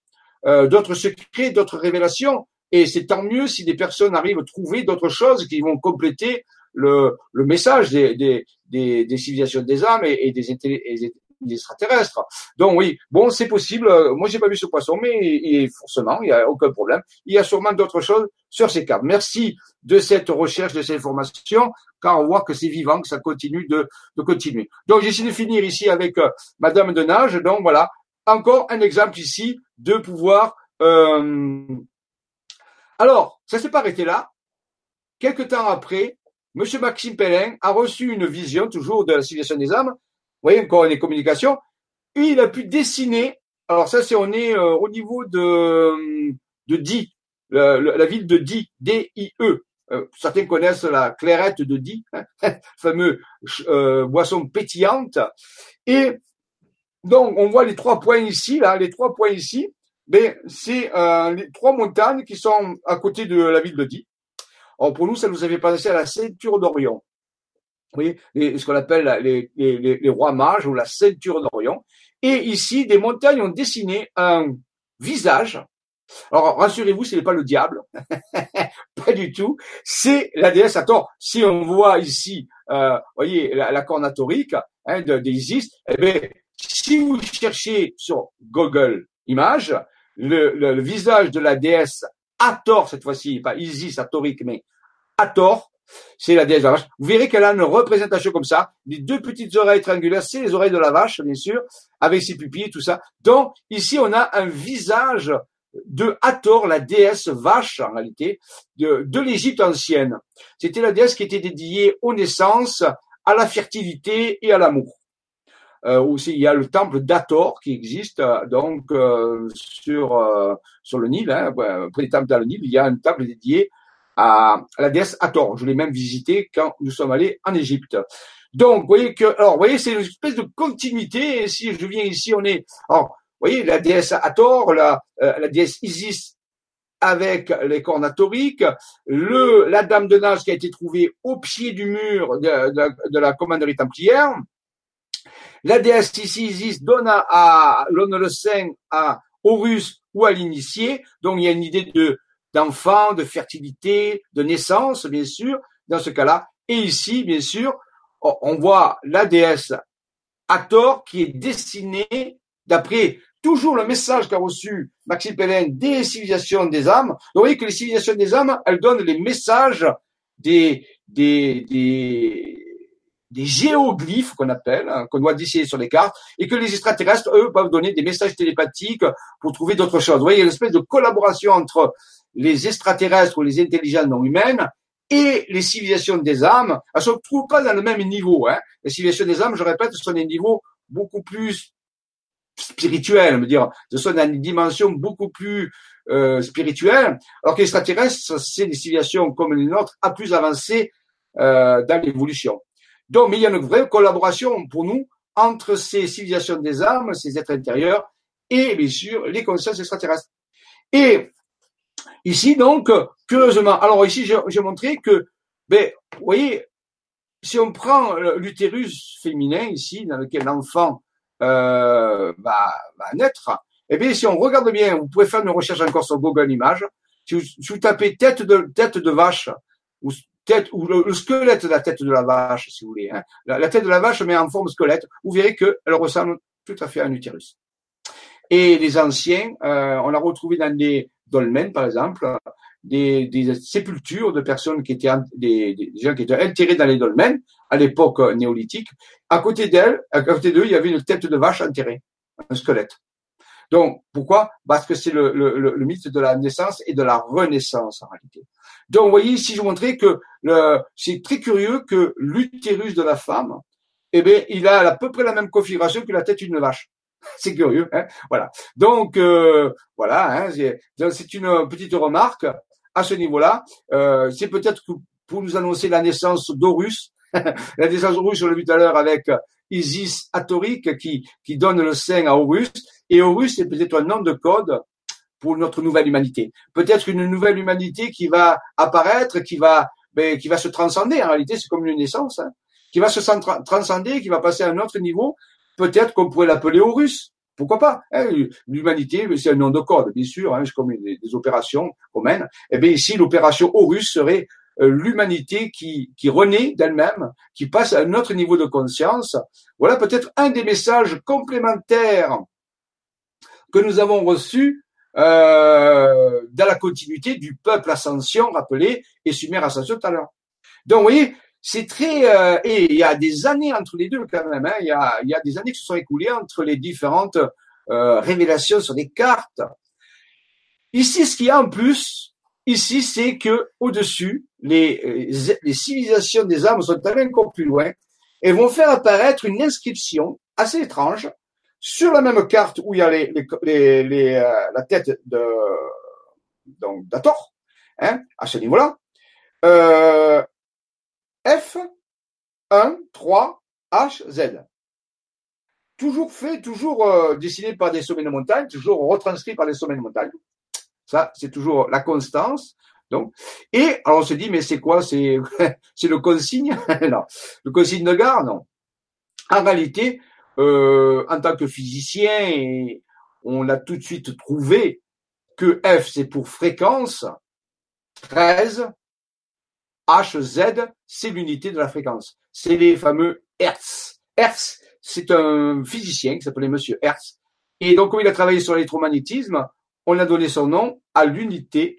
euh, d'autres secrets, d'autres révélations. Et c'est tant mieux si des personnes arrivent à trouver d'autres choses qui vont compléter le, le message des, des, des, des, civilisations des âmes et, et des, des, extraterrestres. Donc oui, bon, c'est possible. Moi, j'ai pas vu ce poisson, mais il, forcément, il y a aucun problème. Il y a sûrement d'autres choses sur ces cartes. Merci de cette recherche, de cette information, car on voit que c'est vivant, que ça continue de, de continuer. Donc, j'essaie de finir ici avec euh, Madame de Nage. Donc voilà, encore un exemple ici de pouvoir. Euh... Alors, ça s'est pas arrêté là. Quelque temps après, Monsieur Maxime Pellin a reçu une vision, toujours de la civilisation des âmes. Vous voyez, encore une communication. Et il a pu dessiner. Alors ça, c'est on est euh, au niveau de de Die, la, ville de Die, D-I-E. Euh, certains connaissent la clairette de Die, hein, [LAUGHS] fameux euh, boisson pétillante. Et donc, on voit les trois points ici, là, les trois points ici. Ben, c'est les trois montagnes qui sont à côté de la ville de Die. Alors pour nous, ça nous avait pensé à la ceinture d'Orion. Vous voyez, ce qu'on appelle les, les, les, rois mages ou la ceinture d'Orion. Et ici, des montagnes ont dessiné un visage. Alors rassurez-vous, ce n'est pas le diable, [LAUGHS] pas du tout. C'est la déesse. Attends, si on voit ici, euh, voyez, la, la corne hein, eh bien, si vous cherchez sur Google Images, le, visage de la déesse Hathor cette fois-ci, pas Isis, Hathorique, mais Hathor, c'est la déesse de la vache. Vous verrez qu'elle a une représentation comme ça. Les deux petites oreilles triangulaires, c'est les oreilles de la vache, bien sûr, avec ses pupilles tout ça. Donc, ici, on a un visage de Hathor, la déesse vache, en réalité, de, de l'Égypte ancienne. C'était la déesse qui était dédiée aux naissances, à la fertilité et à l'amour. Euh, aussi, il y a le temple d'Ator qui existe euh, donc euh, sur euh, sur le Nil. Hein, près des temples dans le Nil, il y a un temple dédié à, la déesse Hathor. Je l'ai même visité quand nous sommes allés en Égypte. Donc, vous voyez que, alors, vous voyez, c'est une espèce de continuité. Si je viens ici, on est, alors, vous voyez, la déesse Hathor, la, la déesse Isis avec les cornes atoriques, le, la dame de nage qui a été trouvée au pied du mur de la commanderie templière, la déesse Isis donne à, donne le sein à Horus ou à l'initié. Donc il y a une idée de d'enfant, de fertilité, de naissance, bien sûr, dans ce cas-là. Et ici, bien sûr, on voit la déesse Hathor qui est destinée, d'après toujours le message qu'a reçu Maxime Pellin des civilisations des âmes. vous voyez que les civilisations des âmes, elles donnent les messages des, des, des, des géoglyphes qu'on appelle, hein, qu'on doit dessiner sur les cartes, et que les extraterrestres, eux, peuvent donner des messages télépathiques pour trouver d'autres choses. Vous voyez, il y a une espèce de collaboration entre les extraterrestres ou les intelligences non humaines et les civilisations des âmes. Elles ne se trouvent pas dans le même niveau. Hein. Les civilisations des âmes, je répète, sont des niveaux beaucoup plus spirituels, me dire, ce sont dans une dimension beaucoup plus euh, spirituelle, alors que les extraterrestres, c'est des civilisations comme les nôtres, à plus avancées euh, dans l'évolution. Donc, il y a une vraie collaboration pour nous entre ces civilisations des âmes, ces êtres intérieurs, et bien sûr les consciences extraterrestres. Et ici, donc, curieusement, alors ici, j'ai montré que, ben, vous voyez, si on prend l'utérus féminin ici, dans lequel l'enfant euh, va, va naître, eh bien, si on regarde bien, vous pouvez faire une recherche encore sur Google Images, si vous, tapez tête de, tête de vache, ou tête, ou le, squelette de la tête de la vache, si vous voulez, hein, la, tête de la vache mais en forme squelette, vous verrez qu'elle ressemble tout à fait à un utérus. Et les anciens, euh, on l'a retrouvé dans des dolmens, par exemple, des, des, sépultures de personnes qui étaient des, des, gens qui étaient enterrés dans les dolmens à l'époque néolithique. À côté d'elle, à côté d'eux, il y avait une tête de vache enterrée, un squelette. Donc, pourquoi? Parce que c'est le, le, mythe de la naissance et de la renaissance en réalité. Donc, vous voyez ici, je vous montrais que c'est très curieux que l'utérus de la femme, eh bien, il a à peu près la même configuration que la tête d'une vache. [LAUGHS] C'est curieux, hein? Voilà. Donc, euh, voilà, hein, c'est une petite remarque à ce niveau-là. Euh, c'est peut-être pour nous annoncer la naissance d'Horus, [LAUGHS] la naissance d'Horus, on l'a vu tout à l'heure avec Isis Atoric qui, qui donne le sein à Horus. Et Horus, c'est peut-être un nom de code pour notre nouvelle humanité. Peut-être une nouvelle humanité qui va apparaître, qui va, ben, qui va se transcender. En réalité, c'est comme une naissance, hein, qui va se transcender, qui va passer à un autre niveau. Peut-être qu'on pourrait l'appeler Horus. Pourquoi pas hein, L'humanité, c'est un nom de code, bien sûr, hein, c'est comme des, opérations. Et eh bien ici, l'opération Horus serait euh, l'humanité qui, qui renaît d'elle-même, qui passe à un autre niveau de conscience. Voilà peut-être un des messages complémentaires que nous avons reçus euh, dans la continuité du peuple ascension rappelé et Sumer ascension tout à l'heure. Donc, vous voyez, c'est très euh, et il y a des années entre les deux quand même. Hein, il, y a, il y a des années qui se sont écoulées entre les différentes euh, révélations sur des cartes. Ici, ce qu'il y a en plus, ici, c'est que au-dessus, les, les civilisations des âmes sont allées encore plus loin et vont faire apparaître une inscription assez étrange sur la même carte où il y a les, les, euh, la tête de donc d'Ator, hein, à ce niveau-là. Euh, F 1 3 H. Toujours fait, toujours euh, dessiné par des sommets de montagne, toujours retranscrit par des sommets de montagne. Ça, c'est toujours la constance. Donc, et alors on se dit, mais c'est quoi? C'est [LAUGHS] c'est le consigne? [LAUGHS] Non, le consigne de gare, non. En réalité, euh, en tant que physicien, on a tout de suite trouvé que F c'est pour fréquence, 13, HZ c'est l'unité de la fréquence. C'est les fameux Hertz. Hertz, c'est un physicien qui s'appelait Monsieur Hertz. Et donc, comme il a travaillé sur l'électromagnétisme, on a donné son nom à l'unité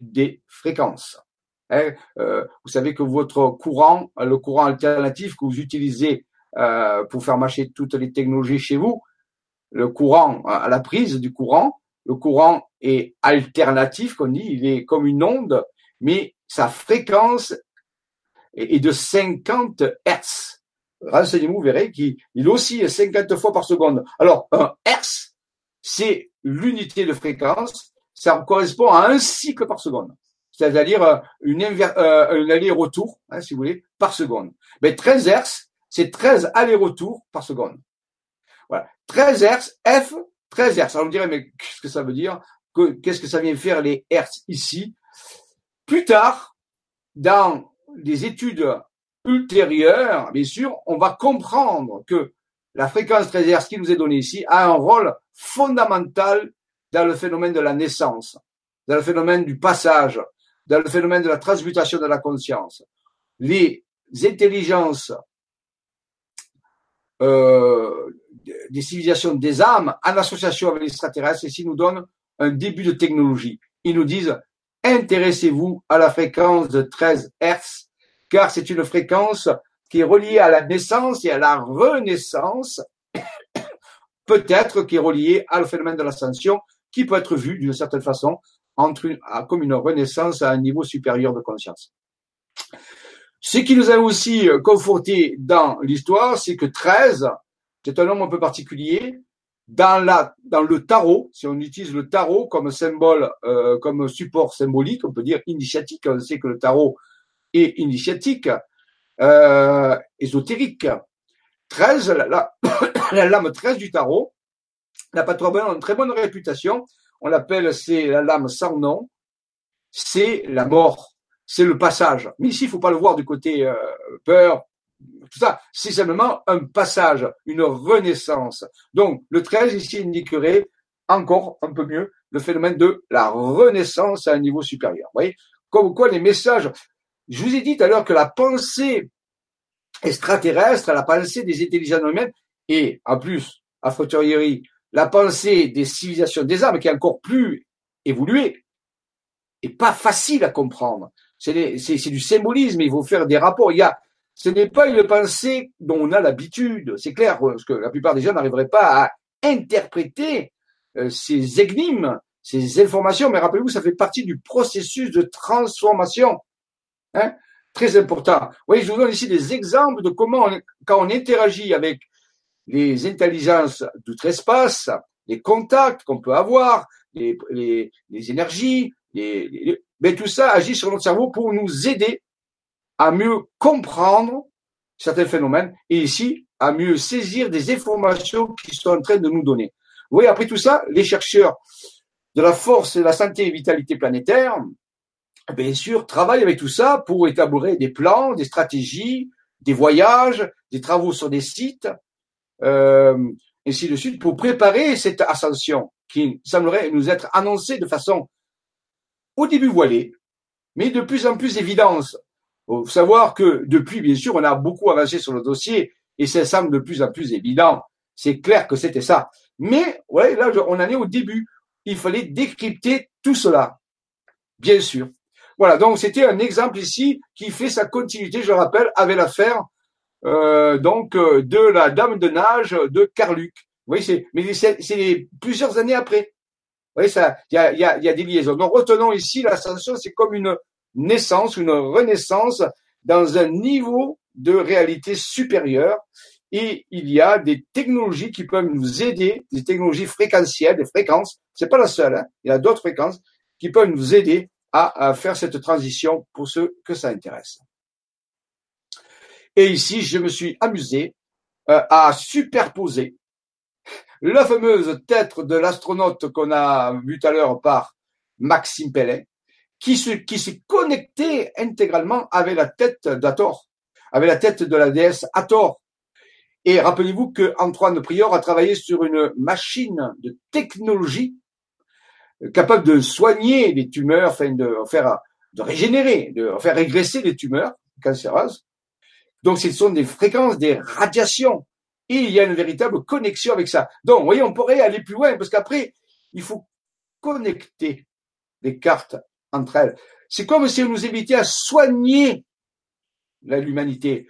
des fréquences. Hein, euh, vous savez que votre courant, le courant alternatif que vous utilisez euh, pour faire marcher toutes les technologies chez vous, le courant, à la prise du courant, le courant est alternatif, qu'on dit, il est comme une onde, mais sa fréquence est de 50 Hertz. Renseignez-vous, vous verrez qu'il aussi 50 fois par seconde. Alors, un Hertz, c'est l'unité de fréquence ça correspond à un cycle par seconde, c'est-à-dire euh, une euh, un aller-retour, hein, si vous voulez, par seconde. Mais 13 Hz, c'est 13 allers-retours par seconde. Voilà. 13 Hz, F, 13 Hz. Alors on me dirait, mais qu'est-ce que ça veut dire? Qu'est-ce que ça vient faire les Hertz ici? Plus tard, dans des études ultérieures, bien sûr, on va comprendre que la fréquence 13 Hz qui nous est donnée ici a un rôle fondamental dans le phénomène de la naissance, dans le phénomène du passage, dans le phénomène de la transmutation de la conscience. Les intelligences euh, des civilisations des âmes en association avec les extraterrestres, ici nous donnent un début de technologie. Ils nous disent intéressez-vous à la fréquence de 13 Hertz, car c'est une fréquence qui est reliée à la naissance et à la renaissance, [COUGHS] peut-être qui est reliée le phénomène de l'ascension, qui peut être vu d'une certaine façon entre une, comme une renaissance à un niveau supérieur de conscience. Ce qui nous a aussi euh, conforté dans l'histoire, c'est que 13, c'est un nombre un peu particulier. Dans, la, dans le tarot, si on utilise le tarot comme symbole, euh, comme support symbolique, on peut dire initiatique. On sait que le tarot est initiatique, euh, ésotérique. 13, la, la, [COUGHS] la lame 13 du tarot, n'a pas une très bonne réputation. On l'appelle, c'est la lame sans nom. C'est la mort. C'est le passage. Mais ici, il faut pas le voir du côté euh, peur, tout ça. C'est simplement un passage, une renaissance. Donc, le 13 ici indiquerait encore un peu mieux le phénomène de la renaissance à un niveau supérieur. Vous voyez? Comme quoi les messages, je vous ai dit tout à l'heure que la pensée extraterrestre, la pensée des intelligences humaines, et en plus, à fortiori, la pensée des civilisations des âmes qui est encore plus évoluée, et pas facile à comprendre. C'est du symbolisme, il faut faire des rapports. Il y a, ce n'est pas une pensée dont on a l'habitude, c'est clair, parce que la plupart des gens n'arriveraient pas à interpréter euh, ces énigmes, ces informations, mais rappelez-vous, ça fait partie du processus de transformation. Hein Très important. Voyez, je vous donne ici des exemples de comment, quand on interagit avec les intelligences d'outre-espace, les contacts qu'on peut avoir, les énergies, mais tout ça agit sur notre cerveau pour nous aider à mieux comprendre certains phénomènes et ici à mieux saisir des informations qui sont en train de nous donner. Vous voyez, après tout ça, les chercheurs de la force, de la santé et vitalité planétaire, bien sûr, travaillent avec tout ça pour établir des plans, des stratégies, des voyages, des travaux sur des sites, euh, ainsi de suite, pour préparer cette ascension qui semblerait nous être annoncée de façon au début voilée, mais de plus en plus évidente. Il faut savoir que depuis, bien sûr, on a beaucoup avancé sur le dossier et ça semble de plus en plus évident. C'est clair que c'était ça. Mais, ouais, là, on en est au début. Il fallait décrypter tout cela. Bien sûr. Voilà, donc c'était un exemple ici qui fait sa continuité, je rappelle, avec l'affaire euh, donc euh, de la Dame de nage de Carluc. Vous c'est, mais c'est plusieurs années après. Voyez, ça, il y a, y, a, y a des liaisons. Donc retenons ici l'ascension, c'est comme une naissance, une renaissance dans un niveau de réalité supérieure. Et il y a des technologies qui peuvent nous aider, des technologies fréquentielles, des fréquences. C'est pas la seule. Hein. Il y a d'autres fréquences qui peuvent nous aider à, faire cette transition pour ceux que ça intéresse. Et ici, je me suis amusé euh, à superposer la fameuse tête de l'astronaute qu'on a vu tout à l'heure par Maxime Pellet, qui s'est qui connecté intégralement avec la tête d'Ator, avec la tête de la déesse Hathor. Et rappelez-vous que Antoine Prior a travaillé sur une machine de technologie capable de soigner les tumeurs, enfin de faire, régénérer, de faire régresser les tumeurs cancéreuses. Donc, ce sont des fréquences, des radiations. Et il y a une véritable connexion avec ça. Donc, vous voyez, on pourrait aller plus loin parce qu'après, il faut connecter les cartes entre elles. C'est comme si on nous invitait à soigner l'humanité,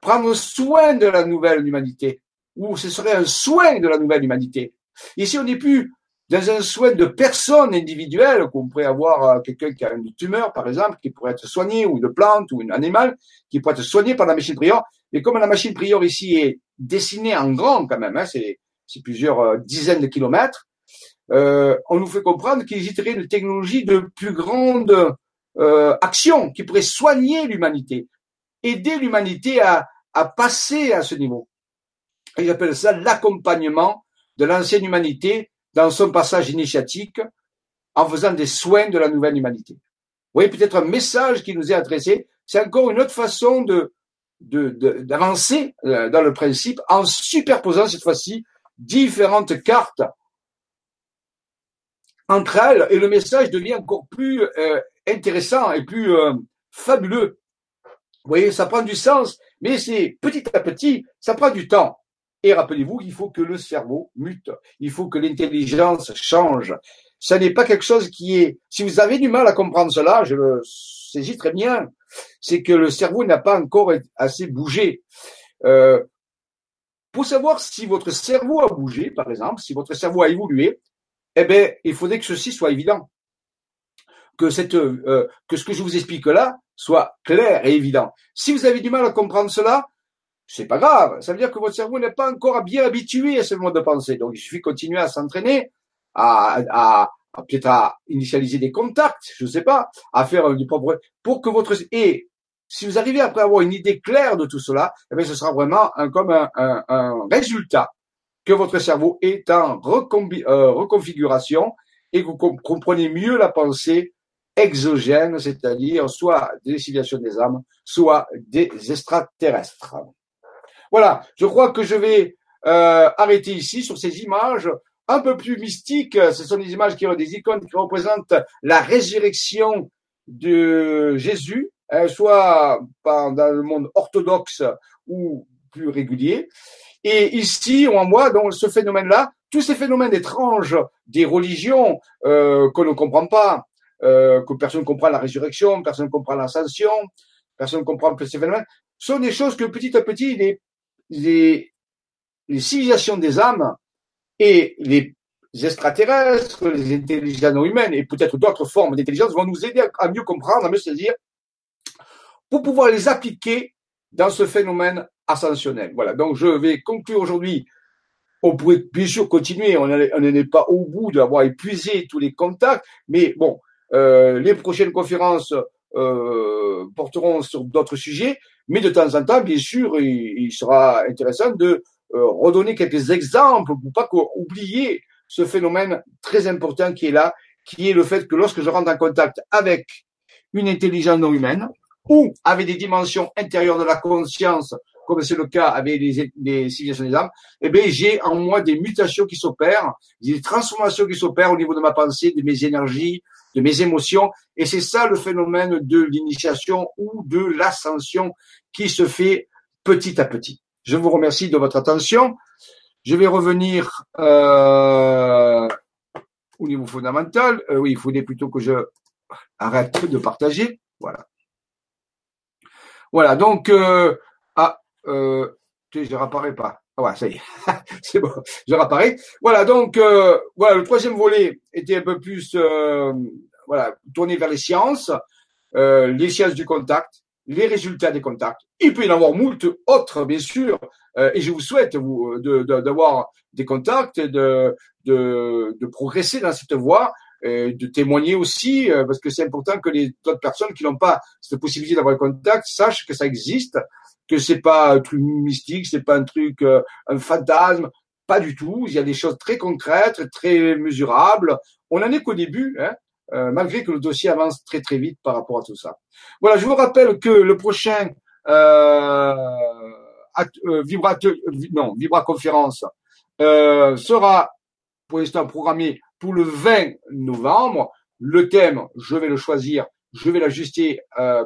prendre soin de la nouvelle humanité, ou ce serait un soin de la nouvelle humanité. Ici, on n'est plus dans un soin de personne individuelle, qu'on pourrait avoir euh, quelqu'un qui a une tumeur, par exemple, qui pourrait être soigné, ou une plante, ou un animal, qui pourrait être soigné par la machine prior. Mais comme la machine prior ici est dessinée en grand quand même, hein, c'est, plusieurs euh, dizaines de kilomètres, euh, on nous fait comprendre qu'il existerait une technologie de plus grande euh, action qui pourrait soigner l'humanité, aider l'humanité à, à passer à ce niveau. Et j'appelle ça l'accompagnement de l'ancienne humanité dans son passage initiatique en faisant des soins de la nouvelle humanité. Vous voyez peut-être un message qui nous est adressé. C'est encore une autre façon de d'avancer euh, dans le principe en superposant cette fois-ci différentes cartes entre elles et le message devient encore plus euh, intéressant et plus euh, fabuleux. Vous voyez, ça prend du sens, mais c'est petit à petit, ça prend du temps. Et rappelez-vous qu'il faut que le cerveau mute, il faut que l'intelligence change. Ça n'est pas quelque chose qui est... Si vous avez du mal à comprendre cela, je le saisis très bien, c'est que le cerveau n'a pas encore assez bougé. Euh, pour savoir si votre cerveau a bougé, par exemple, si votre cerveau a évolué, eh bien, il faudrait que ceci soit évident. Que, cette, euh, que ce que je vous explique là soit clair et évident. Si vous avez du mal à comprendre cela, c'est pas grave. Ça veut dire que votre cerveau n'est pas encore bien habitué à ce mode de pensée. Donc, il suffit de continuer à s'entraîner, à, peut-être à initialiser des contacts, je ne sais pas, à faire du propre, pour que votre, et si vous arrivez après avoir une idée claire de tout cela, eh bien, ce sera vraiment comme un résultat que votre cerveau est en euh, reconfiguration et que vous comprenez mieux la pensée exogène, c'est-à-dire soit des civilisations des âmes, soit des extraterrestres. Voilà, je crois que je vais euh, arrêter ici sur ces images un peu plus mystiques. Ce sont des images qui ont des icônes qui représentent la résurrection de Jésus, hein, soit dans le monde orthodoxe ou plus régulier. Et ici, on voit dans ce phénomène-là, tous ces phénomènes étranges des religions euh, que ne comprend pas, euh, que personne ne comprend la résurrection, personne ne comprend l'ascension, personne ne comprend ces phénomènes, sont des choses que petit à petit, les, les, les civilisations des âmes et les extraterrestres, les intelligences non humaines et peut-être d'autres formes d'intelligence vont nous aider à mieux comprendre, à mieux saisir, pour pouvoir les appliquer dans ce phénomène ascensionnel. Voilà, donc je vais conclure aujourd'hui. On pourrait bien sûr continuer, on n'est pas au bout d'avoir épuisé tous les contacts, mais bon, euh, les prochaines conférences euh, porteront sur d'autres sujets, mais de temps en temps, bien sûr, il, sera intéressant de redonner quelques exemples pour pas oublier ce phénomène très important qui est là, qui est le fait que lorsque je rentre en contact avec une intelligence non humaine ou avec des dimensions intérieures de la conscience comme c'est le cas avec les, les civilisations des âmes, eh bien, j'ai en moi des mutations qui s'opèrent, des transformations qui s'opèrent au niveau de ma pensée, de mes énergies, de mes émotions. Et c'est ça le phénomène de l'initiation ou de l'ascension qui se fait petit à petit. Je vous remercie de votre attention. Je vais revenir euh, au niveau fondamental. Euh, oui, il faudrait plutôt que je arrête de partager. Voilà. Voilà, donc, euh, ah, euh, je réapparais pas. Ah ça y est, [LAUGHS] c'est bon, je réapparais. Voilà, donc euh, voilà, le troisième volet était un peu plus voilà tourné vers les sciences, les sciences du contact, les résultats des contacts. Il peut y en avoir moult autres, bien sûr, euh, et je vous souhaite vous d'avoir de, des contacts, de, de, de progresser dans cette voie, de témoigner aussi, parce que c'est important que les autres personnes qui n'ont pas cette possibilité d'avoir le contact sachent que ça existe que c'est pas un truc mystique, c'est pas un truc, euh, un fantasme, pas du tout. Il y a des choses très concrètes, très mesurables. On en est qu'au début, hein, euh, malgré que le dossier avance très très vite par rapport à tout ça. Voilà, je vous rappelle que le prochain euh, euh non, Vibra conférence euh, sera pour l'instant programmé pour le 20 novembre. Le thème, je vais le choisir je vais l'ajuster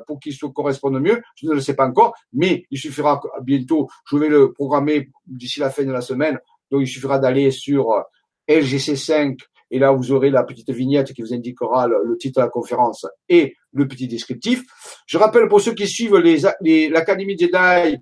pour qu'il se corresponde mieux. Je ne le sais pas encore, mais il suffira bientôt, je vais le programmer d'ici la fin de la semaine. Donc il suffira d'aller sur euh, LGC5 et là vous aurez la petite vignette qui vous indiquera le, titre de la conférence et le petit descriptif. Je rappelle pour ceux qui suivent les, l'Académie Jedi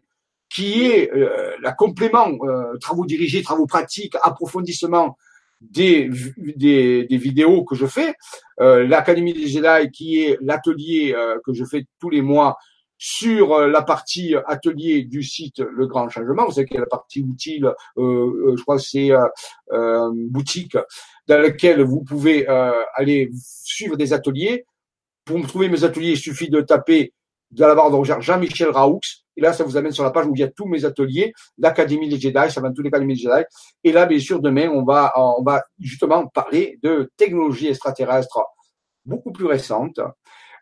qui est euh, la complément euh, travaux dirigés, travaux pratiques, approfondissement des, des, des, vidéos que je fais. Euh, L'Académie des Jedi, qui est l'atelier euh, que je fais tous les mois sur euh, la partie atelier du site Le Grand Changement. Vous savez qu'il y a la partie utile, je crois que c'est boutique, dans laquelle vous pouvez aller suivre des ateliers. Pour me trouver mes ateliers, il suffit de taper dans la barre de recherche Jean-Michel Raoux. Et là, ça vous amène sur la page où il y a tous mes ateliers, l'Académie des Jedi, ça va tous les Académies des Jedi. Et là, bien sûr, demain, on va, on va justement parler de technologies extraterrestres beaucoup plus récentes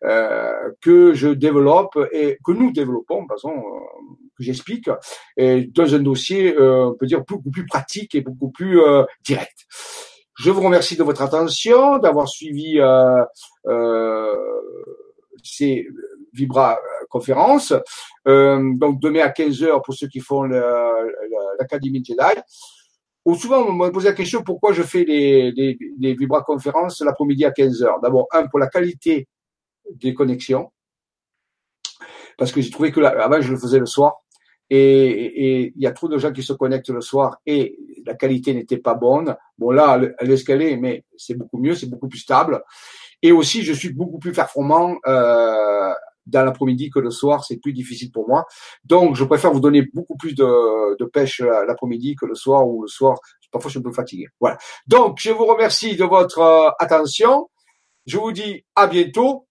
euh, que je développe et que nous développons, façon euh, que j'explique, dans un dossier, euh, on peut dire, beaucoup plus pratique et beaucoup plus euh, direct. Je vous remercie de votre attention, d'avoir suivi euh, euh, ces Vibra conférence. Euh, donc demain à 15 heures pour ceux qui font l'Académie Jedi. Ou souvent, on me pose la question pourquoi je fais les, les, Vibra conférences l'après-midi à 15 heures? D'abord, un, pour la qualité des connexions. Parce que j'ai trouvé que là, avant, je le faisais le soir. Et il y a trop de gens qui se connectent le soir et la qualité n'était pas bonne. Bon, là, elle est ce mais c'est beaucoup mieux, c'est beaucoup plus stable. Et aussi, je suis beaucoup plus performant euh, dans l'après-midi que le soir, c'est plus difficile pour moi. Donc, je préfère vous donner beaucoup plus de, de pêche l'après-midi que le soir, ou le soir, parfois je suis un peu fatigué. Voilà. Donc, je vous remercie de votre euh, attention. Je vous dis à bientôt.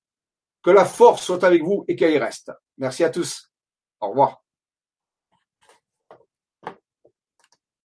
Que la force soit avec vous et qu'elle y reste. Merci à tous. Au revoir.